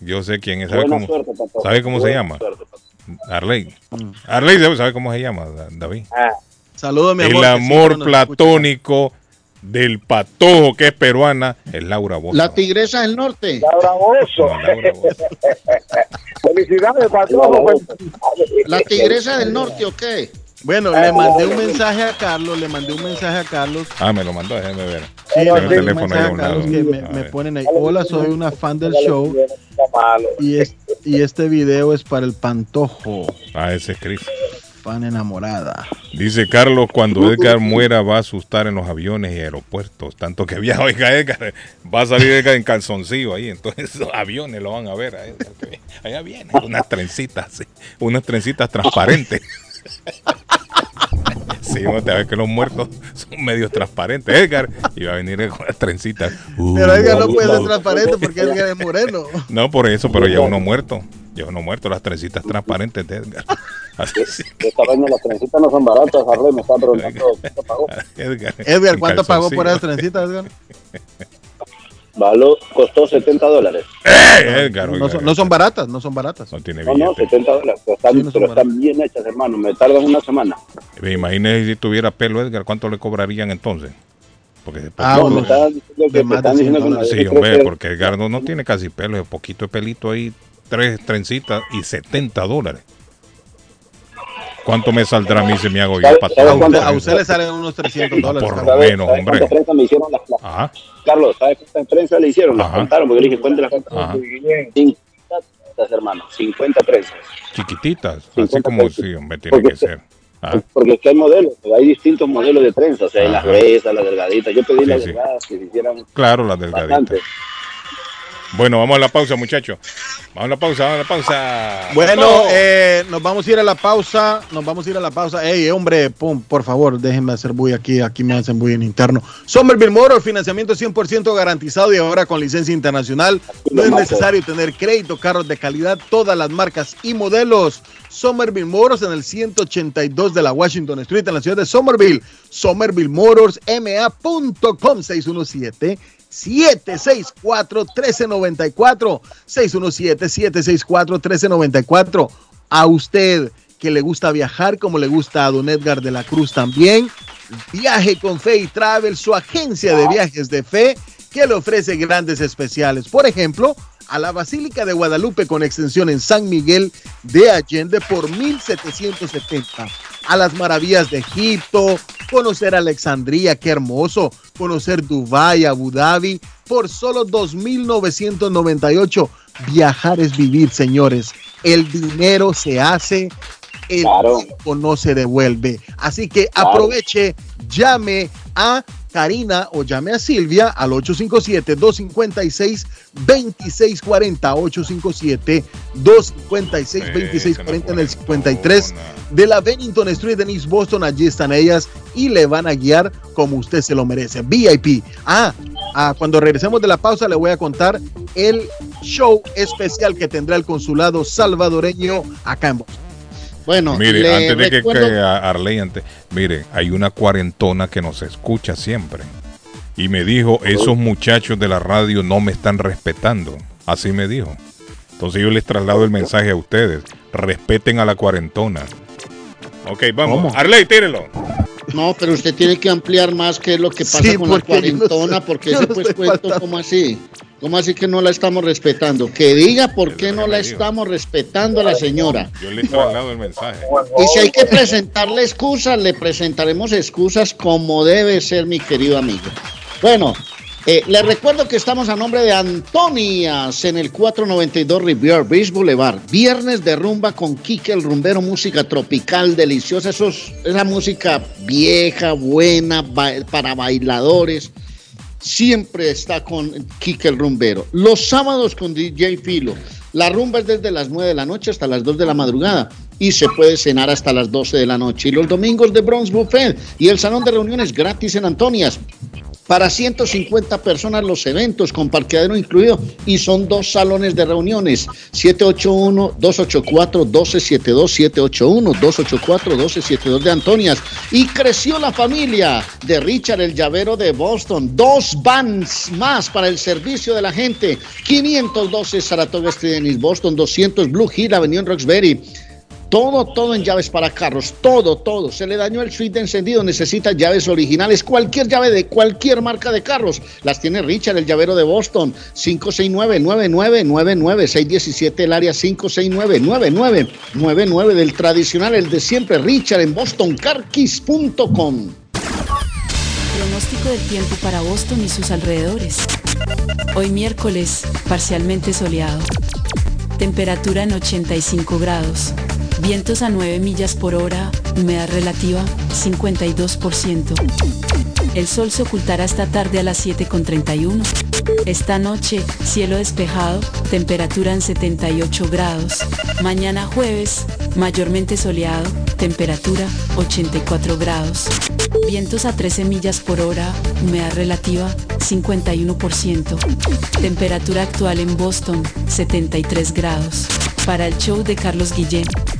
Yo sé quién es. ¿Sabe Buena cómo, suerte. ¿sabe cómo se Buena llama? suerte, Arley. Mm. Arley, ¿sabe- ¿sabe cómo se llama, Da- David? Saludos, mi amor. El que amor platónico del patojo que es peruana es Laura Bozo. La tigresa del norte. Laura Bozo. No, Laura Bozo. [laughs] Felicidades, Patojo. La tigresa del norte, ¿o qué? Bueno, le mandé un mensaje a Carlos, le mandé un mensaje a Carlos. Ah, me lo mandó, déjeme ver. Sí, le el mandé un teléfono ahí a mensaje. Carlos que me, A me ponen ahí. Hola, soy una fan del show y, es- y este video es para el pantojo. Ah, ese es Chris. Fan enamorada. Dice Carlos, cuando Edgar muera va a asustar en los aviones y aeropuertos. Tanto que viaja, [laughs] oiga Edgar, va a salir Edgar en calzoncillo ahí. Entonces los aviones lo van a ver a Edgar. Allá viene, unas trencitas, sí, unas trencitas transparentes. [laughs] Sí, vos te ves que los muertos [laughs] son medios transparentes, Edgar. Y va a venir con las trencitas. Pero Edgar no puede ser transparente porque Edgar es moreno. No, por eso, pero ya uno muerto. Ya uno muerto, las trencitas transparentes de Edgar. [laughs] Así sí. Esta vaina, las trencitas no son baratas, Harley me está preguntando cuánto pagó. [laughs] Edgar, Edgar, ¿cuánto pagó por esas trencitas, Edgar? Való, costó 70 dólares. ¡Eh, Edgar! No oiga, son, no son baratas, no son baratas. no tiene No, no, billete. 70 dólares, pero están, pero están bien hechas, hermano. Me tardan una semana. Me imagínese si tuviera pelo, Edgar, ¿cuánto le cobrarían entonces? Porque después Ah, no, me están diciendo que, de me más de están 100 diciendo que me dólares. Sí, hombre, porque Edgar no, no tiene casi pelo, es poquito de pelito ahí, tres trencitas y 70 dólares. ¿Cuánto me saldrá a mí si me hago yo ¿Sabe- para sabe A usted, a usted le salen unos 300 dólares. por lo Carlos. ¿Sabe- menos, hombre. trenzas me hicieron las, Ajá, Carlos, ¿sabes cuántas trenzas le hicieron? Las Ajá. contaron, porque le dije, cuéntale las Ajá. 50 trenzas, hermano. 50 trenzas. chiquititas, así 50 como pesos. sí, hombre, tiene Porque que ser. Ah, Porque es que hay modelos, hay distintos modelos de trenzas. O sea, hay las gruesas, las delgaditas. Yo pedí Sí, las sí. delgadas que se hicieran claro, las delgaditas. bastante. Bueno, vamos a la pausa, muchachos. Vamos a la pausa, vamos a la pausa. Bueno, eh, nos vamos a ir a la pausa. Nos vamos a ir a la pausa. Ey, hombre, pum, por favor, déjenme hacer bulla aquí. Aquí me hacen bulla en interno. Somerville Motors, financiamiento 100% garantizado y ahora con licencia internacional. No es necesario tener crédito, carros de calidad, todas las marcas y modelos. Somerville Motors en el 182 de la Washington Street en la ciudad de Somerville. Somerville Motors, ma.com 617. 764-1394. 617-764-1394. A usted que le gusta viajar como le gusta a don Edgar de la Cruz también. Viaje con Fe y Travel, su agencia de viajes de fe que le ofrece grandes especiales. Por ejemplo, a la Basílica de Guadalupe con extensión en San Miguel de Allende por 1770. A las maravillas de Egipto, conocer Alexandría, qué hermoso, conocer Dubái, Abu Dhabi por solo 2.998. Viajar es vivir, señores. El dinero se hace, el Claro. tiempo no se devuelve. Así que aproveche, llame a Karina o llame a Silvia al 857-256-2640. 857-256-2640 en el 53 de la Bennington Street en East Boston. Allí están ellas y le van a guiar como usted se lo merece. VIP. Ah, ah, cuando regresemos de la pausa le voy a contar el show especial que tendrá el consulado salvadoreño acá en Boston. Bueno, Mire, le antes de que, recuerdo- que a- Arley, antes, mire, hay una cuarentona que nos escucha siempre. Y me dijo, esos muchachos de la radio no me están respetando. Así me dijo. Entonces yo les traslado el mensaje a ustedes. Respeten a la cuarentona. Ok, vamos. ¿Cómo? Arley, tírelo. No, pero usted tiene que ampliar más qué es lo que pasa Sí, con la no cuarentona, sé- porque ese no pues puesto. ¿cómo así? ¿Cómo así que no la estamos respetando? Que diga por qué no la estamos respetando a la señora. Yo les traslado el mensaje. Y si hay que presentarle excusas, le presentaremos excusas como debe ser, mi querido amigo. Bueno, eh, les recuerdo que estamos a nombre de Antonias en el 492 Riviera Beach Boulevard. Viernes de rumba con Kike el Rumbero, música tropical, deliciosa. Esos, esa música vieja, buena, ba- para bailadores. Siempre está con Kike el Rumbero. Los sábados con DJ Filo. La rumba es desde las 9 de la noche hasta las 2 de la madrugada y se puede cenar hasta las 12 de la noche. Y los domingos de Bronx Buffet y el salón de reuniones gratis en Antonias. Para 150 personas los eventos con parqueadero incluido y son dos salones de reuniones. 781-284-1272, 781-284-1272 de Antonias. Y creció la familia de Richard el Llavero de Boston. Dos vans más para el servicio de la gente. 512 Saratoga Street en East Boston, 200 Blue Hill Avenue en Roxbury. Todo, todo en llaves para carros, todo, todo. Se le dañó el switch de encendido, necesita llaves originales, cualquier llave de cualquier marca de carros. Las tiene Richard, el llavero de Boston, 569-9999, 617 el área 569-9999 del tradicional, el de siempre, Richard en bostoncarkeys.com. Pronóstico del tiempo para Boston y sus alrededores. Hoy miércoles, parcialmente soleado. Temperatura en 85 grados. Vientos a 9 millas por hora, humedad relativa 52%. El sol se ocultará esta tarde a las 7.31. Esta noche, cielo despejado, temperatura en 78 grados. Mañana jueves, mayormente soleado, temperatura 84 grados. Vientos a 13 millas por hora, humedad relativa 51%. Temperatura actual en Boston 73 grados. Para el show de Carlos Guillén,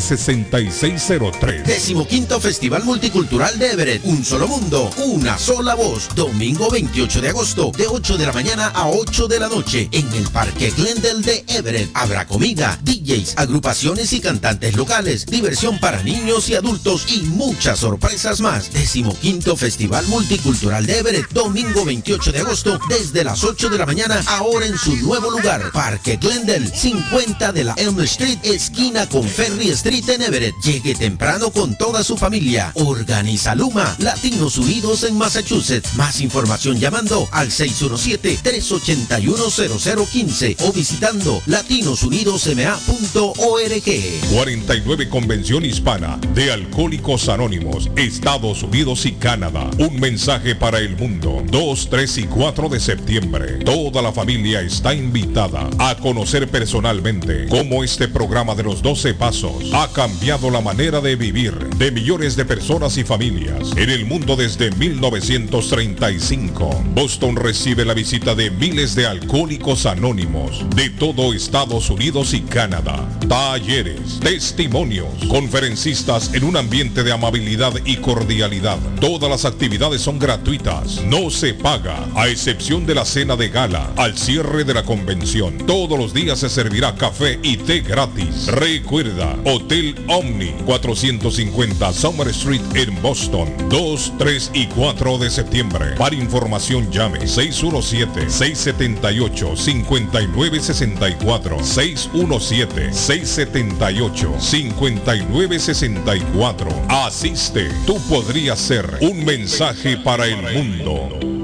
6603 Decimoquinto Festival Multicultural de Everett. Un solo mundo, una sola voz. Domingo 28 de agosto, de 8 de la mañana a 8 de la noche, en el Parque Glendale de Everett. Habrá comida, DJs, agrupaciones y cantantes locales, diversión para niños y adultos y muchas sorpresas más. Decimoquinto Festival Multicultural de Everett. Domingo 28 de agosto, desde las 8 de la mañana, ahora en su nuevo lugar. Parque Glendale, 50 de la Elm Street, esquina con Ferry Street en Everett. Llegue temprano con toda su familia. Organiza Luma, Latinos Unidos en Massachusetts. Más información llamando al 617-381-0015 o visitando latinosunidosma.org. 49 Convención Hispana de Alcohólicos Anónimos, Estados Unidos y Canadá. Un mensaje para el mundo. 2, 3 y 4 de septiembre. Toda la familia está invitada a conocer personalmente cómo este programa de los 12 pasos ha cambiado la manera de vivir de millones de personas y familias en el mundo desde 1935. Boston recibe la visita de miles de alcohólicos anónimos de todo Estados Unidos y Canadá. Talleres, testimonios, conferencistas en un ambiente de amabilidad y cordialidad. Todas las actividades son gratuitas, no se paga, a excepción de la cena de gala al cierre de la convención. Todos los días se servirá café y té gratis. Recuerda, Hotel Omni 450 Summer Street en Boston, 2, 3 y 4 de septiembre. Para información llame 617-678-5964. 617-678-5964. Asiste, tú podrías ser un mensaje para el mundo.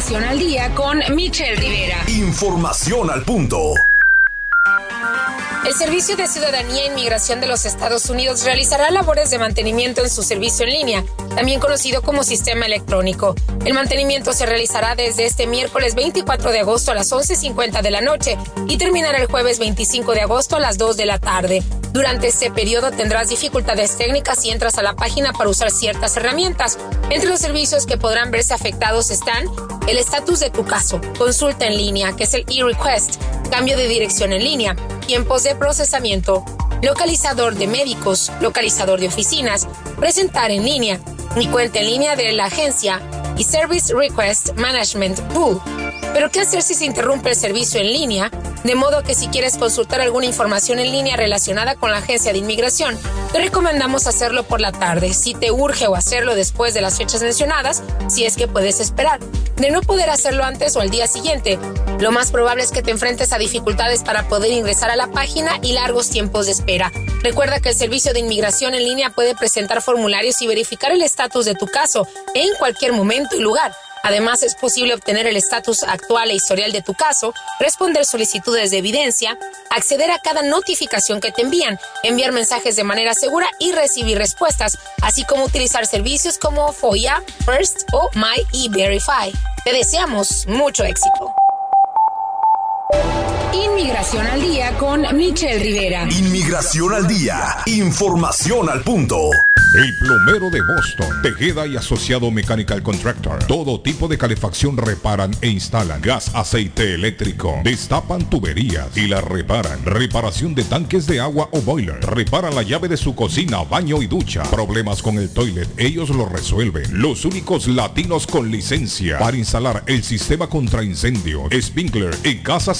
Inmigración al Día con Michelle Rivera. Información al punto. El Servicio de Ciudadanía e Inmigración de los Estados Unidos realizará labores de mantenimiento en su servicio en línea, también conocido como sistema electrónico. El mantenimiento se realizará desde este miércoles 24 de agosto a las 11.50 de la noche y terminará el jueves 25 de agosto a las 2 de la tarde. Durante este periodo tendrás dificultades técnicas si entras a la página para usar ciertas herramientas. Entre los servicios que podrán verse afectados están el estatus de tu caso, consulta en línea, que es el e-request, cambio de dirección en línea, tiempos de procesamiento, localizador de médicos, localizador de oficinas, presentar en línea, mi cuenta en línea de la agencia y Service Request Management Tool. Pero ¿qué hacer si se interrumpe el servicio en línea? De modo que si quieres consultar alguna información en línea relacionada con la agencia de inmigración, te recomendamos hacerlo por la tarde, si te urge o hacerlo después de las fechas mencionadas, si es que puedes esperar. De no poder hacerlo antes o al día siguiente, lo más probable es que te enfrentes a dificultades para poder ingresar a la página y largos tiempos de espera. Recuerda que el servicio de inmigración en línea puede presentar formularios y verificar el estatus de tu caso en cualquier momento y lugar. Además, es posible obtener el estatus actual e historial de tu caso, responder solicitudes de evidencia, acceder a cada notificación que te envían, enviar mensajes de manera segura y recibir respuestas, así como utilizar servicios como FOIA, First o My eVerify. Te deseamos mucho éxito. Inmigración al día con Michelle Rivera. Inmigración al día. Información al punto. El plomero de Boston, Tejeda y Asociado Mechanical Contractor. Todo tipo de calefacción reparan e instalan. Gas, aceite eléctrico. Destapan tuberías y las reparan. Reparación de tanques de agua o boiler. Reparan la llave de su cocina, baño y ducha. Problemas con el toilet, ellos lo resuelven. Los únicos latinos con licencia para instalar el sistema contra incendio, sprinkler en casas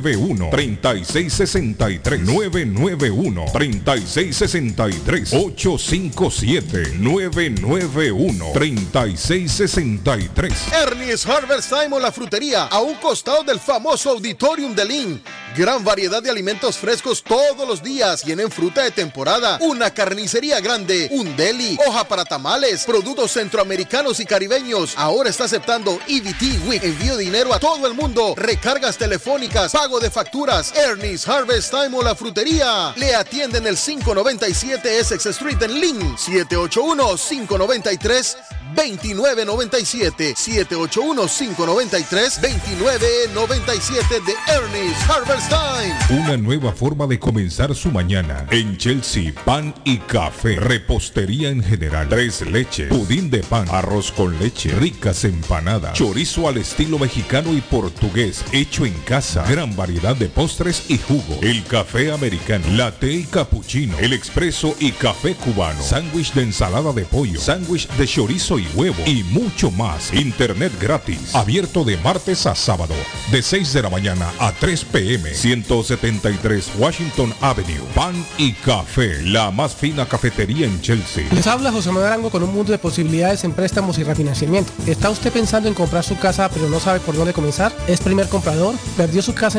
991-3663. 857-991-3663. Ernie's Harvest Time o la frutería, a un costado del famoso Auditorium de Lynn. Gran variedad de alimentos frescos todos los días. Tienen fruta de temporada, una carnicería grande, un deli, hoja para tamales, productos centroamericanos y caribeños. Ahora está aceptando EBT Week. Envío dinero a todo el mundo. Recargas telefónicas, pago de facturas. Ernie's Harvest Time o la frutería. Le atienden el 597 Essex Street en Lynn. 781-593. 2997 781-593-2997 de Ernest Harvest Time. Una nueva forma de comenzar su mañana. En Chelsea, pan y café. Repostería en general. Tres leches. Pudín de pan. Arroz con leche. Ricas empanadas. Chorizo al estilo mexicano y portugués. Hecho en casa. Gran variedad de postres y jugo. El café americano. Latte y cappuccino. El expreso y café cubano. Sándwich de ensalada de pollo. Sándwich de chorizo y huevo. Y mucho más. Internet gratis. Abierto de martes a sábado. De 6 de la mañana a 3 pm. 173 Washington Avenue. Pan y café. La más fina cafetería en Chelsea. Les habla José Manuel Arango con un mundo de posibilidades en préstamos y refinanciamiento. ¿Está usted pensando en comprar su casa pero no sabe por dónde comenzar? ¿Es primer comprador? ¿Perdió su casa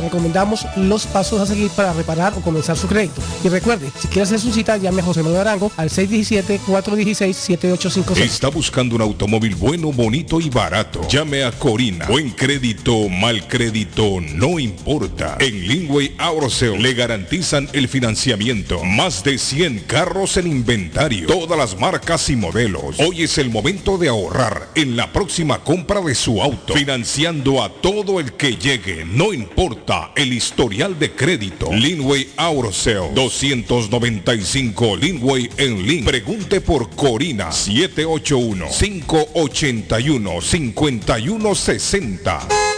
recomendamos los pasos a seguir para reparar o comenzar su crédito. Y recuerde, si quiere hacer su cita, llame a José Manuel Arango al 617-416-7856. Está buscando un automóvil bueno, bonito y barato. Llame a Corina. Buen crédito, mal crédito, no importa. En Lingway Auto Sale le garantizan el financiamiento. Más de 100 carros en inventario. Todas las marcas y modelos. Hoy es el momento de ahorrar en la próxima compra de su auto. Financiando a todo el que llegue. No importa el historial de crédito. Linway Auto Sale. 295 Linway en Link. Pregunte por Corina 781 581 5160.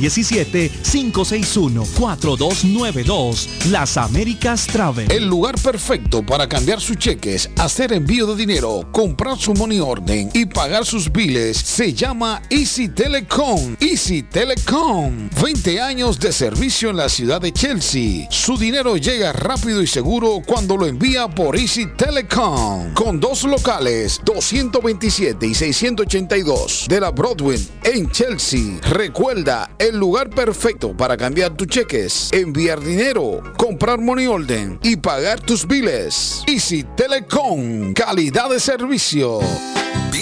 617-561-4292. Las Américas Travel. El lugar perfecto para cambiar sus cheques, hacer envío de dinero, comprar su money orden y pagar sus biles se llama Easy Telecom. Easy Telecom. 20 años de servicio en la ciudad de Chelsea. Su dinero llega rápido y seguro cuando lo envía por Easy Telecom. Con dos locales, 227 y 682 de la Broadway en Chelsea. Recuerda, el lugar perfecto para cambiar tus cheques, enviar dinero, comprar money order y pagar tus biles. Easy Telecom, calidad de servicio.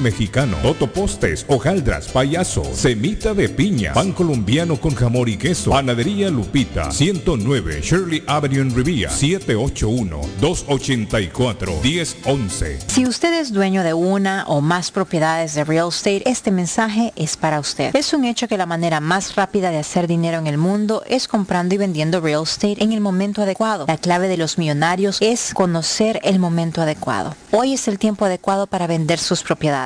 mexicano, totopostes, hojaldras, payaso, semita de piña, pan colombiano con jamón y queso. Panadería Lupita. 109 Shirley Avenue en Rivia. 781-284-1011. Si usted es dueño de una o más propiedades de real estate, este mensaje es para usted. Es un hecho que la manera más rápida de hacer dinero en el mundo es comprando y vendiendo real estate en el momento adecuado. La clave de los millonarios es conocer el momento adecuado. Hoy es el tiempo adecuado para vender sus propiedades.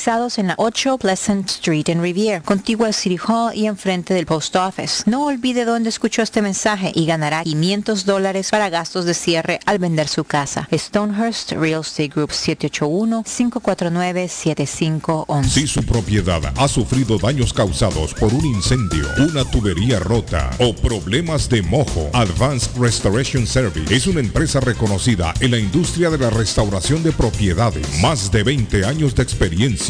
Localizados en la 8 Pleasant Street en Rivier, contigua al City Hall y enfrente del Post Office. No olvide dónde escuchó este mensaje y ganará 500 dólares para gastos de cierre al vender su casa. Stonehurst Real Estate Group 781-549-7511. Si su propiedad ha sufrido daños causados por un incendio, una tubería rota o problemas de mojo, Advanced Restoration Service es una empresa reconocida en la industria de la restauración de propiedades. Más de 20 años de experiencia.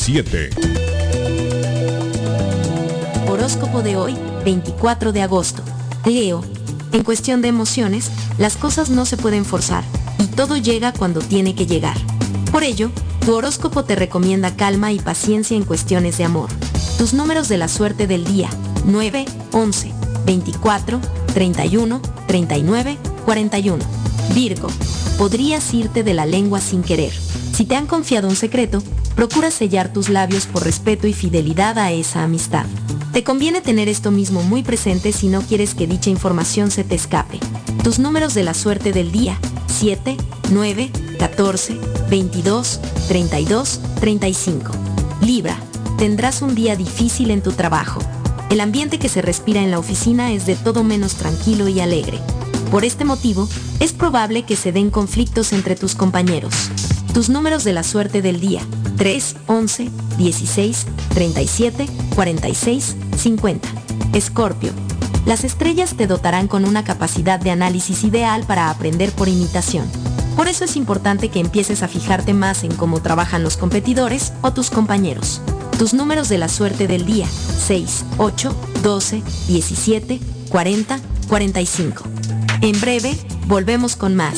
Horóscopo de hoy, 24 de agosto. Leo. En cuestión de emociones, las cosas no se pueden forzar y todo llega cuando tiene que llegar. Por ello, tu horóscopo te recomienda calma y paciencia en cuestiones de amor. Tus números de la suerte del día, 9, 11, 24, 31, 39, 41. Virgo, podrías irte de la lengua sin querer. Si te han confiado un secreto, procura sellar tus labios por respeto y fidelidad a esa amistad. Te conviene tener esto mismo muy presente si no quieres que dicha información se te escape. Tus números de la suerte del día, 7, 9, 14, 22, 32, 35. Libra, tendrás un día difícil en tu trabajo. El ambiente que se respira en la oficina es de todo menos tranquilo y alegre. Por este motivo, es probable que se den conflictos entre tus compañeros. Tus números de la suerte del día, 3, 11, 16, 37, 46, 50. Escorpio. Las estrellas te dotarán con una capacidad de análisis ideal para aprender por imitación. Por eso es importante que empieces a fijarte más en cómo trabajan los competidores o tus compañeros. Tus números de la suerte del día, 6, 8, 12, 17, 40, 45. En breve, volvemos con más.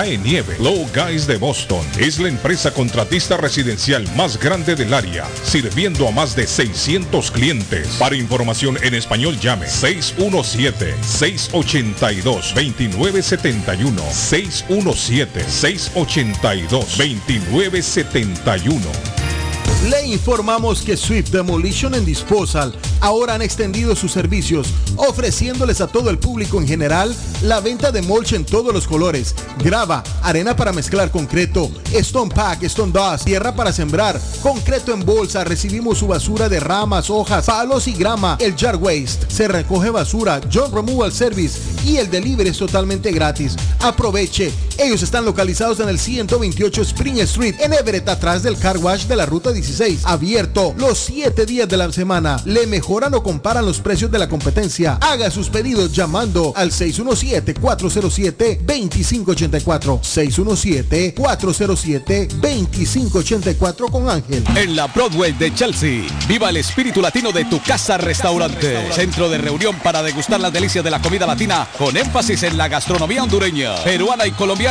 cae nieve. Low Guys de Boston es la empresa contratista residencial más grande del área, sirviendo a más de 600 clientes. Para información en español llame 617-682-2971. 617-682-2971. Le informamos que Swift Demolition and Disposal ahora han extendido sus servicios, ofreciéndoles a todo el público en general la venta de mulch en todos los colores, grava, arena para mezclar concreto, stone pack, stone dust, tierra para sembrar, concreto en bolsa, recibimos su basura de ramas, hojas, palos y grama, el jar waste, se recoge basura, John Removal Service y el delivery es totalmente gratis. Aproveche, ellos están localizados en el 128 Spring Street, en Everett, atrás del car wash de la ruta 16, abierto los 7 días de la semana. Le mejoran o comparan los precios de la competencia. Haga sus pedidos llamando al 617-407-2584. 617-407-2584 con Ángel. En la Broadway de Chelsea, viva el espíritu latino de tu casa restaurante. Centro de reunión para degustar las delicias de la comida latina con énfasis en la gastronomía hondureña, peruana y colombiana.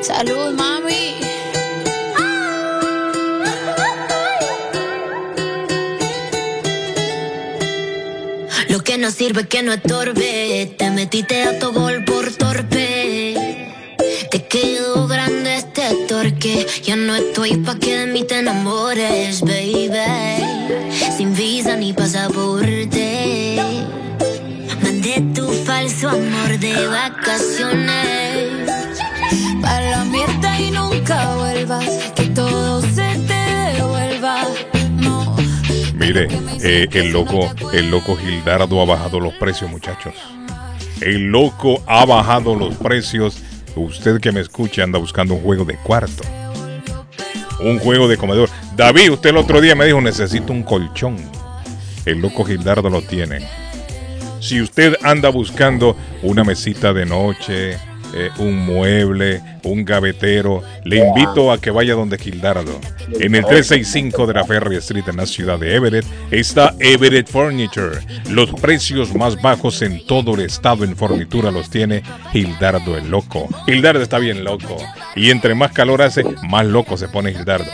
Salud, mami. Lo que no sirve que no estorbe. Te metiste a tu gol por torpe. Te quedó grande este torque. Ya no estoy pa' que de mí te enamores, baby. Sin visa ni pasaporte. Falso amor de vacaciones. Para la mierda y nunca vuelvas. Que todo se te devuelva. No. Mire, eh, el loco, el loco Gildardo ha bajado los precios, muchachos. El loco ha bajado los precios. Usted que me escucha anda buscando un juego de cuarto. Un juego de comedor. David, usted el otro día me dijo, necesito un colchón. El loco Gildardo lo tiene. Si usted anda buscando una mesita de noche, eh, un mueble, un gavetero, le invito a que vaya donde Gildardo. En el 365 de la Ferry Street en la ciudad de Everett está Everett Furniture. Los precios más bajos en todo el estado en fornitura los tiene Gildardo el loco. Gildardo está bien loco. Y entre más calor hace, más loco se pone Gildardo.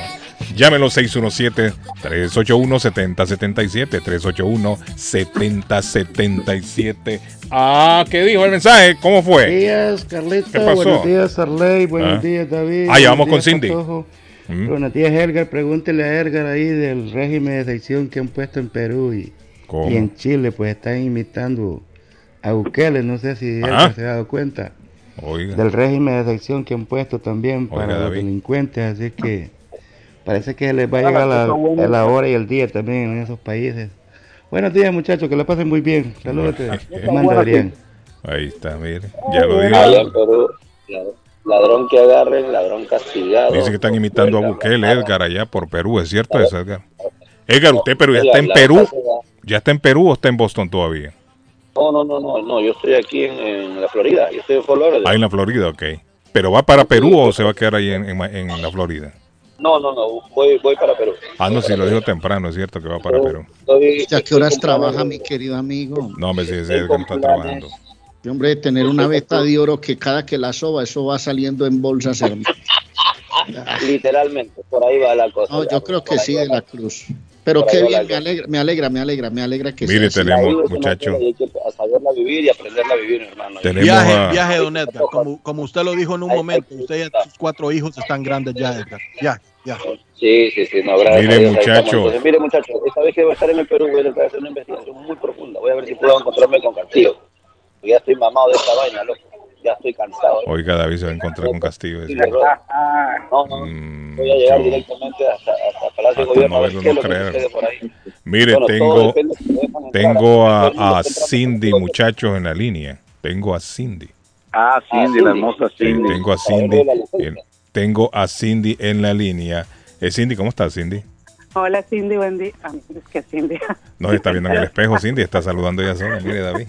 Llámelo 617-381-7077. 381-7077. Ah, ¿qué dijo el mensaje? ¿Cómo fue? Buenos días, Carlita. ¿Qué pasó? Buenos días, Arley. Buenos Ah. días, David. Ah, ya vamos con Cindy. Mm. Buenos días, Edgar. Pregúntele a Edgar ahí del régimen de sección que han puesto en Perú y, y en Chile. Pues están imitando a Bukele. No sé si Ajá. Edgar se ha dado cuenta. Oiga. Del régimen de sección que han puesto también Oiga, para los delincuentes. Así que parece que les va a Ah, llegar la, bueno. la hora y el día también en esos países. Buenos días, muchachos. Que la pasen muy bien. Saludos. Manda Adrián. Ahí está, mire. Ya lo digo. Ladrón que agarren, ladrón castigado. Dice que están imitando a Bukele, Edgar, allá por Perú. ¿Es cierto eso, Edgar? Edgar, usted pero ya está en Perú. ¿Ya está en Perú o está en Boston todavía? No, no, no, no, no, yo estoy aquí en, en la Florida, yo estoy en Lauderdale. Ahí en la Florida, ok. ¿Pero va para Perú o se va a quedar ahí en, en- en la Florida? No, no, no, voy, voy para Perú. Ah, no, si lo dijo temprano, es cierto que va para Perú. Estoy- ¿Ya qué horas trabaja mi querido amigo? No, hombre, si ese Edgar no está trabajando. Y, hombre, tener una beta de oro que cada que la soba, eso va saliendo en bolsas, hermano. [laughs] Literalmente, por ahí va la cosa. No, yo creo que sí, de la cruz. Pero qué bien, me alegra, me alegra, me alegra, me alegra que Mire, sea tenemos, es muchacho. hay que saberla vivir y aprenderla a vivir, hermano. Tenemos Viaje, a- viaje, don Edgar. Como, como usted lo dijo en un momento, usted y sus cuatro hijos están grandes ya, Edgar. Ya, ya. Sí, sí, sí, no, gracias Mire, Dios, muchacho. Entonces, mire, muchacho, esta vez que voy a estar en el Perú, voy a tratar de hacer una investigación muy profunda. Voy a ver si puedo encontrarme con Castillo. Ya estoy mamado de esta vaina, loco. Ya estoy cansado. Oiga, David se va a encontrar con Castillo. No, no, voy a llegar yo- directamente hasta, hasta Palacio de Gobierno no a ver es lo por ahí. Mire, Bueno, tengo, entrar. tengo a, Cindy, muchachos, en la línea. Tengo a Cindy. Ah, Cindy, la hermosa Sí, Cindy. tengo a Cindy. Tengo a Cindy en la línea. Eh, Cindy, ¿cómo estás, Cindy? Hola Cindy, buen día. Ah, es que Cindy. No se está viendo en el [laughs] espejo, Cindy. Está saludando ella sola. Mire, David.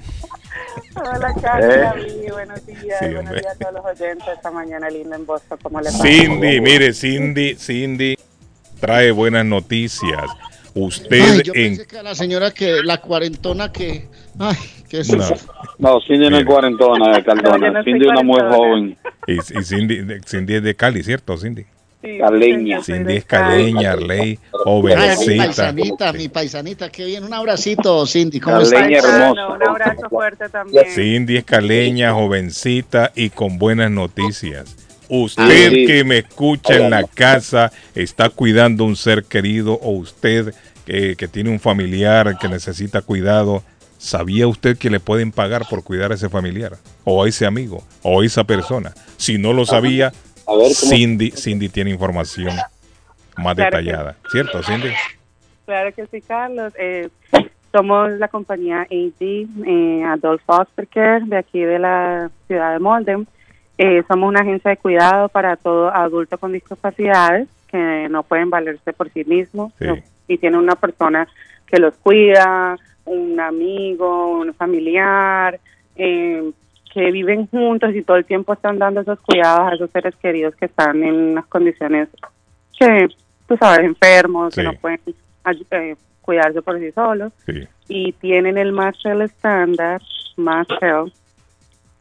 Hola Carlos, Eh. David, buenos días. Sí, buenos días a todos los oyentes esta mañana linda en Boston. ¿Cómo les va? Cindy, mire, Cindy, Cindy trae buenas noticias. Usted Ay, yo en pensé que la señora que, la cuarentona que, ay, qué No. susto. No, Cindy no es cuarentona, [laughs] yo Cardona. no Cindy es una mujer joven. y, y Cindy, Cindy es de Cali, ¿cierto, Cindy? Sí, Caleña. Cindy de es caleña, Arley, Ay, mi jovencita. paisanita, mi paisanita, qué bien. Un abracito, Cindy. ¿Cómo Caleña estás? Paisano, Un abrazo fuerte también. Cindy es caleña, jovencita y con buenas noticias. Usted Sí. que me escucha en la casa, está cuidando un ser querido o usted que, que tiene un familiar que necesita cuidado, ¿sabía usted que le pueden pagar por cuidar a ese familiar? O a ese amigo, o a esa persona. Si no lo sabía, A ver, ¿cómo? Cindy, Cindy tiene información más Claro que detallada. ¿Cierto, Cindy? Claro que sí, Carlos. Eh, somos la compañía AD, eh, Adult Foster Care, de aquí de la ciudad de Molden. Eh, somos una agencia de cuidado para todo adulto con discapacidades que no pueden valerse por sí mismos Sí. no- y tienen una persona que los cuida, un amigo, un familiar, eh, que viven juntos y todo el tiempo están dando esos cuidados a esos seres queridos que están en unas condiciones que, tú sabes, enfermos, que no pueden eh, cuidarse por sí solos Sí. y tienen el Marshall estándar, Marshall,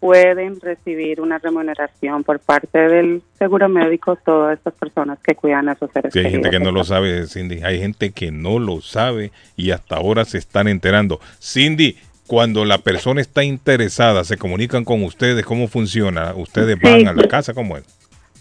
pueden recibir una remuneración por parte del seguro médico todas estas personas que cuidan a esos seres Sí, hay gente que no lo sabe, Cindy. Hay gente que no lo sabe y hasta ahora se están enterando. Cindy, cuando la persona está interesada, se comunican con ustedes, ¿cómo funciona? ¿Ustedes Sí. van a la casa? ¿Cómo es?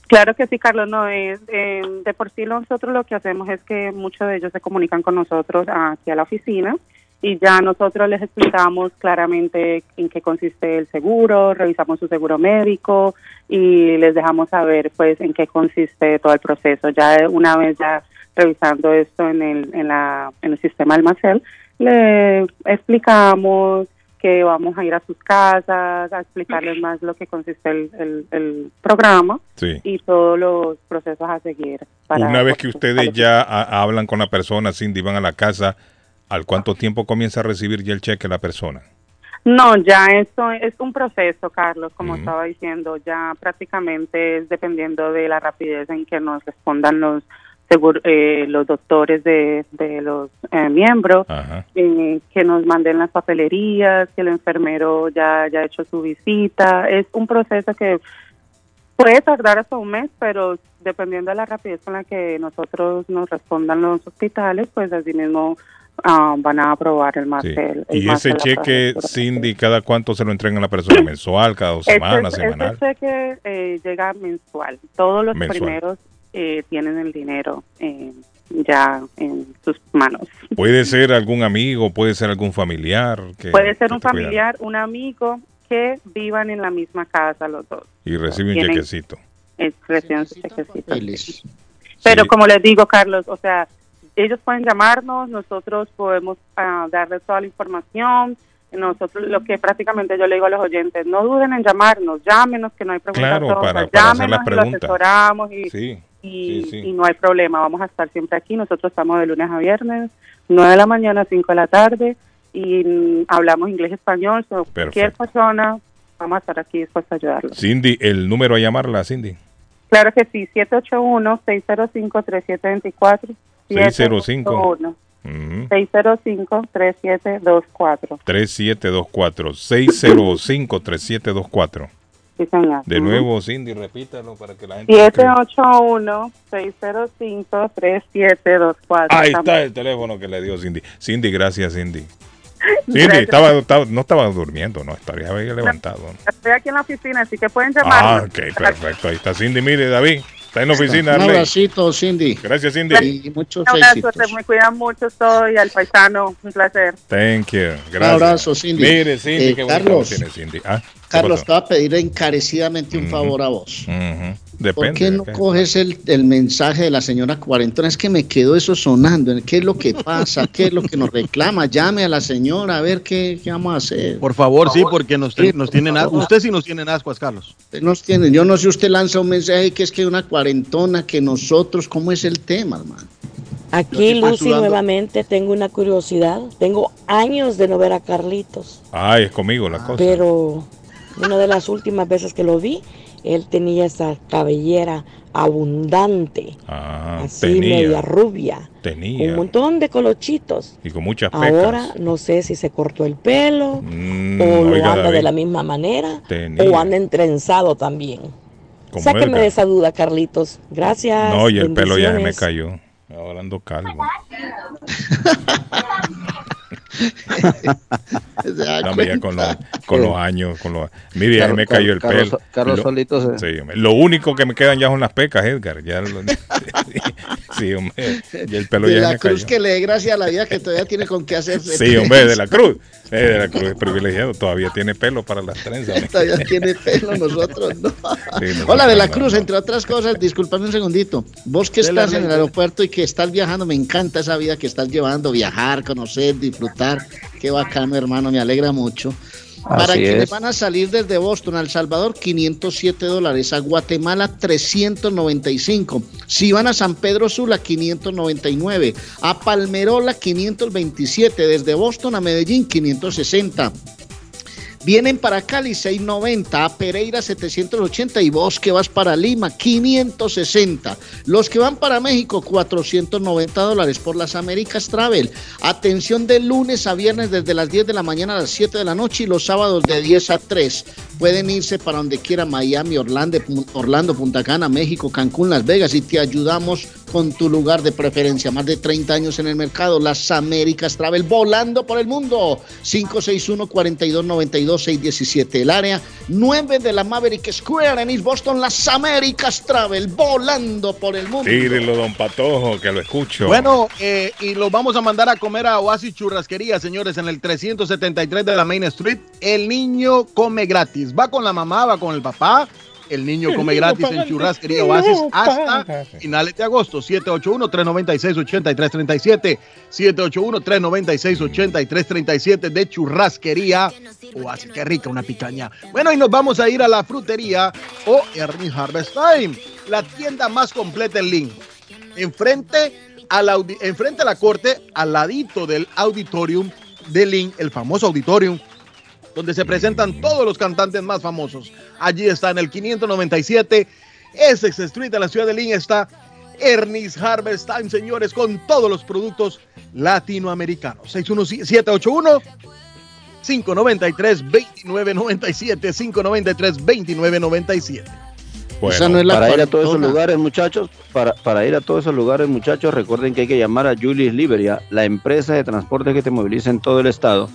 Claro que sí, Carlos, no es eh, de por sí nosotros lo que hacemos es que muchos de ellos se comunican con nosotros aquí a la oficina y ya nosotros les explicamos claramente en qué consiste el seguro, revisamos su seguro médico y les dejamos saber pues en qué consiste todo el proceso. Ya una vez ya revisando esto en el en la en el sistema Marcel, le explicamos que vamos a ir a sus casas, a explicarles más lo que consiste el, el, el programa Sí. y todos los procesos a seguir. para- Una vez que ustedes ya ha- hablan con la persona, Cindy, van a la casa, ¿al cuánto tiempo comienza a recibir ya el cheque la persona? No, ya esto es un proceso, Carlos, como estaba diciendo, ya prácticamente es dependiendo de la rapidez en que nos respondan los eh, los doctores de, de los eh, miembros, eh, que nos manden las papelerías, que el enfermero ya haya hecho su visita. Es un proceso que puede tardar hasta un mes, pero dependiendo de la rapidez con la que nosotros nos respondan los hospitales, pues así mismo ah, van a aprobar el más Sí. el, el Y ese cheque. Cindy, ¿cada cuánto se lo entregan a la persona? ¿Mensual, cada dos semanas, este semanal? cheque eh, llega mensual. Todos los Mensual. primeros eh, tienen el dinero eh, ya en sus manos. Puede ser algún amigo, puede ser algún familiar. Que, Puede ser que un familiar, un amigo que vivan en la misma casa los dos. Y recibe un chequecito. Es recién su chequecito. Papeles. Pero Sí. como les digo, Carlos, o sea, ellos pueden llamarnos, nosotros podemos ah, darles toda la información. Nosotros, lo que prácticamente yo le digo a los oyentes, no duden en llamarnos, llámenos, que no hay preguntas Claro, para- para hacer llámenos y lo asesoramos y, Sí, y, sí, sí. y no hay problema, vamos a estar siempre aquí. Nosotros estamos de lunes a viernes, 9 de la mañana a 5 de la tarde y mm, hablamos inglés español, so, cualquier persona, vamos a estar aquí dispuestos a ayudarlos. Cindy, el número a llamarla, Cindy. Claro que sí, 781-605-3724. 605. 781 Ujú. 605-3724. 3724 605 3724 Sí, señor. De nuevo, Cindy, repítalo para que la gente... 781-605-3724. Ahí está el teléfono que le dio Cindy. Cindy, gracias, Cindy. [laughs] Cindy, Gracias. estaba, estaba- no estaba durmiendo, no, estaría levantado. ¿no? Estoy aquí en la oficina, así que pueden Ah, llamarme. ok, perfecto. Ahí está Cindy. Mire, David, está en la oficina. Un Arley. abracito, Cindy. Gracias, Cindy. Y muchos Un abrazo, éxitos. se me cuidan mucho, soy al paisano, un placer. Thank you. Gracias. abrazo, Cindy. Mire, Cindy, Eh, qué bonito Carlos. tiene Cindy. Ah, ¿qué Carlos, te voy a pedir encarecidamente un favor a vos. Ujú. ¿Por Depende. qué no depende. coges el, el mensaje de la señora cuarentona? Es que me quedó eso sonando. ¿Qué es lo que pasa? ¿Qué es lo que nos reclama? Llame a la señora a ver qué, qué vamos a hacer. Por favor, sí, porque nos, te- nos tienen asco. Usted sí nos tiene ascuas, Carlos. Usted nos tiene, yo no sé, usted lanza un mensaje que es que una cuarentona, que nosotros, ¿cómo es el tema, hermano? Aquí, Lucy, sudando. nuevamente tengo una curiosidad. Tengo años de no ver a Carlitos, Ay, es conmigo la cosa. pero una de las últimas veces que lo vi, él tenía esa cabellera abundante, Ah, así tenía. media rubia, Tenía. un montón de colochitos. Y con muchas pecas. Ahora no sé si se cortó el pelo Mm, o lo anda de la misma manera Tenía. o anda entrenzado también. como Sáqueme de esa duda, Carlitos. Gracias. No, y el pelo ya se me cayó. Ahora ando calvo. [laughs] [laughs] Ya con los, con los años, con los... Mire, Carlos- me cayó el Carlos- pelo. Carlos Lo- solito se- Sí, hombre. Lo único que me quedan ya son las pecas, Edgar. Ya lo- [laughs] sí, hombre. Y el pelo de ya la me cruz cayó. que le dé gracias a la vida que todavía tiene con qué hacer. Sí, hombre, de la cruz. Eh, de la cruz es privilegiado. Todavía tiene pelo para las trenzas. [laughs] Todavía tiene pelo nosotros, ¿no? Sí, nosotros Hola, de la no, Cruz, entre otras cosas, discúlpame un segundito. Vos que estás en el aeropuerto y que estás viajando, me encanta esa vida que estás llevando, viajar, conocer, disfrutar. Qué bacano, hermano, me alegra mucho. Para Así quienes es. van a salir desde Boston a El Salvador, 507 dólares. A Guatemala, 395. Si van a San Pedro Sula, 599. A Palmerola, 527. Desde Boston a Medellín, 560. Vienen para Cali 690, a Pereira 780 y vos que vas para Lima 560. Los que van para México 490 dólares por las Américas Travel. Atención de lunes a viernes desde las 10 de la mañana a las 7 de la noche y los sábados de 10 a 3. Pueden irse para donde quiera, Miami, Orlando, Orlando, Punta Cana, México, Cancún, Las Vegas y te ayudamos con tu lugar de preferencia. Más de 30 años en el mercado, las Américas Travel volando por el mundo. 561-4292-617. El área 9 de la Maverick Square en East Boston, las Américas Travel volando por el mundo. Tírelo, don Patojo, que lo escucho. Bueno, eh, y los vamos a mandar a comer a Oasis Churrasquería, señores, en el 373 de la Main Street. El niño come gratis. Va con la mamá, va con el papá. El niño come gratis en. Churrasquería Oasis hasta finales de agosto. 781-396-8337. 781-396-8337 de Churrasquería Oasis. Qué rica una picaña. Bueno, y nos vamos a ir a la frutería o Ernie Harvest Time, la tienda más completa en Link. Enfrente, al audi- enfrente a la corte, al ladito del auditorium de Link, el famoso auditorium, donde se presentan todos los cantantes más famosos. Allí está en el 597 Essex Street en la ciudad de Lynn está Ernest Harvest Time, señores, con todos los productos latinoamericanos. 61781 593 2997 593 2997. para ir a todos esos lugares, muchachos, para, para ir a todos esos lugares, muchachos, recuerden que hay que llamar a Julius Liberia, la empresa de transporte que te moviliza en todo el estado.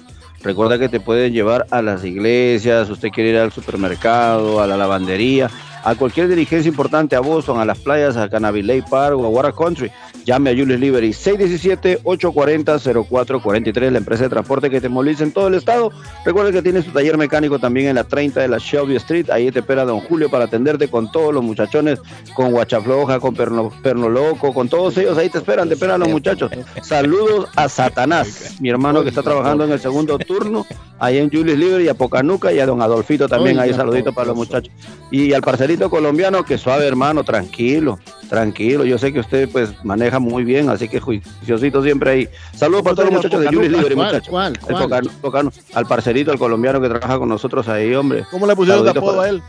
Recuerda que te pueden llevar a las iglesias, usted quiere ir al supermercado, a la lavandería, a cualquier diligencia importante, a Boston, a las playas, a Canavillay Park o a Water Country. Llame a Julius Liberty 617-840-0443, la empresa de transporte que te moviliza en todo el estado. Recuerda que tiene su taller mecánico también en la 30 de la Shelby Street. Ahí te espera Don Julio para atenderte con todos los muchachones, con Guachafloja, con Perno, Perno Loco, con todos ellos. Ahí te esperan, te esperan los muchachos. Saludos a Satanás, mi hermano que está trabajando en el segundo turno, ahí en Julius Liberty, a Pocanuca y a Don Adolfito también. Ahí saludito para los muchachos. Y al parcerito colombiano, que suave hermano, tranquilo, tranquilo. Yo sé que usted pues maneja muy bien, así que juiciosito siempre ahí. Saludos para todos los muchachos de Julius ¿Cuál, muchachos. al parcerito, al colombiano que trabaja con nosotros ahí, hombre. ¿Cómo le pusieron de apodo para- a él?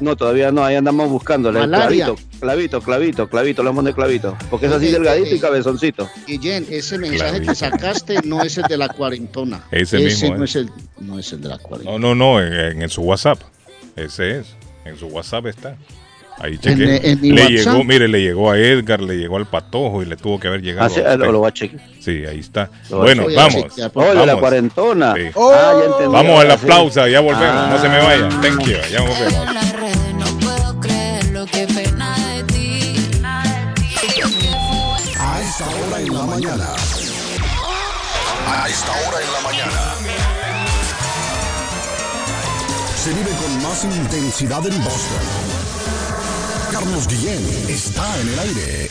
No, todavía no, ahí andamos buscándole. Malaria. Clavito, clavito, clavito, clavito, le vamos de clavito. Porque es así Eh, delgadito eh, y cabezoncito. Guillén, ese mensaje Clavito. que sacaste no es el de la cuarentona. [laughs] Ese mismo no es. es el, no es el de la cuarentona. No, no, no, en, en su WhatsApp. Ese es. En su WhatsApp está. Ahí. En- en mi le WhatsApp. llegó, mire, le llegó a Edgar, le llegó al Patojo y le tuvo que haber llegado. Ah, sí, a usted. lo- lo voy a chequear. Sí, ahí está. Lo a Bueno, vamos. Favor. Oye, la cuarentona. Sí. Ah, ya entendí. Vamos al aplauso, ya volvemos. Ah. No se me vayan. Thank you. Ya volvemos. A esta hora en la mañana. A esta hora en la mañana. Se vive con más intensidad en Boston. Carlos Guillén está en el aire.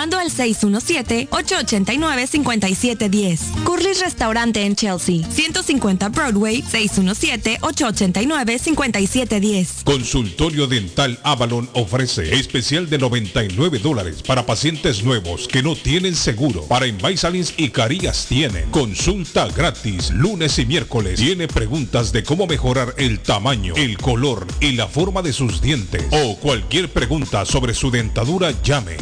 llamando al 617-889-5710. Curly's Restaurante en Chelsea, 150 Broadway, 617-889-5710. Consultorio Dental Avalon ofrece especial de 99 dólares para pacientes nuevos que no tienen seguro. Para Invisalins y Carías tienen consulta gratis lunes y miércoles. Tiene preguntas de cómo mejorar el tamaño, el color y la forma de sus dientes o cualquier pregunta sobre su dentadura llame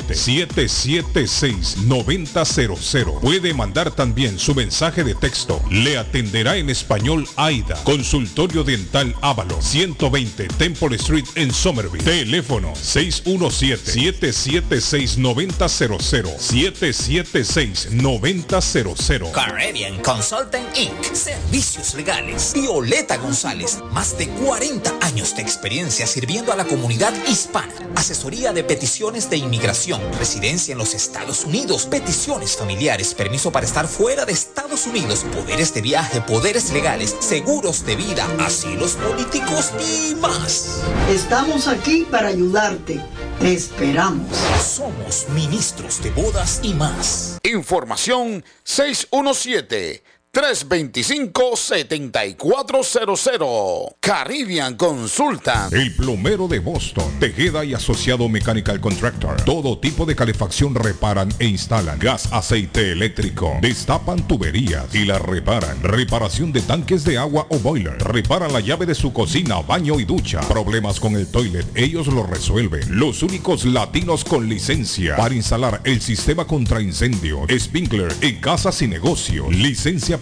617-776-9000. Puede mandar también su mensaje de texto. Le atenderá en español AIDA. Consultorio Dental Avalon 120 Temple Street en Somerville. Teléfono 617-776-9000. 776-9000. Caribbean Consulting Inc. Servicios legales. Violeta González. Más de 40 años de experiencia sirviendo a la comunidad hispana. Asesoría de peticiones de inmigración, residencia en los Estados Unidos, peticiones familiares, permiso para estar fuera de Estados Unidos, poderes de viaje, poderes legales, seguros de vida, asilos políticos y más. Estamos aquí para ayudarte. Te esperamos. Somos ministros de bodas y más. Información 617-325-7400. Caribbean Consultant. El plomero de Boston, Tejeda y Asociado Mechanical Contractor. Todo tipo de calefacción reparan e instalan. Gas, aceite eléctrico. Destapan tuberías y la reparan. Reparación de tanques de agua o boiler. Reparan la llave de su cocina, baño y ducha. Problemas con el toilet, ellos lo resuelven. Los únicos latinos con licencia para instalar el sistema contra incendio, sprinkler en casas y negocios. Licencia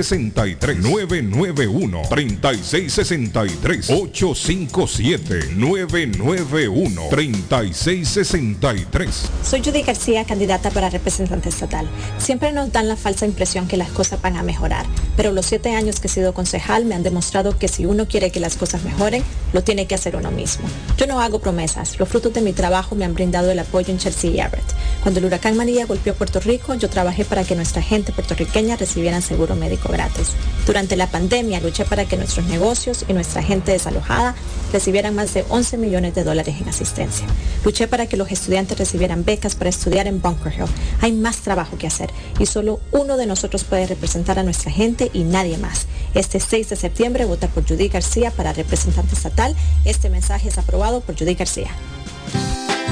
3663 991 3663 857 991 3663 Soy Judy García, candidata para representante estatal. Siempre nos dan la falsa impresión que las cosas van a mejorar, pero los siete años que he sido concejal me han demostrado que si uno quiere que las cosas mejoren, lo tiene que hacer uno mismo. Yo no hago promesas, los frutos de mi trabajo me han brindado el apoyo en Chelsea y Everett. Cuando el huracán María golpeó Puerto Rico, yo trabajé para que nuestra gente puertorriqueña recibieran seguro médico gratis. Durante la pandemia luché para que nuestros negocios y nuestra gente desalojada recibieran más de 11 millones de dólares en asistencia. Luché para que los estudiantes recibieran becas para estudiar en Bunker Hill. Hay más trabajo que hacer y solo uno de nosotros puede representar a nuestra gente y nadie más. Este 6 de septiembre vota por Judy García para representante estatal. Este mensaje es aprobado por Judy García.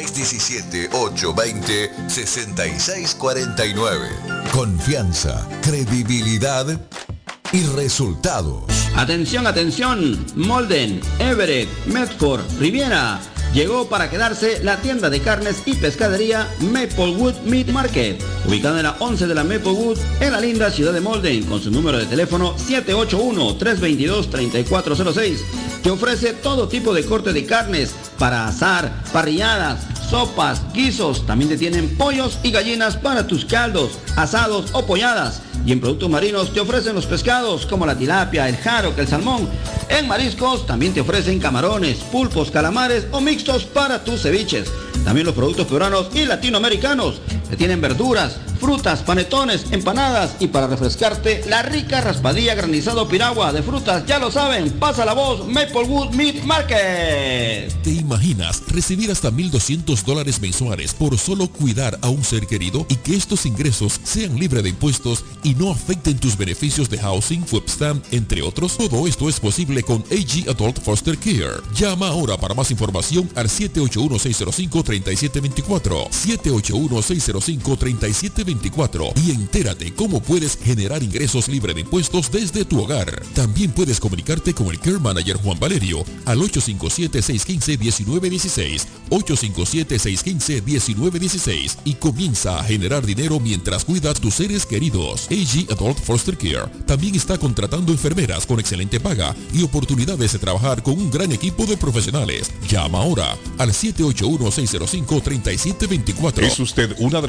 617-820-6649. Confianza, credibilidad y resultados. Atención, atención. Molden, Everett, Medford, Riviera. Llegó para quedarse la tienda de carnes y pescadería Maplewood Meat Market, ubicada en la 11 de la Maplewood, en la linda ciudad de Molden, con su número de teléfono 781-322-3406, que ofrece todo tipo de corte de carnes para asar, parrilladas, sopas, guisos. También te tienen pollos y gallinas para tus caldos, asados o polladas. Y en productos marinos te ofrecen los pescados como la tilapia, el jaro, el salmón. En mariscos también te ofrecen camarones, pulpos, calamares o mixtos para tus ceviches. También los productos peruanos y latinoamericanos. Te tienen verduras, frutas, panetones, empanadas y para refrescarte la rica raspadilla granizado piragua de frutas. Ya lo saben, pasa la voz Maplewood Meat Market. ¿Te imaginas recibir hasta 1.200 dólares mensuales por solo cuidar a un ser querido y que estos ingresos sean libres de impuestos y no afecten tus beneficios de housing, webstamp, entre otros? Todo esto es posible con AG Adult Foster Care. Llama ahora para más información al 781-605-3724. 781-605-3724 y entérate cómo puedes generar ingresos libres de impuestos desde tu hogar. También puedes comunicarte con el Care Manager Juan Valerio al 857-615-1916. 857-615-1916 y comienza a generar dinero mientras cuida a tus seres queridos. AG Adult Foster Care también está contratando enfermeras con excelente paga y oportunidades de trabajar con un gran equipo de profesionales. Llama ahora al 781-605-3724. ¿Es usted una de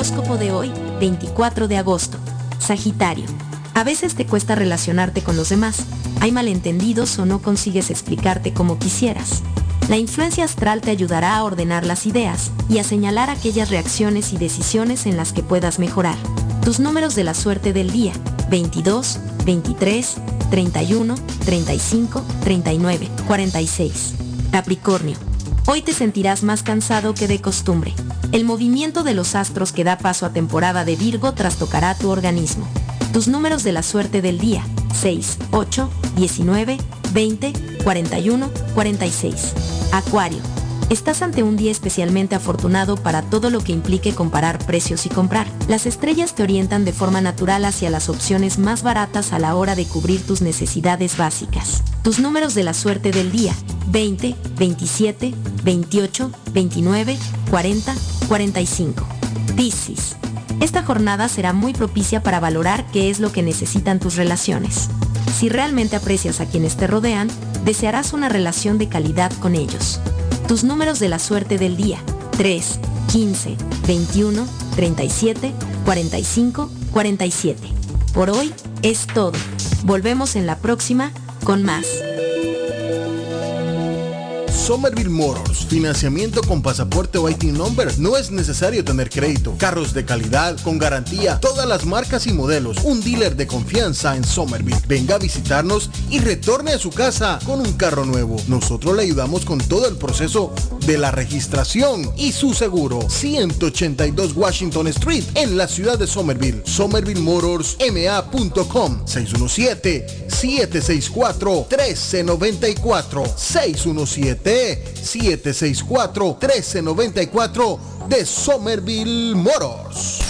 Horóscopo de hoy, 24 de agosto. Sagitario. A veces te cuesta relacionarte con los demás. Hay malentendidos o no consigues explicarte como quisieras. La influencia astral te ayudará a ordenar las ideas y a señalar aquellas reacciones y decisiones en las que puedas mejorar. Tus números de la suerte del día, 22, 23, 31, 35, 39, 46. Capricornio. Hoy te sentirás más cansado que de costumbre. El movimiento de los astros que da paso a temporada de Virgo trastocará tu organismo. Tus números de la suerte del día, 6, 8, 19, 20, 41, 46. Acuario. Estás ante un día especialmente afortunado para todo lo que implique comparar precios y comprar. Las estrellas te orientan de forma natural hacia las opciones más baratas a la hora de cubrir tus necesidades básicas. Tus números de la suerte del día, 20, 27, 28, 29, 40, 45. Piscis. Esta jornada será muy propicia para valorar qué es lo que necesitan tus relaciones. Si realmente aprecias a quienes te rodean, desearás una relación de calidad con ellos. Tus números de la suerte del día, 3, 15, 21, 37, 45, 47. Por hoy es todo. Volvemos en la próxima con más. Somerville Motors. Financiamiento con pasaporte o IT number. No es necesario tener crédito. Carros de calidad, con garantía, todas las marcas y modelos. Un dealer de confianza en Somerville. Venga a visitarnos y retorne a su casa con un carro nuevo. Nosotros le ayudamos con todo el proceso de la registración y su seguro. 182 Washington Street en la ciudad de Somerville. SomervilleMotorsMA.com 617-764-1394. 617-764-1394 de Somerville Motors.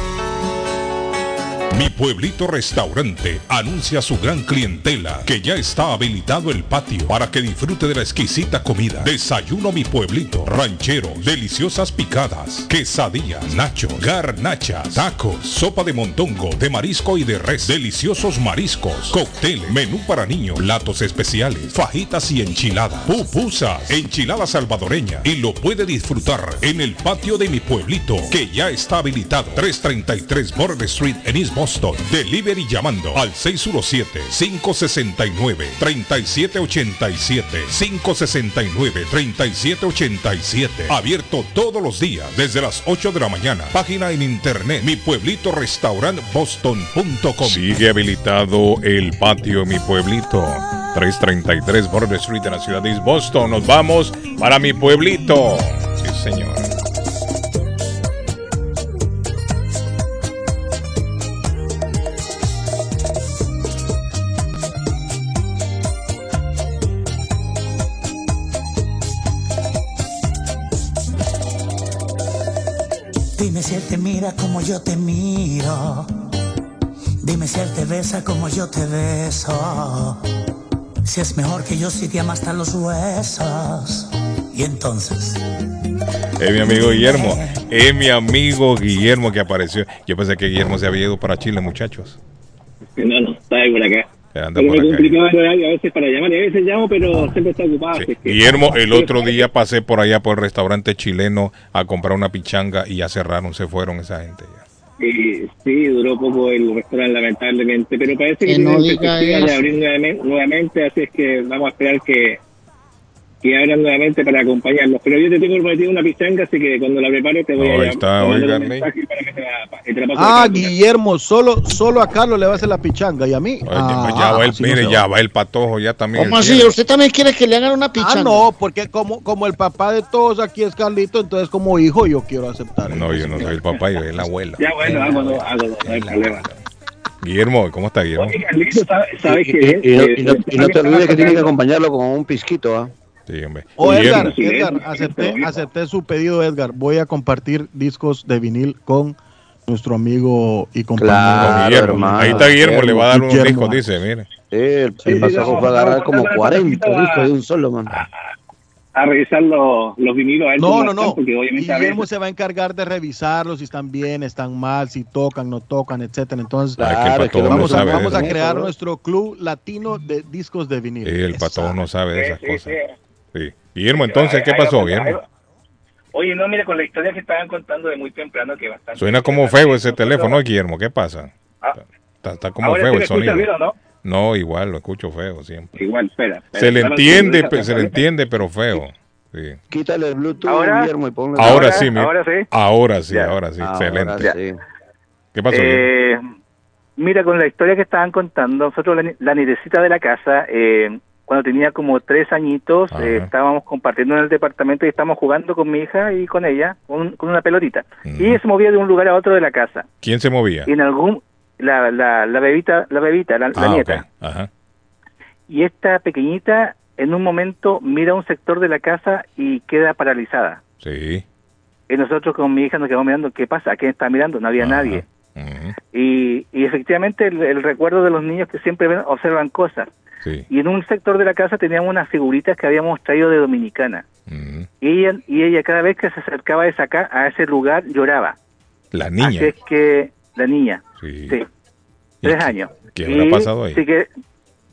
Mi Pueblito Restaurante anuncia a su gran clientela que ya está habilitado el patio para que disfrute de la exquisita comida. Desayuno Mi Pueblito, ranchero, deliciosas picadas, quesadillas, nachos, garnachas, tacos, sopa de montongo, de marisco y de res, deliciosos mariscos, cóctel, menú para niños, platos especiales, fajitas y enchiladas, pupusas, enchilada salvadoreña y lo puede disfrutar en el patio de Mi Pueblito que ya está habilitado. 333 Border Street en East Boston. Delivery llamando al 617-569-3787. 569-3787. Abierto todos los días desde las 8 de la mañana. Página en internet mi pueblito boston.com. Sigue habilitado el patio Mi Pueblito. 333 Border Street en la ciudad de Boston. Nos vamos para mi pueblito. Sí, señor. Como yo te miro. Dime si él te besa como yo te beso. Si es mejor que yo si te ama hasta los huesos. Y entonces. Es mi amigo Guillermo. Es mi amigo Guillermo que apareció. Yo pensé que Guillermo se había ido para Chile, muchachos. No, no, está ahí por acá. Anda Pero por me acá. complicaba el horario a veces para llamar, y a veces llamo, pero siempre está ocupado. así es que- Guillermo, el otro día pasé por allá por el restaurante chileno a comprar una pichanga y ya cerraron, se fueron esa gente. ya. Sí, sí, duró poco el restaurante, lamentablemente, pero parece que, Que no diga de abrir nuevamente, nuevamente, así es que vamos a esperar que, que abran nuevamente para acompañarnos. Pero yo te tengo prometido una pichanga, así que cuando la prepare te voy No, a está, voy a un mensaje para que te la, que te la Ah. Guillermo, solo, solo a Carlos le va a hacer la pichanga y a mí. Ah, ya va el, mire, ya va. el patojo, ya también. ¿Cómo así? ¿Usted también quiere que le hagan una pichanga? Ah, no, porque como, como el papá de todos aquí es Carlito, entonces como hijo yo quiero aceptar. No, yo no soy el papá, yo soy la abuela. Ya, bueno, hágalo, hágalo, no hay problema. Guillermo, ¿cómo está Guillermo? Carlito, ¿sabes sabes Y, qué? y no, Eh, y no- y no te olvides que tienes que acompañarlo con un pisquito, ¿ah? Sí, hombre. Oh, Edgar. Edgar, acepté, acepté su pedido, Edgar. Voy a compartir discos de vinil con nuestro amigo y compañero. Claro, Guillermo. hermano, Ahí está Guillermo, le va a dar unos discos, dice, mire. Sí, el, pasaje fue a agarrar como 40 discos de un solo, man. a revisar los, los vinilos. A No, no, no. Guillermo se va a encargar de revisarlos si están bien, están mal, si tocan, no tocan, etcétera. Entonces, Claro, es que vamos, a, sabe vamos de a eso. crear nuestro club latino de discos de vinilo. Sí, el patojo no sabe de esas Sí, cosas. Sí. Guillermo, entonces, ¿qué pasó, ahí va. Guillermo? Oye, no, mire, con la historia que estaban contando de muy temprano, que bastante. Suena como feo ese teléfono, Guillermo. ¿Qué pasa? Ah. Está, está como Ahora feo sí el escucha sonido. bien, ¿o no? No, igual, lo escucho feo siempre. Igual, espera. espera, Se le entiende, déjame se le entiende, pero feo. Sí. Quítale el Bluetooth, Ahora- Guillermo, y ponle. Ahora, sí, mi- ahora sí. Ahora sí, Ya. ahora sí, Ahora excelente. sí. ¿Qué pasó? Guillermo? Eh, mira, con la historia que estaban contando, nosotros la, ni- la nietecita de la casa, eh, cuando tenía como tres añitos, eh, estábamos compartiendo en el departamento y estábamos jugando con mi hija y con ella, con, con una pelotita. Y ella se movía de un lugar a otro de la casa. ¿Quién se movía? Y en algún, la, la, la bebita, la bebita, la, la Ah, nieta. Ajá. Y esta pequeñita en un momento mira un sector de la casa y queda paralizada. Sí. Y nosotros con mi hija nos quedamos mirando, ¿qué pasa? ¿A quién está mirando? No había nadie. Y, y efectivamente el, el recuerdo de los niños que siempre ven- observan cosas. Sí. Y en un sector de la casa teníamos unas figuritas que habíamos traído de Dominicana. Ujú. Y ella, y ella cada vez que se acercaba a, esa ca- a ese lugar lloraba. La niña. Así es que la niña, Sí. sí, tres años. qué habrá Y pasado ahí? Sí que,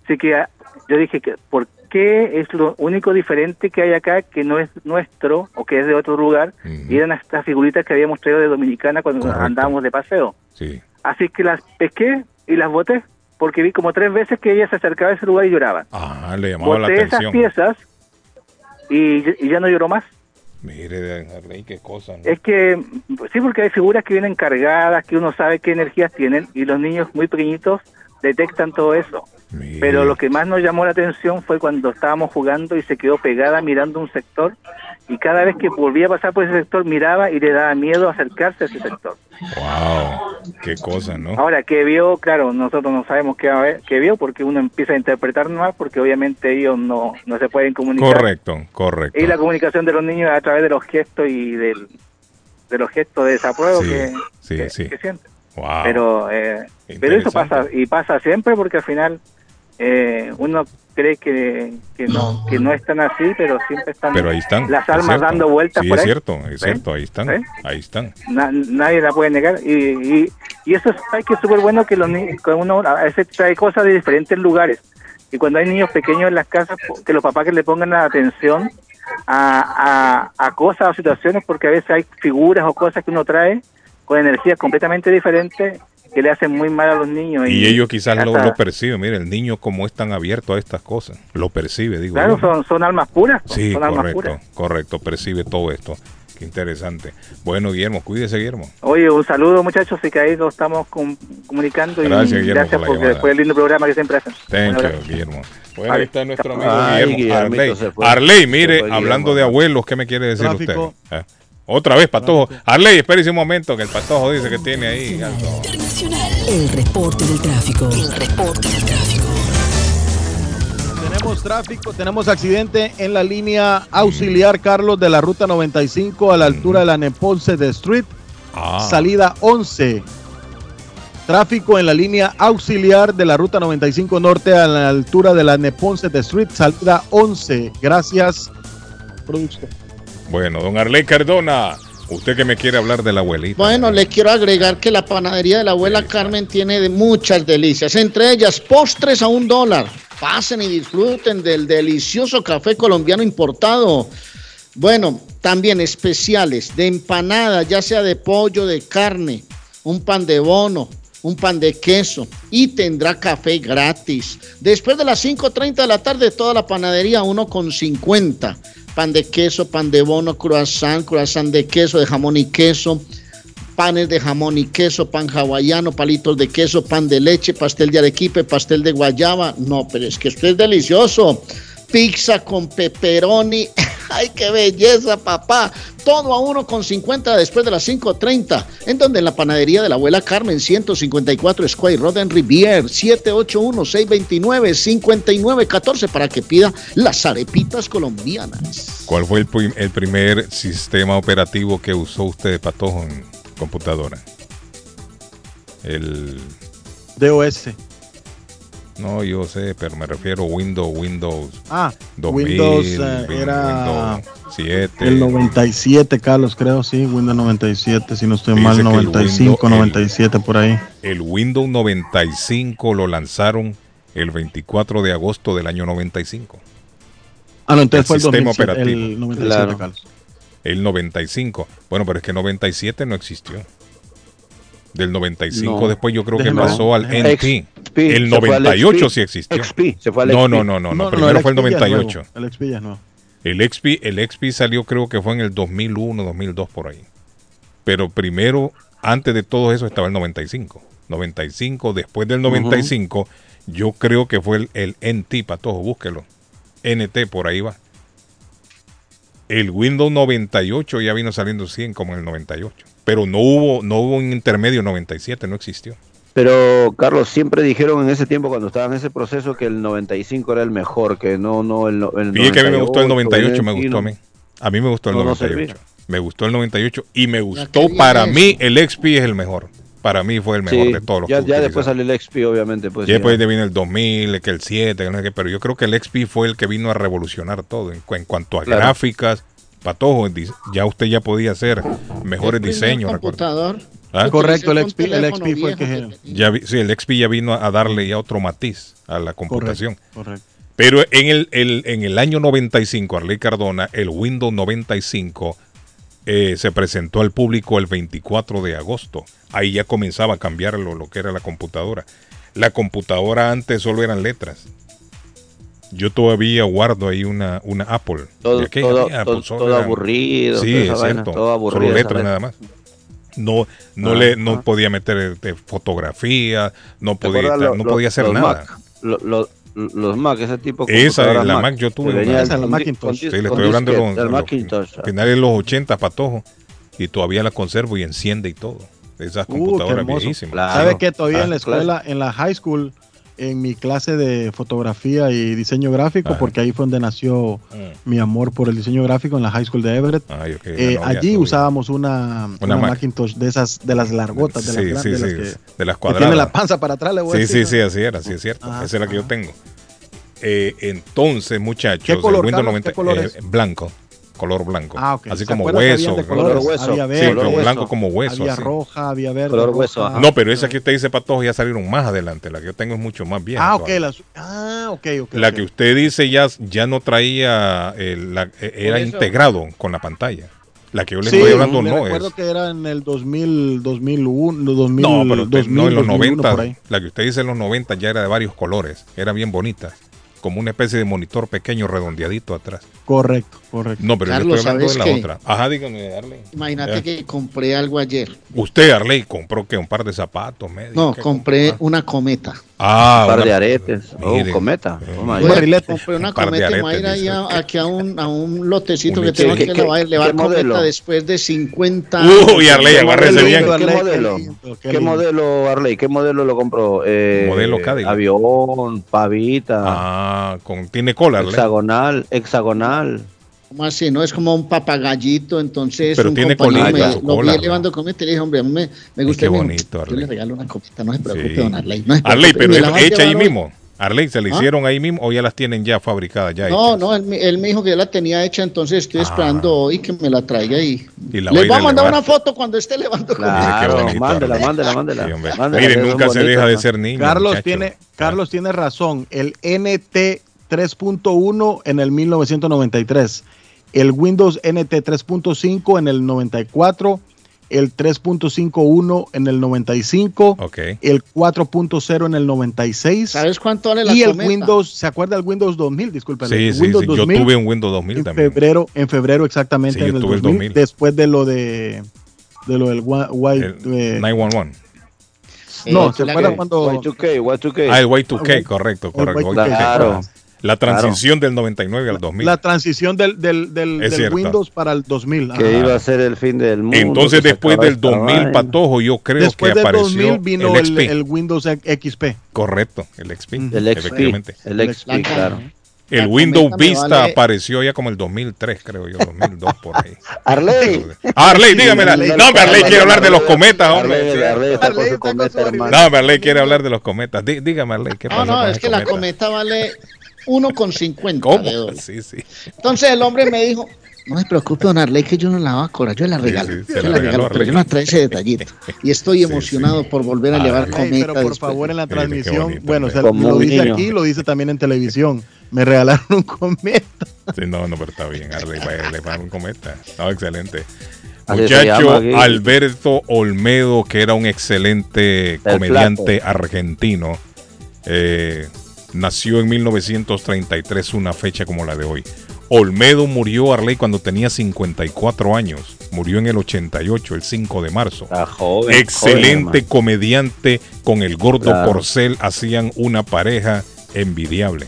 sí que yo dije que ¿por qué es lo único diferente que hay acá que no es nuestro o que es de otro lugar? Y eran estas figuritas que habíamos traído de Dominicana cuando Correcto. andábamos de paseo. Sí. Así que las pesqué y las boté porque vi como tres veces que ella se acercaba a ese lugar y lloraba. Ah, le llamaba la Boté esas atención. piezas y, y ya no lloró más. Mire, qué cosa. ¿no? Es que sí, porque hay figuras que vienen cargadas, que uno sabe qué energías tienen y los niños muy pequeñitos detectan todo eso. Pero lo que más nos llamó la atención fue cuando estábamos jugando y se quedó pegada mirando un sector y cada vez que volvía a pasar por ese sector miraba y le daba miedo acercarse a ese sector. Wow, qué cosa, ¿no? Ahora, ¿qué vio? Claro, nosotros no sabemos qué, qué vio porque uno empieza a interpretar más porque obviamente ellos no, no se pueden comunicar. Correcto, correcto. Y la comunicación de los niños a través de los gestos y del, de los gestos de desapruebo Sí, que, sí, que- sí. que sienten. Wow. Pero, eh, pero eso pasa y pasa siempre porque al final eh, uno cree que, que no que no están así, pero siempre están, Pero ahí están. las almas dando vueltas Sí, por es ahí. cierto, es cierto, ahí están. Ahí están. Na- nadie la puede negar y, y, y eso es ay, que es súper bueno que los niños que uno a veces trae cosas de diferentes lugares y cuando hay niños pequeños en las casas que los papás que le pongan la atención a, a, a cosas o situaciones porque a veces hay figuras o cosas que uno trae con energías completamente diferentes que le hacen muy mal a los niños Y ellos quizás lo, hasta- lo perciben. Mire, el niño como es tan abierto a estas cosas. Lo percibe, digo claro yo. son, son almas puras Sí, son almas correcto, puras correcto. Percibe todo esto. Qué interesante. Bueno, Guillermo, cuídese, Guillermo. Oye, un saludo muchachos y que ahí lo estamos com- comunicando Gracias, y Guillermo, gracias por la por, por el lindo programa que siempre hacen. Thank you. Guillermo. Bueno, ahí está nuestro amigo Ay, Guillermo. Arley, mire, hablando Guillermo. de abuelos, ¿qué me quiere decir Tráfico. usted? ¿Eh? Otra vez, Patojo. Arley, espérese un momento, que el Patojo dice que tiene ahí algo. El reporte del tráfico. El reporte del tráfico. Tenemos tráfico, tenemos accidente en la línea auxiliar Carlos de la ruta 95 a la altura de la Neponce de Street, Ah, salida 11. Tráfico en la línea auxiliar de la ruta 95 norte a la altura de la Neponce de Street, salida 11. Gracias, producción. Bueno, don Arley Cardona, usted que me quiere hablar de la abuelita. Bueno, le quiero agregar que la panadería de la abuela Carmen tiene de muchas delicias, entre ellas postres a un dólar. Pasen y disfruten del delicioso café colombiano importado. Bueno, también especiales de empanada, ya sea de pollo, de carne, un pan de bono, un pan de queso y tendrá café gratis. Después de las 5.30 de la tarde, toda la panadería 1,50. Pan de queso, pan de bono, croissant, croissant de queso, de jamón y queso, panes de jamón y queso, pan hawaiano, palitos de queso, pan de leche, pastel de arequipe, pastel de guayaba. No, pero es que esto es delicioso. Pizza con pepperoni. [laughs] ¡Ay, qué belleza, papá! Todo a 1,50 después de las 5.30. ¿En donde En la panadería de la abuela Carmen, 154 Square Road en Rivier, 781-629-5914 para que pida las arepitas colombianas. ¿Cuál fue el, prim- el primer sistema operativo que usó usted, Patojo, en computadora? El DOS. No, yo sé, pero me refiero a Windows, Windows Ah, 2000, Windows eh, era Windows 7. el 97, Carlos, creo, sí, Windows 97, si no estoy Dice mal, que el 95, Windows- el- 97 por ahí. El Windows 95 lo lanzaron el 24 de agosto del año 95. Ah, no, entonces fue el sistema 2007, operativo. el 97, Carlos. El 95. Bueno, pero es que 97 no existió. Del 95 No. después yo creo que pasó al NT. XP, el se fue al 98 XP. sí existió. XP, se fue al no, XP. no, no, no, no, No, no, primero el fue el XP ya es 98. nuevo, El XP ya nuevo. El XP, el XP salió creo que fue en el 2001, 2002 por ahí. Pero primero, antes de todo eso estaba el 95. 95, después del 95, yo creo que fue el, el NT, patojo, búsquelo. NT, por ahí va. El Windows 98 ya vino saliendo 100 como en el 98. Pero no hubo, no hubo un intermedio 97, no existió. Pero, Carlos, siempre dijeron en ese tiempo, cuando estaba en ese proceso, que el 95 era el mejor, que no, no el, el Fíjate que a mí me gustó el 98, el me gustó a mí. A mí me gustó el No, no 98. servía. me gustó el 98 y me gustó para mí el XP es el mejor. Para mí fue el mejor Sí, de todos los ya, ya después salió el XP, obviamente. Pues, Y después ya. vino el 2000, que el 7, que no sé qué, pero yo creo que el XP fue el que vino a revolucionar todo en, en cuanto a Claro. gráficas, patojo, ya usted ya podía hacer mejores El diseños. computador. ¿Ah? Correcto, el XP, el XP fue el que... viejo Ya vi- sí, el XP ya vino a darle ya otro matiz a la computación. Correcto. Pero en el, el- en el año 95, Arley Cardona, el Windows 95 eh, se presentó al público el 24 de agosto. Ahí ya comenzaba a cambiar lo, lo que era la computadora. La computadora antes solo eran letras. Yo todavía guardo ahí una, una Apple. Todo- todo- aburrido, Sí, es vaina, cierto. todo aburrido Solo letras letra. nada más. No, no, Ah, le, no ah. podía meter este, fotografía, no ¿Te podía, acuerdas no lo- podía lo- hacer los nada. Mac? Lo- lo- los Mac, ese tipo de Esa, la Mac yo tuve una. Esa, la Macintosh. Sí, le estoy hablando de los, del los Macintosh. finales de los 80, patojo. Y todavía la conservo y enciende y todo. Esas Uh, computadoras hermoso. viejísimas. ¿Sabe que todavía Ah, en la claro. escuela, en la high school, en mi clase de fotografía y diseño gráfico, Ajá. porque ahí fue donde nació Mm. mi amor por el diseño gráfico en la high school de Everett. Ay, ok, Eh, novia allí usábamos una, una, Mac. Macintosh de esas, de las largotas, de las Sí, grandes, sí, de sí, las que, de las que cuadradas. tiene la panza para atrás, le voy a Sí, decir, sí, ¿no? sí, así era, sí es cierto. Ajá, Esa es la que yo tengo. Eh, entonces, muchachos, ¿Qué color, el Windows Carlos? 90 ¿Qué color eh, blanco, color blanco. Ah, ok. Así ¿Se como hueso. de color- colores? Había Sí, verde, como hueso. blanco como hueso. Había así. roja, había verde. Color hueso, roja. ajá. No, pero esa que usted dice, Patojo, ya salieron más adelante. La que yo tengo es mucho más vieja. Ah, ok, las- ah, ok, ok. La que usted dice ya, ya no traía, el- la- eh, era eso- integrado con la pantalla. La que yo le Sí, estoy hablando me no recuerdo es. que era en el 2000, 2001, 2000, No, pero usted- 2000, no en los 2001, 90. por ahí. La que usted dice en los 90 ya era de varios colores. Era bien bonita. Como una especie de monitor pequeño redondeadito atrás. Correcto, correcto. No, pero Carlos, yo estoy hablando de ¿sabes la qué? otra. Ajá, dígame, Arley. Imagínate que compré algo ayer. Usted, Arley, compró que un par de zapatos, medio. No, ¿qué compré compró? una cometa. Ah, Un par una- de aretes. Oh, Mire. cometa. Oh, Bueno, compré una Un cometa y me voy a ir aretes, ahí a- aquí a un, a un lotecito Un que tengo ¿Qué- que qué- modelo? cometa después de 50 Uy, Arley, ¿Qué agárrese modelo, bien. ¿Qué Arley, qué modelo? qué ¿Qué lindo. modelo, Arley? ¿Qué modelo lo compró? Eh, Modelo Cadillac. Avión, pavita, Ah, con, tiene cola, hexagonal, hexagonal. ¿Cómo así? No es como un papagallito, entonces Pero un tiene colita, me, lo cola, vi ¿no? llevando cometa y le dije, hombre, a mí me, me gusta. qué mi- bonito, Yo le regalo una cometa, no se preocupe, Sí. don Arley. No Arley, pero a hecha ahí mismo. Arley, ¿se le ¿Ah? hicieron ahí mismo o ya las tienen ya fabricadas? Ya No, hechas? no, él, me- él me dijo que ya la tenía hecha, entonces estoy esperando hoy que me la traiga y, Y la les voy a mandar una foto cuando esté levando. Claro, bonito, mándela, mándela, mándela. Sí. Mándela, Mire, que son nunca se deja de ser niño. Carlos muchacho. tiene, Carlos tiene razón. El NT 3.1 en el 1993, el Windows NT 3.5 en el 94, el 3.51 en el 95, Ok. el 4.0 en el 96 ¿Sabes cuánto vale la y el cometa? Windows, ¿se acuerda el Windows 2000? Disculpen, Sí, el sí, Windows sí. Yo 2000 tuve un Windows 2000 en también. febrero, en febrero exactamente Sí, yo en el tuve el 2000, 2000. después de lo de de lo del white El eh, 911. no, Eh, ¿se acuerdan cuando Y2K, Y2K. Ah, el Y2K, correcto, correcto. Y2K, Y2K. claro. La transición del 99 al 2000. la transición del, del, del, del. Windows para el 2000. que iba a ser el fin del mundo. Entonces, después del esta 2000, vaina. Patojo, yo creo Después que del apareció 2000 vino el el, XP. el Windows XP. Correcto, el XP. El XP, Efectivamente. el XP, claro. El La Windows Vista vale- apareció ya como el 2003, creo yo, 2002 por ahí. [laughs] Arley. Arley, dígamela. No, hombre, Arley quiere hablar de los cometas, hombre. Arley, Arley está con su cometa, hermano. No, Arley quiere hablar de los cometas. Dí- Dígame, Arley, ¿qué No, pasó no, con es el que la cometa? cometa vale 1,50 ¿Cómo? de dólar. Sí, sí. Entonces el hombre me dijo, no se preocupe, don Arley, que yo no la voy a cobrar, yo la regalo. sí, se yo la la regaló regalo, pero yo no trae ese detallito. Y estoy emocionado por volver a llevar Ey, cometa. pero por después. favor en la transmisión, bonito, bueno, se Como lo dice niño. aquí, lo dice también en televisión. Me regalaron un cometa. Sí, no, no, pero está bien, Arley, le van un cometa. No, excelente. Muchacho. Alberto Olmedo, que era un excelente comediante argentino, eh, nació en 1933, una fecha como la de hoy. Olmedo murió, Arley, cuando tenía 54 años. Murió en el 88, el 5 de marzo. joven, Excelente joven, comediante con el gordo Claro. Porcel. Hacían una pareja envidiable.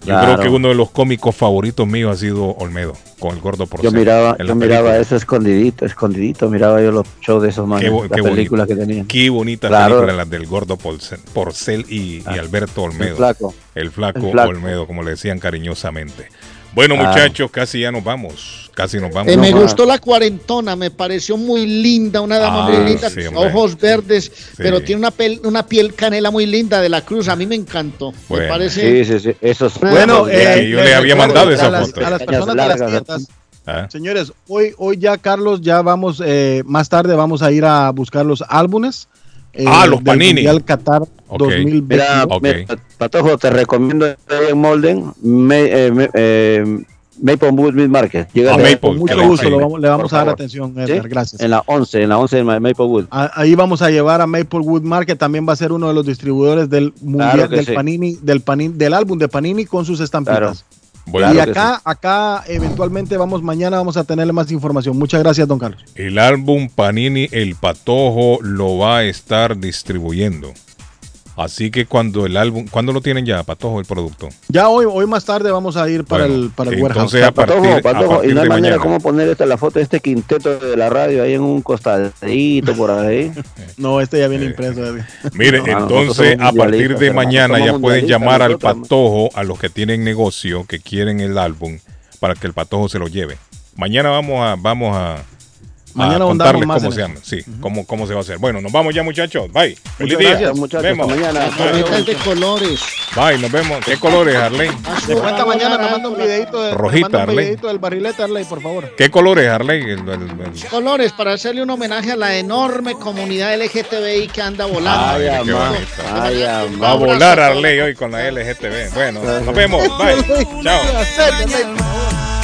Yo Claro. creo que uno de los cómicos favoritos míos ha sido Olmedo, con el gordo Porcel. Yo miraba, yo miraba eso escondidito, escondidito, miraba yo los shows de esos manes, Qué, bo- las qué bonito. películas que tenían. Qué bonitas Claro. películas las del gordo Porcel, Porcel y, y Alberto Olmedo. El flaco. El flaco, El flaco. Olmedo, como le decían cariñosamente. Bueno, Claro. muchachos, casi ya nos vamos. Casi nos vamos. Eh, me gustó la cuarentona, me pareció muy linda, una dama Ah, muy linda, sí, ojos verdes, pero tiene una, pel- una piel canela muy linda de la cruz, a mí me encantó. Me Bueno. parece... Sí, sí, sí. Esos Bueno, eh, yo le había recuerdo mandado esa las- foto. A las personas de las tiendas. Ah. Señores, hoy, hoy ya, Carlos, ya vamos, eh, más tarde vamos a ir a buscar los álbumes. eh, Ah, los del Panini. Mundial Qatar Ok. 2020. Mira, Ok. mira, Patojo, te recomiendo en Molden, Me- eh, me- eh, Maplewood Meat Market. Llega Maple, Con mucho le- gusto, vamos- le vamos a dar favor. atención, ¿Sí? Edgar, gracias. En la 11, en la 11 de Ma- Maplewood. Ahí vamos a llevar a Maplewood Market, también va a ser uno de los distribuidores del mundial Claro del sí. Panini, del Panini, del álbum de Panini con sus estampitas. Claro. Bueno, y acá, acá eventualmente vamos, mañana vamos a tenerle más información. Muchas gracias, don Carlos. el álbum Panini El Patojo lo va a estar distribuyendo. Así que cuando el álbum, ¿cuándo lo tienen ya, Patojo, el producto? Ya hoy, hoy más tarde vamos a ir para Bueno, el, para el warehouse. entonces a partir, Patojo, a Patojo, partir y no hay de manera mañana. cómo poner esta, la foto de este quinteto de la radio ahí en un costadito por ahí. [laughs] No, este ya viene impreso. Edgar. [laughs] Mire, [laughs] No, entonces a partir de mañana ya pueden llamar al. Patojo, a los que tienen negocio, que quieren el álbum, para que el Patojo se lo lleve. Mañana vamos a, vamos a, Mañana a contarles más cómo se llama, sí, cómo, cómo se va a hacer. Bueno, nos vamos ya muchachos, bye. Feliz Muchas día. gracias, muchachos, Vemos. hasta mañana. De colores. Bye, nos vemos. ¿Qué colores, Arley? De cuenta mañana me manda un videito, de, Rojita, un videito del barrilete, Arley, por favor. ¿Qué colores, Arley? El- el- el- Colores para hacerle un homenaje a la enorme comunidad LGTBI que anda volando. Ay, bonito. Ay, amá. Va a volar Arley hoy con la LGTB. Bueno, nos vemos. Bye. [laughs] Chao.